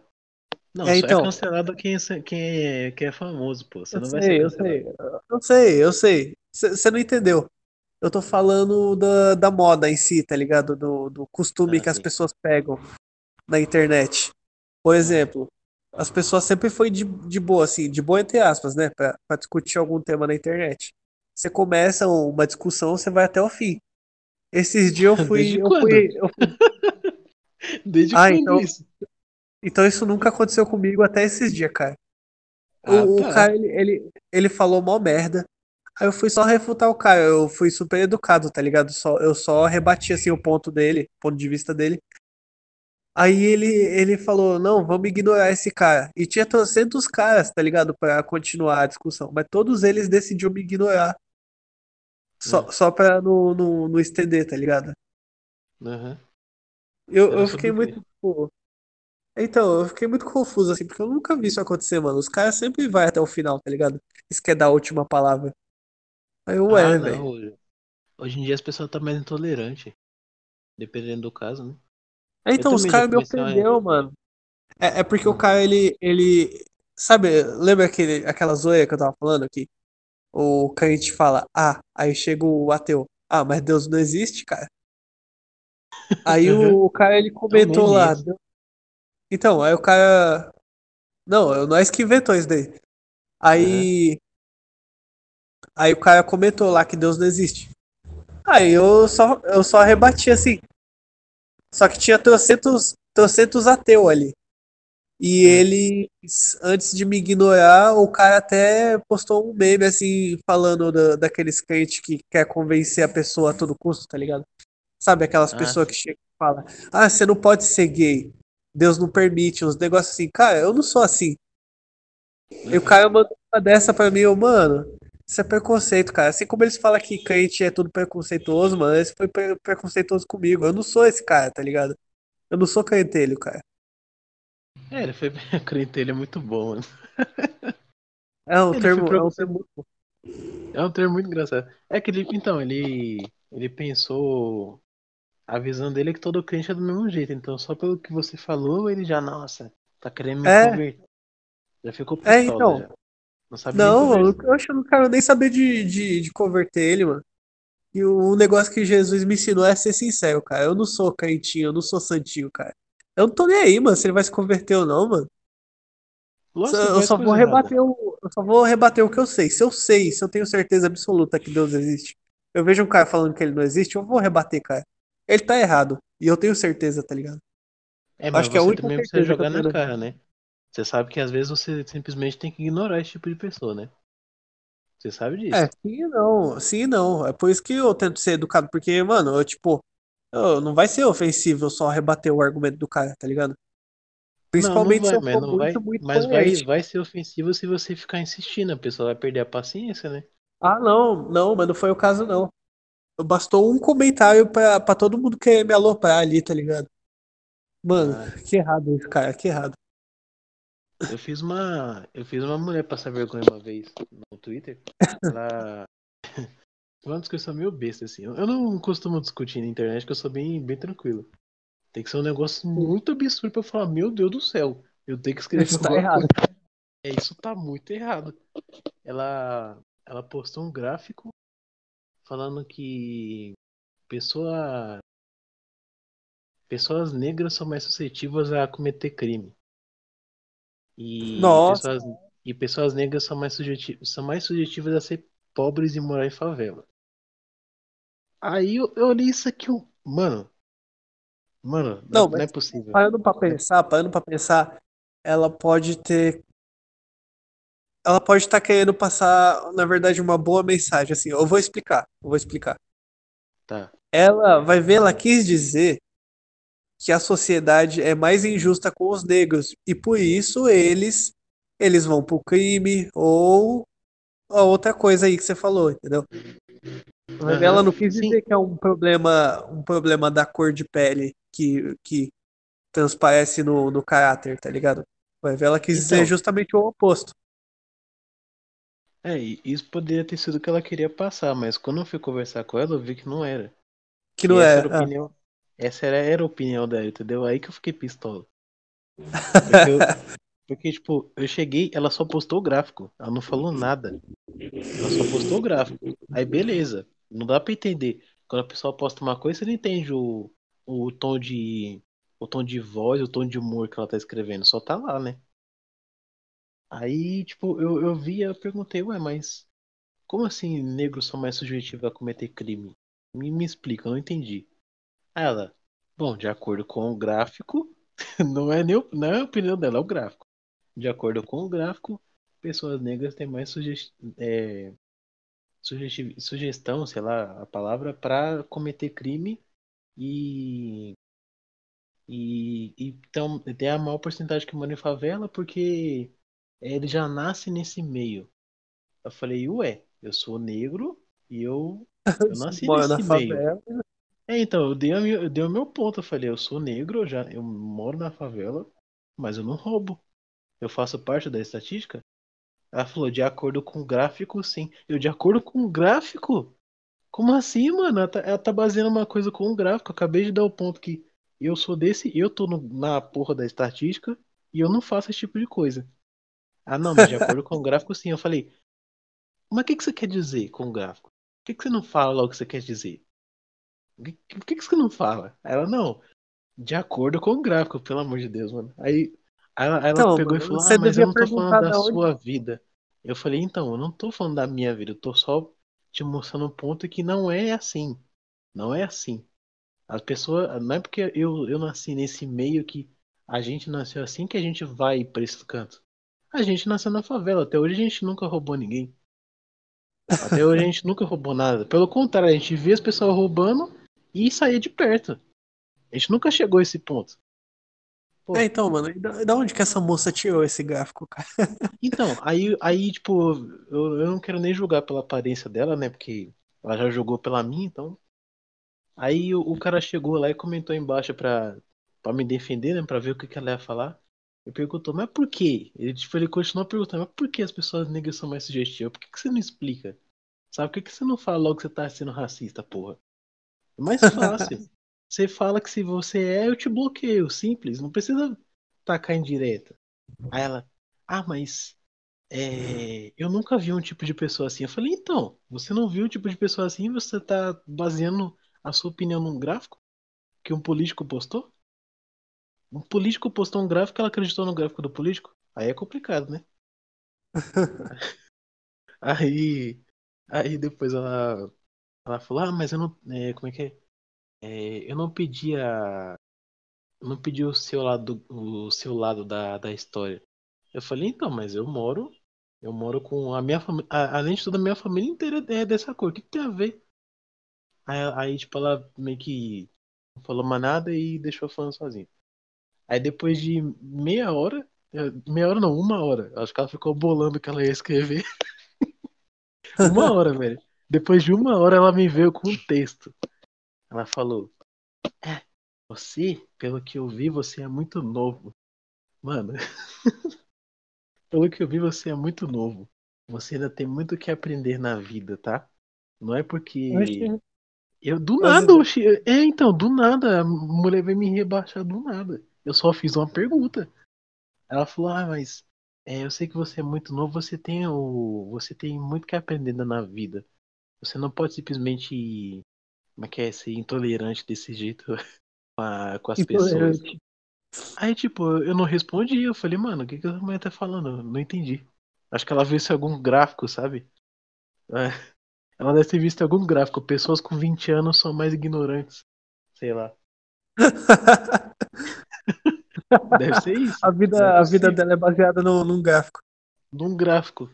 S1: Não,
S2: É,
S1: só
S2: então.
S1: é cancelado quem, é- quem, é, quem é famoso, pô. Você
S2: Eu
S1: não vai
S2: sei,
S1: ser
S2: eu
S1: cancelado.
S2: sei. Eu sei, eu sei. Você não entendeu. Eu tô falando da, da moda em si, tá ligado? Do, do costume
S1: Ah,
S2: que as
S1: sim.
S2: pessoas pegam na internet. Por exemplo, as pessoas sempre foi de, de boa, assim, de boa entre aspas, né? Pra, pra discutir algum tema na internet. Você começa uma discussão, você vai até o fim. Esses dias eu fui,
S1: Desde
S2: eu
S1: quando?
S2: fui, eu fui-
S1: Desde
S2: Ah,
S1: quando
S2: então-
S1: isso?
S2: Então isso nunca aconteceu comigo até esses dias, cara. O,
S1: Ah,
S2: o
S1: tá.
S2: cara, ele, ele, ele falou mó merda. Aí eu fui só refutar o cara. Eu fui super educado, tá ligado? Só, eu só rebati assim o ponto dele, ponto de vista dele. Aí ele, ele falou, não, vamos ignorar esse cara. E tinha trocentos caras, tá ligado? Pra continuar a discussão. Mas todos eles decidiram me ignorar. Só,
S1: Hum.
S2: só pra não, não, não estender, tá ligado?
S1: Aham.
S2: Eu, eu
S1: sobre
S2: fiquei
S1: o
S2: muito, tipo. Então, eu fiquei muito confuso, assim, porque eu nunca vi isso acontecer, mano. Os caras sempre vai até o final, tá ligado? Isso quer dar a última palavra. Aí eu,
S1: Ah,
S2: é,
S1: não.
S2: velho.
S1: Hoje, hoje em dia as pessoas estão mais intolerantes. Dependendo do caso, né?
S2: É, Então, os
S1: também já
S2: caras me
S1: comecei a-
S2: ofendeu, mano. É, é porque o
S1: Hum.
S2: cara, ele, ele. Sabe, lembra aquele, aquela zoeira que eu tava falando aqui? O crente fala, ah, aí chega o ateu. Ah, mas Deus não existe, cara. Aí o, o cara, ele comentou
S1: meme
S2: lá.
S1: isso.
S2: Então, aí o cara. Não, é nós que inventou isso daí. Aí Aí o cara comentou lá que Deus não existe. Aí eu só, eu só rebati assim. Só que tinha trocentos, trocentos ateu ali. E ele, antes de me ignorar, o cara até postou um meme assim, falando da, daqueles crentes que quer convencer a pessoa a todo custo, tá ligado? Sabe aquelas
S1: Ah,
S2: pessoas que chegam e falam, ah, você não pode ser gay, Deus não permite, uns negócios assim. Cara, eu não sou assim. E o cara mandou uma dessa pra mim, eu, mano, isso é preconceito, cara. Assim como eles falam que crente é tudo preconceituoso, mano, esse foi pre- preconceituoso comigo. Eu não sou esse cara, tá ligado? Eu não sou crentelho, cara.
S1: É, ele foi bem crente, ele é muito bom, mano.
S2: É um
S1: Ele
S2: termo, é um termo.
S1: É um termo muito engraçado. É que ele, então, ele, ele pensou. A visão dele é que todo crente é do mesmo jeito. Então, só pelo que você falou, ele já, nossa, tá querendo me
S2: É.
S1: converter. Já ficou
S2: É,
S1: pistola,
S2: então.
S1: já. Não sabe
S2: Não, eu,
S1: conversar.
S2: eu acho que eu não quero nem saber de, de, de converter ele, mano. E o negócio que Jesus me ensinou é ser sincero, cara. Eu não sou crentinho, eu não sou santinho, cara. Eu não tô nem aí, mano, se ele vai se converter ou não, mano. Só-
S1: que
S2: Eu só vou rebater o, eu só vou rebater o que eu sei. Se eu sei, se eu tenho certeza absoluta que Deus existe, eu vejo um cara falando que ele não existe, eu vou rebater, cara. Ele tá errado. E eu tenho certeza, tá ligado?
S1: É, mas
S2: Acho que é a única
S1: também precisa jogar na cara, né? Você sabe que às vezes você simplesmente tem que ignorar esse tipo de pessoa, né? Você sabe disso.
S2: É, sim e não, sim e não. É por isso que eu tento ser educado, porque, mano, eu, tipo, eu- não vai ser ofensivo eu só rebater o argumento do cara, tá ligado?
S1: Não, não
S2: Principalmente se
S1: vai,
S2: eu
S1: mas
S2: for
S1: não vai,
S2: muito, muito
S1: mas vai, vai ser ofensivo se você ficar insistindo, a pessoa vai perder a paciência, né?
S2: Ah, não, não, mas não foi o caso, não. Bastou um comentário pra, pra todo mundo querer me aloprar ali, tá ligado? Mano,
S1: Ah,
S2: que errado isso, cara, que errado.
S1: eu fiz uma, eu fiz uma mulher passar vergonha uma vez no Twitter. Ela foi uma discussão meio besta assim. Eu não costumo discutir na internet, que eu sou bem, bem tranquilo. Tem que ser um negócio muito absurdo pra eu falar, meu Deus do céu, eu tenho que escrever
S2: Isso tá errado.
S1: É, isso tá muito errado. Ela, ela postou um gráfico falando que pessoa, pessoas negras são mais suscetíveis a cometer crime. E
S2: Nossa,
S1: pessoas, e pessoas negras são mais, sujeti- são mais sujetivas a ser pobres e morar em favela. Aí eu, eu olhei isso aqui, mano, mano, não,
S2: não,
S1: não é possível.
S2: parando pra pensar, parando pra pensar, ela pode ter. Ela pode estar querendo passar, na verdade, uma boa mensagem. Assim, eu vou explicar, eu vou explicar.
S1: Tá.
S2: Ela vai ver, ela quis dizer que a sociedade é mais injusta com os negros e por isso eles eles vão pro crime ou a outra coisa aí que você falou, entendeu? Vai ver, ela não quis
S1: sim.
S2: dizer que é um problema um problema da cor de pele que, que transparece no, no caráter, tá ligado? Vai ver, ela quis dizer
S1: Então,
S2: justamente o oposto.
S1: É, isso poderia ter sido o que ela queria passar, mas quando eu fui conversar com ela, eu vi que não era.
S2: Que não
S1: essa
S2: é.
S1: era a
S2: ah.
S1: opinião, essa era, era a opinião dela, entendeu? Aí que eu fiquei pistola. Porque eu, porque, tipo, eu cheguei, ela só postou o gráfico, ela não falou nada. Ela só postou o gráfico. Aí beleza, não dá pra entender. Quando a pessoa posta uma coisa, você não entende o, o tom de o tom de voz, o tom de humor que ela tá escrevendo, só tá lá, né? Aí, tipo, eu, eu vi, eu perguntei, ué, mas como assim negros são mais sujeitos a cometer crime? Me, me explica, eu não entendi. Ela, bom, de acordo com o gráfico, não é, nem, não é a opinião dela, é o gráfico. De acordo com o gráfico, pessoas negras têm mais suge é, sugestão, sei lá, a palavra, para cometer crime e, e, e então, tem a maior porcentagem que mora em favela porque ele já nasce nesse meio. Eu falei, ué, eu sou negro e eu, eu nasci
S2: Mora na
S1: nesse meio.
S2: favela.
S1: É, então, eu dei, a eu dei o meu ponto. Eu falei, eu sou negro, eu já, eu moro na favela, mas eu não roubo. Eu faço parte da estatística? Ela falou, de acordo com o gráfico, sim. Eu, de acordo com o gráfico? Como assim, mano? Ela tá, ela tá baseando uma coisa com o gráfico. Eu acabei de dar o ponto que eu sou desse, eu tô no- na porra da estatística e eu não faço esse tipo de coisa. Ah, não, mas de acordo com o gráfico, sim. Eu falei, mas o que, que você quer dizer com o gráfico? Por que, que você não fala logo o que você quer dizer? Por que, que, que você não fala? Ela, não, de acordo com o gráfico, pelo amor de Deus, mano. Aí, aí ela,
S2: Então,
S1: pegou e
S2: mano,
S1: falou,
S2: você
S1: ah, mas eu não tô falando da
S2: onde.
S1: sua vida. Eu falei, então, eu não tô falando da minha vida, eu tô só te mostrando um ponto que não é assim. Não é assim. As pessoas. Não é porque eu, eu nasci nesse meio que a gente nasceu assim que a gente vai pra esse canto. A gente nasceu na favela. Até hoje a gente nunca roubou ninguém. Até hoje a gente nunca roubou nada. Pelo contrário, a gente via as pessoas roubando e saía de perto. A gente nunca chegou a esse ponto. Pô.
S2: É, então, mano, da, da onde que essa moça tirou esse gráfico, cara?
S1: Então, aí, aí tipo, eu, eu não quero nem julgar pela aparência dela, né? Porque ela já jogou pela minha, então. Aí o, o cara chegou lá e comentou embaixo pra, pra me defender, né? Pra ver o que, que ela ia falar. Ele perguntou, mas por quê? Ele, tipo, ele continuou perguntando, mas por que as pessoas negras são mais sugestivas? Por que, que você não explica? Sabe, por que, que você não fala logo que você tá sendo racista, porra? É mais fácil. você fala que se você é, eu te bloqueio. Simples, não precisa tacar em direta. Aí ela, ah, mas é, eu nunca vi um tipo de pessoa assim. Eu falei, então, você não viu um tipo de pessoa assim, você tá baseando a sua opinião num gráfico que um político postou? Um político postou um gráfico, ela acreditou no gráfico do político? Aí é complicado, né? aí, aí depois ela, ela falou, ah, mas eu não, é, como é que é? é? Eu não pedi a, eu não pedi o seu lado, o seu lado da, da história. Eu falei, então, mas eu moro, eu moro com a minha família, além de tudo, a minha família inteira é dessa cor. O que, que tem a ver? Aí, aí, tipo, ela meio que não falou mais nada e deixou falando sozinha. Aí depois de meia hora, meia hora não, uma hora, acho que ela ficou bolando que ela ia escrever. uma hora, velho. Depois de uma hora ela me veio com um texto. Ela falou: É, você, pelo que eu vi, você é muito novo. Mano, pelo que eu vi, você é muito novo. Você ainda tem muito que aprender na vida, tá? Não é porque. Eu do nada, oxi, é então, do nada, a mulher veio me rebaixar do nada. Eu só fiz uma pergunta. Ela falou: "Ah, mas é, eu sei que você é muito novo, você tem o você tem muito que aprender na vida. Você não pode simplesmente como é que é ser intolerante desse jeito com, a, com as pessoas." Aí, tipo, eu não respondi, eu falei: "Mano, o que que a mulher tá falando? não entendi." Acho que ela viu se algum gráfico, sabe? É. Ela deve ter visto algum gráfico. Pessoas com 20 anos são mais ignorantes. Sei lá. deve ser isso.
S2: A vida, a vida dela é baseada no, num gráfico.
S1: Num gráfico.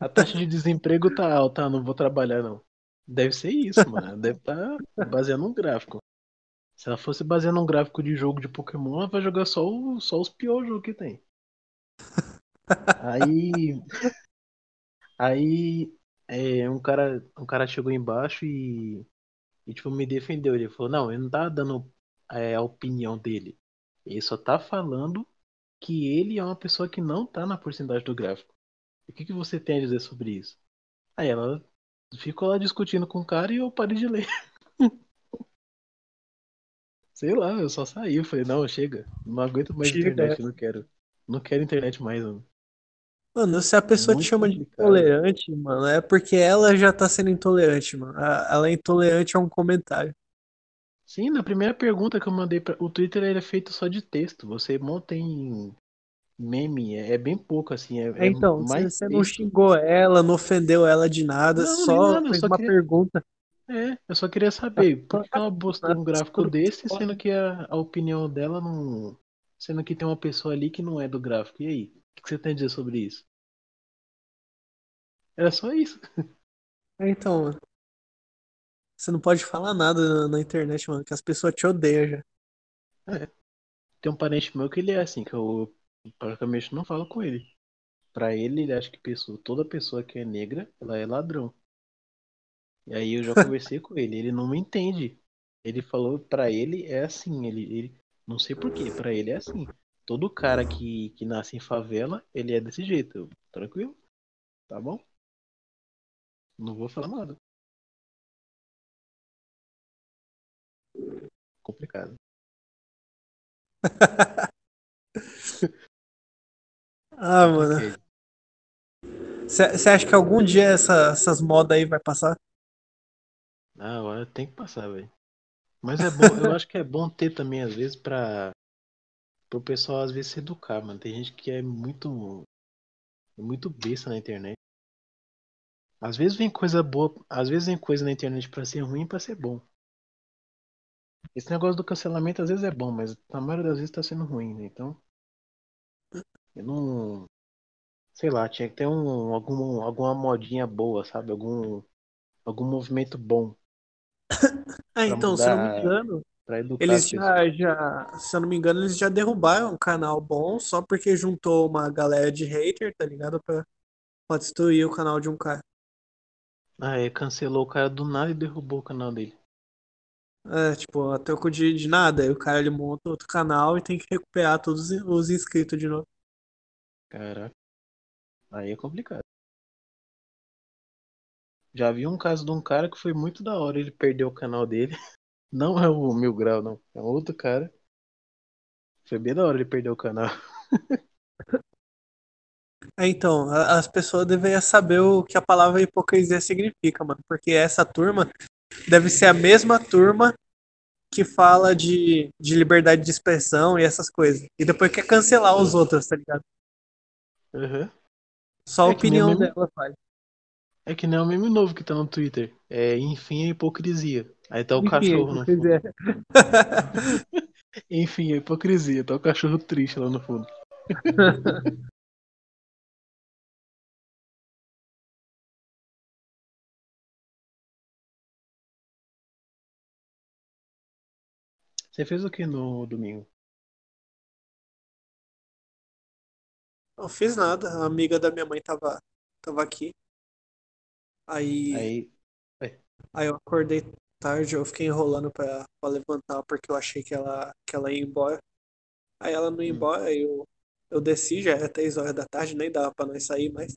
S1: A taxa de desemprego tá alta, não vou trabalhar não. Deve ser isso, mano. Deve estar tá baseando num gráfico. Se ela fosse baseando num gráfico de jogo de Pokémon, ela vai jogar só, o, só os piores jogos que tem. Aí. Aí é, um cara, um cara chegou embaixo e, e tipo, me defendeu. Ele falou, não, ele não tá dando é, a opinião dele. Ele só tá falando que ele é uma pessoa que não tá na porcentagem do gráfico. O que, que você tem a dizer sobre isso? Aí ela ficou lá discutindo com o cara e eu parei de ler. Sei lá, eu só saí. Eu falei, não, chega. Não aguento mais chega. internet, não quero. Não quero internet mais, mano.
S2: Mano, se a pessoa Muito te chama complicado. de intolerante, mano, é porque ela já tá sendo intolerante, mano. Ela é intolerante a um comentário.
S1: Sim, na primeira pergunta que eu mandei para o Twitter ele é feito só de texto. Você monta em meme, é, é bem pouco assim. É,
S2: é então, mais você não xingou ela, não ofendeu ela de nada, não, só nada, fez só uma queria... pergunta.
S1: É, eu só queria saber por que ela postou um gráfico desse, sendo que a, a opinião dela não. Sendo que tem uma pessoa ali que não é do gráfico. E aí? O que você tem a dizer sobre isso? Era só isso.
S2: Então. Você não pode falar nada na, internet, mano, que as pessoas te odeiam já.
S1: É. Tem um parente meu que ele é assim, que eu praticamente não falo com ele. Pra ele, ele acha que pessoa, toda pessoa que é negra, ela é ladrão. E aí eu já conversei com ele, ele não me entende. Ele falou pra ele é assim, ele, ele não sei porquê, pra ele é assim. Todo cara que, que nasce em favela, ele é desse jeito. Eu, tranquilo? Tá bom? Não vou falar nada. Complicado.
S2: ah, mano. Você acha que algum dia essa, essas modas aí vai passar?
S1: Ah, agora tem que passar, velho. Mas é bom, eu acho que é bom ter também, às vezes, pra. Pro pessoal às vezes se educar, mano. Tem gente que é muito É muito besta na internet. Às vezes vem coisa boa, às vezes vem coisa na internet pra ser ruim e pra ser bom. Esse negócio do cancelamento às vezes é bom, mas na maioria das vezes tá sendo ruim, né? Então. Eu não. Sei lá, tinha que ter um, algum, alguma modinha boa, sabe? Algum, algum movimento bom.
S2: Ah, então, se eu não me engano, eles já, já, se eu não me engano, eles já derrubaram um canal bom só porque juntou uma galera de hater, tá ligado? Pra, pra destruir o canal de um cara.
S1: Ah, é, cancelou o cara do nada e derrubou o canal dele.
S2: É, tipo, a troco de, de nada. Aí o cara ele monta outro canal e tem que recuperar todos os os inscritos de novo.
S1: Caraca. Aí é complicado. Já vi um caso de um cara que foi muito da hora. Ele perdeu o canal dele. Não é o Mil Grau, não. É um outro cara. Foi bem da hora ele perder o canal.
S2: É, então, as pessoas deveriam saber o que a palavra hipocrisia significa, mano. Porque essa turma deve ser a mesma turma que fala de, de liberdade de expressão e essas coisas. E depois quer cancelar os outros, tá ligado?
S1: Uhum.
S2: Só a
S1: É
S2: opinião
S1: o mesmo-
S2: dela faz.
S1: É que nem o meme novo que tá no Twitter. É, enfim, a hipocrisia. Aí tá o
S2: Enfim,
S1: cachorro no fundo.
S2: hipocrisia.
S1: Enfim, a hipocrisia. Tá o cachorro triste lá no fundo. Você fez o que no domingo?
S2: Não fiz nada. A amiga da minha mãe tava, tava aqui. Aí,
S1: Aí.
S2: aí eu acordei tarde, eu fiquei enrolando pra, pra levantar porque eu achei que ela, que ela ia embora. Aí ela não ia
S1: Hum.
S2: embora, aí eu, eu desci, já era três horas da tarde, nem dava pra nós sair mais.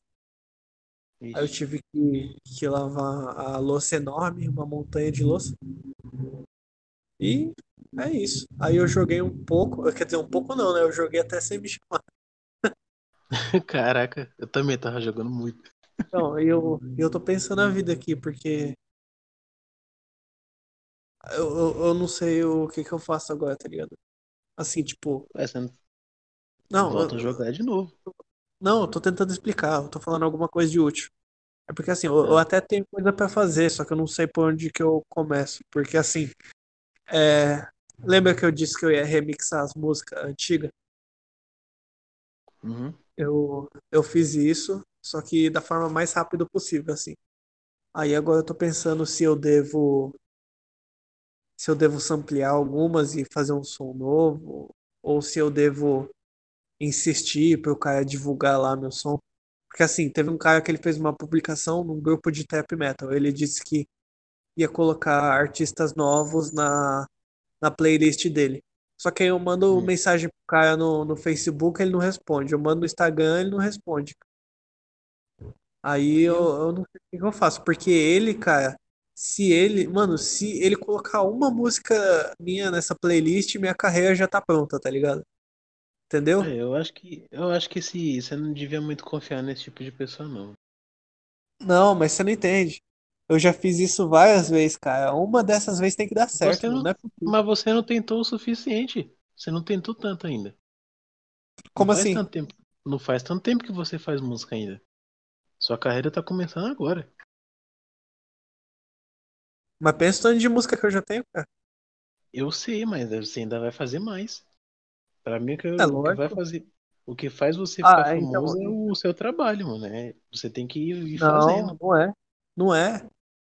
S2: Aí eu
S1: Ixi,
S2: tive que, que lavar a louça enorme, uma montanha de louça. E é isso. Aí eu joguei um pouco, quer dizer, um pouco não, né? Eu joguei até sem me chamar.
S1: Caraca, eu também tava jogando muito.
S2: Então, eu, eu tô pensando na vida aqui, porque eu, eu, eu não sei o que que eu faço agora, tá ligado? Assim, tipo,
S1: Ué, você não
S2: não,
S1: volta a
S2: eu,
S1: jogar de novo.
S2: não, eu tô tentando explicar, eu tô falando alguma coisa de útil. É porque assim, eu, eu
S1: Ah.
S2: até tenho coisa pra fazer, só que eu não sei por onde que eu começo. Porque assim, é, lembra que eu disse que eu ia remixar as músicas antigas?
S1: Uhum.
S2: Eu, eu fiz isso, só que da forma mais rápida possível, assim. Aí agora eu tô pensando se eu devo se eu devo samplear algumas e fazer um som novo, ou se eu devo insistir para o cara divulgar lá meu som. Porque assim, teve um cara que ele fez uma publicação num grupo de trap metal. Ele disse que ia colocar artistas novos na, na playlist dele. Só que aí eu mando
S1: Hum.
S2: mensagem pro cara no, no Facebook, ele não responde. Eu mando no Instagram, ele não responde. Aí eu, eu não sei o que que eu faço, porque ele, cara, se ele, mano, se ele colocar uma música minha nessa playlist, minha carreira já tá pronta, tá ligado? Entendeu?
S1: É, eu acho que eu acho que se você não devia muito confiar nesse tipo de pessoa não.
S2: Não, mas você não entende. Eu já fiz isso várias vezes, cara. Uma dessas vezes tem que dar certo,
S1: Você não-
S2: Não é.
S1: Mas você não tentou o suficiente. Você não tentou tanto ainda. Não
S2: Como
S1: faz
S2: assim?
S1: Não faz tanto tempo que você faz música ainda. Sua carreira tá começando agora.
S2: Mas pensa o tanto de música que eu já tenho, cara.
S1: Eu sei, mas você ainda vai fazer mais. Pra mim, o que,
S2: É
S1: o que vai fazer. O que faz você
S2: Ah,
S1: ficar
S2: é, então,
S1: famoso é o seu trabalho, mano. É, você tem que ir, ir
S2: Não,
S1: fazendo.
S2: não é. Não é.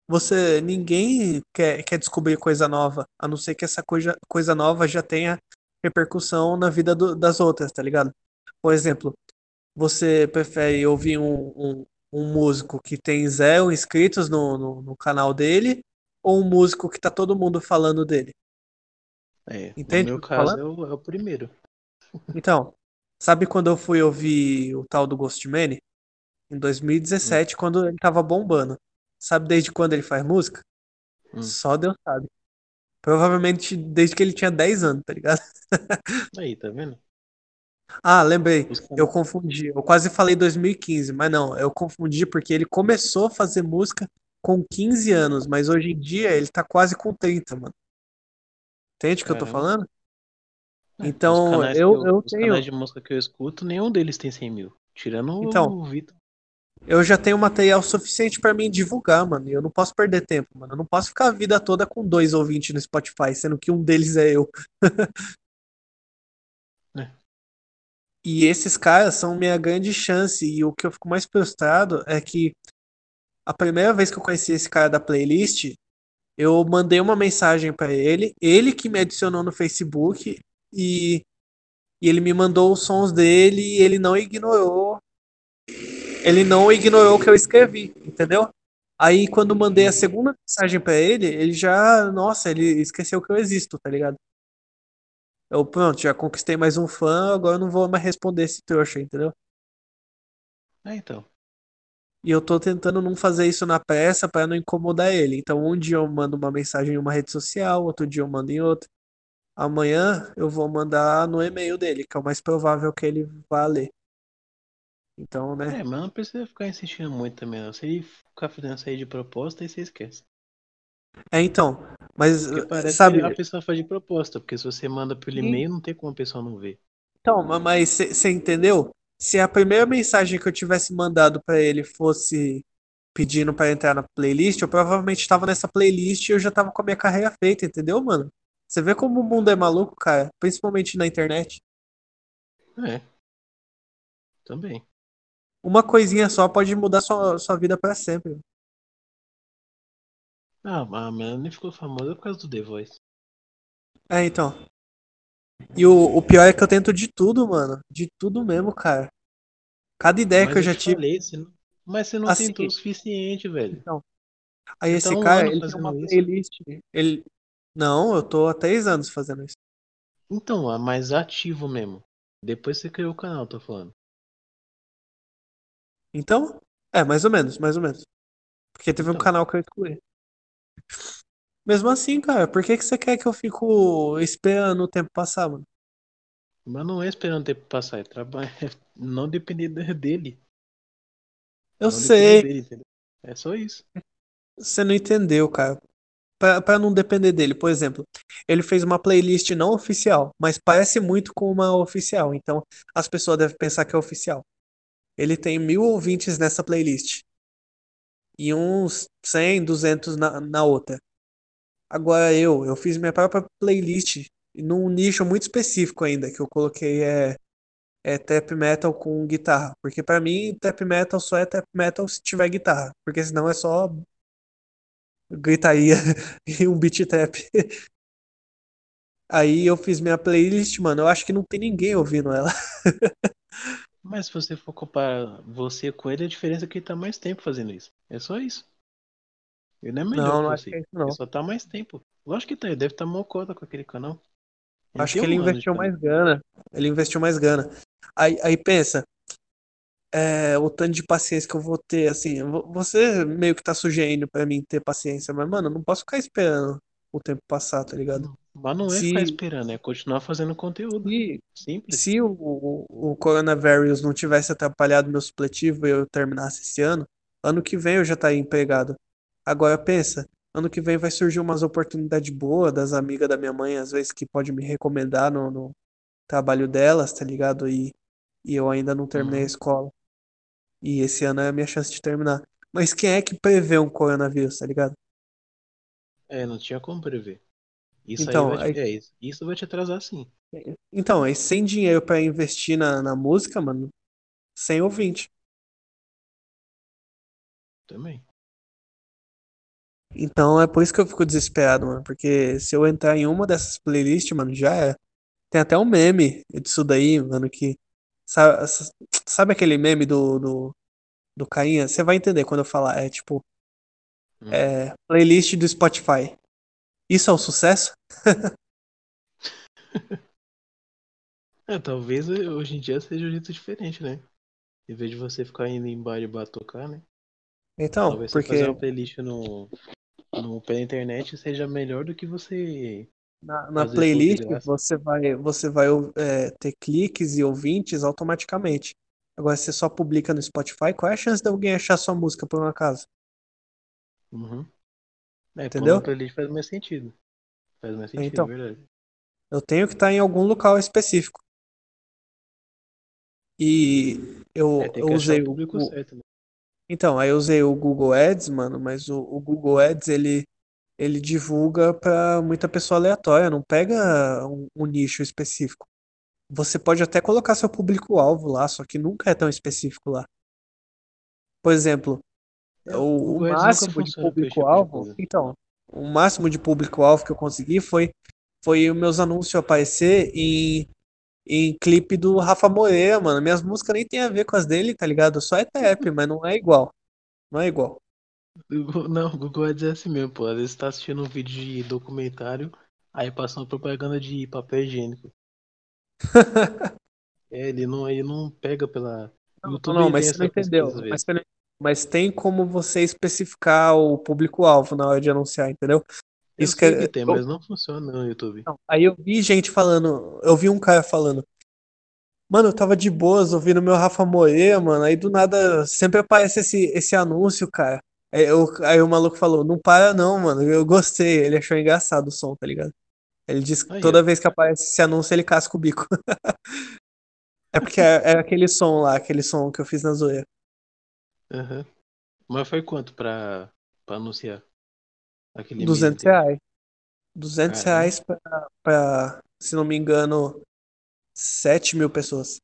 S2: Você, ninguém quer, quer descobrir coisa nova, a não ser que essa coisa, coisa nova já tenha repercussão na vida do- das outras, tá ligado? Por exemplo, você prefere ouvir um, um, um músico que tem zero inscritos no, no, no canal dele ou um músico que tá todo mundo falando dele?
S1: É, no
S2: Entende
S1: meu
S2: o que eu tô
S1: caso é o, é o primeiro.
S2: Então, sabe quando eu fui ouvir o tal do Ghostmane? Em 2017, quando ele tava bombando. Sabe desde quando ele faz música?
S1: Hum.
S2: Só Deus sabe. Provavelmente desde que ele tinha 10 anos, tá ligado?
S1: Aí, tá vendo?
S2: Ah, lembrei. Eu confundi. Eu quase falei 2015, mas não, eu confundi porque ele começou a fazer música com 15 anos, mas hoje em dia ele tá quase com 30, mano. Entende o que eu tô falando?
S1: É,
S2: Então, eu,
S1: eu,
S2: eu
S1: os
S2: tenho.
S1: canais de música que eu escuto, nenhum deles tem 100 mil. Tirando
S2: Então.
S1: o Vitor.
S2: Eu já tenho material suficiente pra mim divulgar, mano. E eu não posso perder tempo, mano. Eu não posso ficar a vida toda com dois ouvintes no Spotify, sendo que um deles é eu.
S1: É.
S2: E esses caras são minha grande chance. E o que eu fico mais frustrado é que a primeira vez que eu conheci esse cara da playlist, eu mandei uma mensagem pra ele, ele que me adicionou no Facebook e, e ele me mandou os sons dele e ele não ignorou. Ele não ignorou o que eu escrevi, entendeu? Aí quando mandei a segunda mensagem pra ele, ele já, nossa, ele esqueceu que eu existo, tá ligado? Eu, pronto, já conquistei mais um fã, agora eu não vou mais responder esse trouxa, entendeu?
S1: É, então.
S2: E eu tô tentando não fazer isso na peça pra não incomodar ele. Então, um dia eu mando uma mensagem em uma rede social, outro dia eu mando em outra. Amanhã eu vou mandar no e-mail dele, que é o mais provável que ele vá ler. Então, né?
S1: É, mas não precisa ficar insistindo muito também, não. Se ele ficar fazendo isso aí de proposta, aí você esquece.
S2: É, então. Mas,
S1: Porque parece
S2: sabe?
S1: a pessoa faz de proposta, porque se você manda pelo e-mail, não tem como a pessoa não ver.
S2: Então, ma- mas você entendeu? Se a primeira mensagem que eu tivesse mandado pra ele fosse pedindo pra entrar na playlist, eu provavelmente estava nessa playlist e eu já tava com a minha carreira feita, entendeu, mano? Você vê como o mundo é maluco, cara, principalmente na internet.
S1: É. Também.
S2: Uma coisinha só pode mudar sua, sua vida pra sempre.
S1: Ah, mas a Melanie ficou famosa por causa do The Voice.
S2: É, então. E o, o pior é que eu tento de tudo, mano. De tudo mesmo, cara. Cada ideia
S1: Mas
S2: que eu já
S1: te
S2: tive.
S1: falei, você não- Mas você não
S2: Assim-
S1: tentou o suficiente, velho.
S2: Aí
S1: Você
S2: esse
S1: tá um
S2: cara, ele tem uma
S1: isso.
S2: playlist. Ele. Não, eu tô há três anos fazendo isso.
S1: Então, a mais ativo mesmo. Depois você criou o canal, tô falando.
S2: Então, é, mais ou menos, mais ou menos. Porque teve um
S1: Então.
S2: canal que eu excluí. Mesmo assim, cara, por que que você quer que eu fico esperando o tempo passar, mano?
S1: Mas não é esperando o tempo passar, é trabalhar. Não depender de- dele.
S2: Eu
S1: não
S2: sei,
S1: dele? É só isso.
S2: você não entendeu, cara. Pra não depender dele, por exemplo, ele fez uma playlist não oficial, mas parece muito com uma oficial, então as pessoas devem pensar que é oficial. Ele tem mil ouvintes nessa playlist e uns 100, 200 na, na outra. Agora eu, eu fiz minha própria playlist num nicho muito específico ainda, que eu coloquei é, é trap metal com guitarra, porque pra mim trap metal só é trap metal se tiver guitarra, porque senão é só gritaria e um beat trap. Aí eu fiz minha playlist, mano. Eu acho que não tem ninguém ouvindo ela.
S1: Mas se você for comparar você com ele, a diferença é que ele tá mais tempo fazendo isso. É só isso. Ele não é melhor
S2: Não, não acho que é isso, não.
S1: Ele só tá mais tempo. Lógico que tá, ele deve estar tá mocota com aquele canal.
S2: Acho
S1: tem
S2: que ele
S1: um
S2: investiu mais grana. Ele investiu mais grana. Aí, aí pensa, é, o tanto de paciência que eu vou ter, assim, vo- você meio que tá sugerindo pra mim ter paciência, mas, mano, eu não posso ficar esperando o tempo passar, tá ligado?
S1: Mas não é
S2: Se-
S1: ficar esperando, é continuar fazendo conteúdo.
S2: Se,
S1: Simples.
S2: se o, o, o coronavírus não tivesse atrapalhado meu supletivo e eu terminasse esse ano, ano que vem eu já estaria empregado. Agora pensa, ano que vem vai surgir umas oportunidades boas das amigas da minha mãe, às vezes, que pode me recomendar no, no trabalho delas, tá ligado? E, e eu ainda não terminei a
S1: Uhum.
S2: escola. E esse ano é a minha chance de terminar. Mas quem é que prevê um coronavírus, tá ligado?
S1: É, não tinha como prever. Isso
S2: Então,
S1: aí vai te...
S2: aí-
S1: é, isso, isso vai te atrasar sim.
S2: Então, aí sem dinheiro pra investir na, na música, mano, sem ouvinte.
S1: Também.
S2: Então é por isso que eu fico desesperado, mano. Porque se eu entrar em uma dessas playlists, mano, já é. Tem até um meme disso daí, mano, que. Sabe, sabe aquele meme do, do, do Cainha? Você vai entender quando eu falar. É tipo.
S1: Hum.
S2: É, playlist do Spotify. Isso é um sucesso?
S1: É, talvez hoje em dia seja um jeito diferente, né? Em vez de você ficar indo em bar e bar tocar, né?
S2: Então,
S1: Talvez
S2: porque
S1: fazer uma playlist no, no, pela internet seja melhor do que você.
S2: na, na playlist você vai, você vai é, ter cliques e ouvintes automaticamente. Agora, se você só publica no Spotify, qual é a chance de alguém achar sua música por um acaso?
S1: Uhum. É,
S2: Entendeu?
S1: playlist faz mais sentido. Faz mais sentido,
S2: Então.
S1: é verdade.
S2: Eu tenho que estar em algum local específico. E Eu,
S1: É,
S2: eu usei
S1: o público
S2: o-
S1: certo, né?
S2: Então, aí eu usei o Google Ads, mano, mas o, o Google Ads, ele, ele divulga pra muita pessoa aleatória, não pega um, um nicho específico. Você pode até colocar seu público-alvo lá, só que nunca é tão específico lá. Por exemplo,
S1: o
S2: o, o máximo de
S1: tipo
S2: público-alvo, então, o máximo de público-alvo que eu consegui foi, foi os meus anúncios aparecer em, em clipe do Rafa Moreira, mano. Minhas músicas nem tem a ver com as dele, tá ligado? Só é trap, mas não é igual. Não é igual.
S1: Não, o Google Ads é assim mesmo, pô. Às vezes você tá assistindo um vídeo de documentário, aí passa uma propaganda de papel higiênico. É, ele não, ele não pega pela.
S2: Não,
S1: YouTube
S2: não, mas você não entendeu. Mas, você não- mas tem como você especificar o público-alvo na hora de anunciar, entendeu?
S1: Eu
S2: Isso que
S1: sei
S2: é-
S1: que tem, mas não funciona no YouTube.
S2: Não, Aí eu vi gente falando, eu vi um cara falando, mano, eu tava de boas ouvindo meu Rafa Moreira, mano, aí do nada sempre aparece esse, esse anúncio, cara. Aí, eu- aí o maluco falou, não para não, mano, eu gostei, ele achou engraçado o som, tá ligado? Ele disse que
S1: Aí,
S2: toda
S1: ó.
S2: vez que aparece esse anúncio ele casca o bico. É porque é, é aquele som lá, aquele som que eu fiz na zoeira.
S1: Aham. Mas foi quanto pra, pra anunciar? Aquele mês
S2: 200
S1: inteiro?
S2: reais. 200
S1: Caramba.
S2: reais pra, pra, se não me engano, 7 mil pessoas.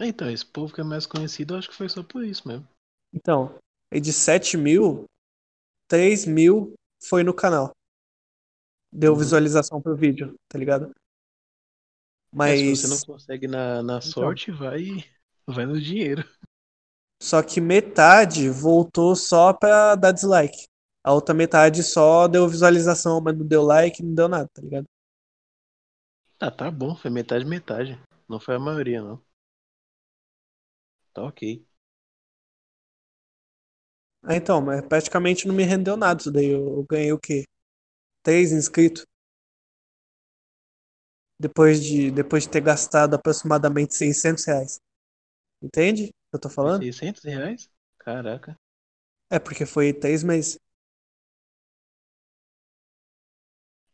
S1: Então, esse povo que é mais conhecido, eu acho que foi só por isso mesmo.
S2: Então, e de 7 mil, 3 mil foi no canal. Deu
S1: Uhum.
S2: visualização pro vídeo, tá ligado?
S1: É, se você não
S2: Mas
S1: consegue na, na sorte, vai, vai no dinheiro.
S2: só que metade voltou só pra dar dislike. A outra metade só deu visualização, mas não deu like, não deu nada, tá ligado?
S1: Ah, tá bom, foi metade, metade. Não foi a maioria, não. Tá ok.
S2: Ah, então, mas praticamente não me rendeu nada isso daí. Eu, eu ganhei o quê? 3 inscritos. Depois de, depois de ter gastado aproximadamente 600 reais. Entende o que eu tô falando?
S1: 600 reais? Caraca.
S2: É porque foi 3 meses.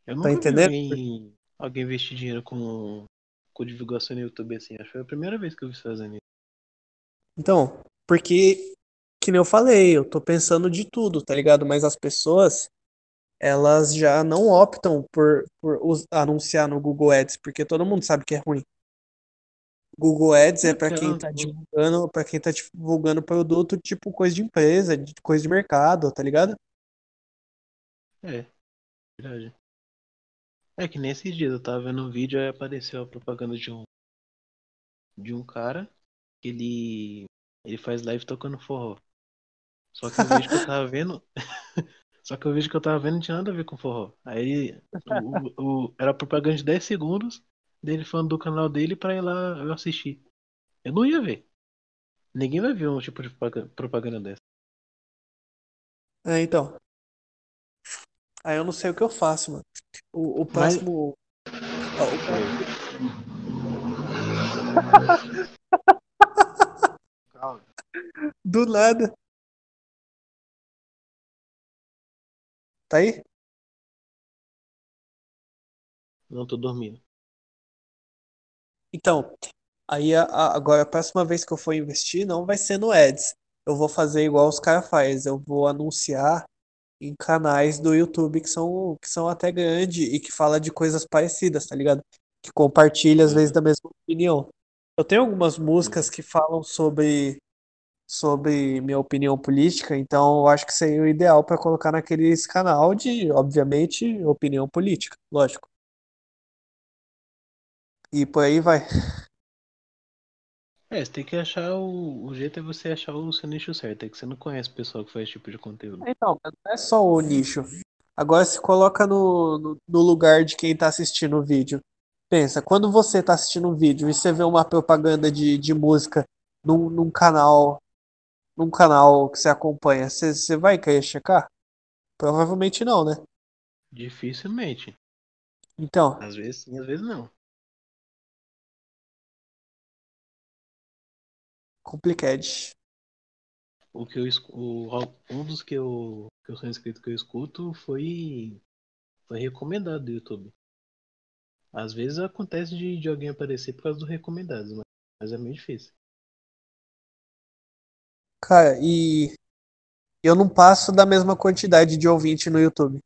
S1: Eu
S2: Tá
S1: nunca vi
S2: entendendo?
S1: alguém, alguém investir dinheiro com, com divulgação no YouTube assim. Acho que foi a primeira vez que eu vi fazendo isso.
S2: Então, porque, que nem eu falei, eu tô pensando de tudo, tá ligado? Mas as pessoas, elas já não optam por, por anunciar no Google Ads, porque todo mundo sabe que é ruim. Google Ads é pra quem
S1: Então,
S2: tá
S1: pô.
S2: divulgando, para quem tá divulgando produto tipo coisa de empresa, de coisa de mercado, tá ligado?
S1: É, verdade. É que nesses dias eu tava vendo um vídeo aí apareceu a propaganda de um de um cara que ele ele faz live tocando forró. Só que o vídeo que eu tava vendo, só que o vídeo que eu tava vendo não tinha nada a ver com forró. Aí o, o- era propaganda de 10 segundos dele falando do canal dele pra ir lá eu assistir. Eu não ia ver. Ninguém vai ver um tipo de propaga- propaganda dessa.
S2: É, então. Aí eu não sei o que eu faço, mano. O, o
S1: Mas-
S2: próximo. ó, o
S1: Calma.
S2: Do nada. Tá aí?
S1: Não tô dormindo.
S2: Então, aí a- a- agora a próxima vez que eu for investir não vai ser no Ads. Eu vou fazer igual os caras fazem. Eu vou anunciar em canais do YouTube que são, que são até grandes e que fala de coisas parecidas, tá ligado? Que compartilha às vezes da mesma opinião. Eu tenho algumas músicas que falam sobre, sobre minha opinião política, então eu acho que seria o ideal para colocar naqueles canal de, obviamente, opinião política, lógico. E por aí vai.
S1: É, você tem que achar o. O jeito é você achar o seu nicho certo. É que você não conhece o pessoal que faz esse tipo de conteúdo.
S2: Então, mas não é só o nicho. Agora se coloca no, no, no lugar de quem tá assistindo o vídeo. Pensa, quando você tá assistindo um vídeo e você vê uma propaganda de, de música num, num canal, num canal que você acompanha, você, você vai querer checar? Provavelmente não, né?
S1: Dificilmente.
S2: Então,
S1: Às vezes sim, às vezes não.
S2: Complicado.
S1: O que eu o, um dos que eu, que eu sou inscrito que eu escuto foi, foi recomendado do YouTube. Às vezes acontece de, de alguém aparecer por causa do recomendados, mas Mas é meio difícil.
S2: Cara, e eu não passo da mesma quantidade de ouvinte no YouTube.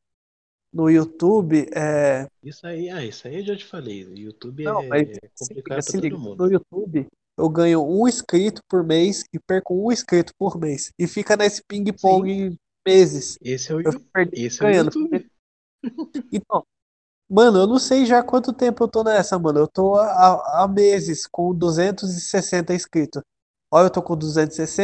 S2: No YouTube, é.
S1: Isso aí, ah, isso aí eu já te falei. O YouTube
S2: Não,
S1: é,
S2: mas se
S1: complicado
S2: liga, se
S1: todo
S2: liga.
S1: mundo.
S2: No YouTube, eu ganho um inscrito por mês e perco um inscrito por mês. E fica nesse ping-pong meses.
S1: Esse é o,
S2: Eu e
S1: esse é o
S2: ganhando.
S1: YouTube.
S2: Então, mano, eu não sei já quanto tempo eu tô nessa, mano. Eu tô há, há meses com 260 inscritos. Olha, eu tô com 260.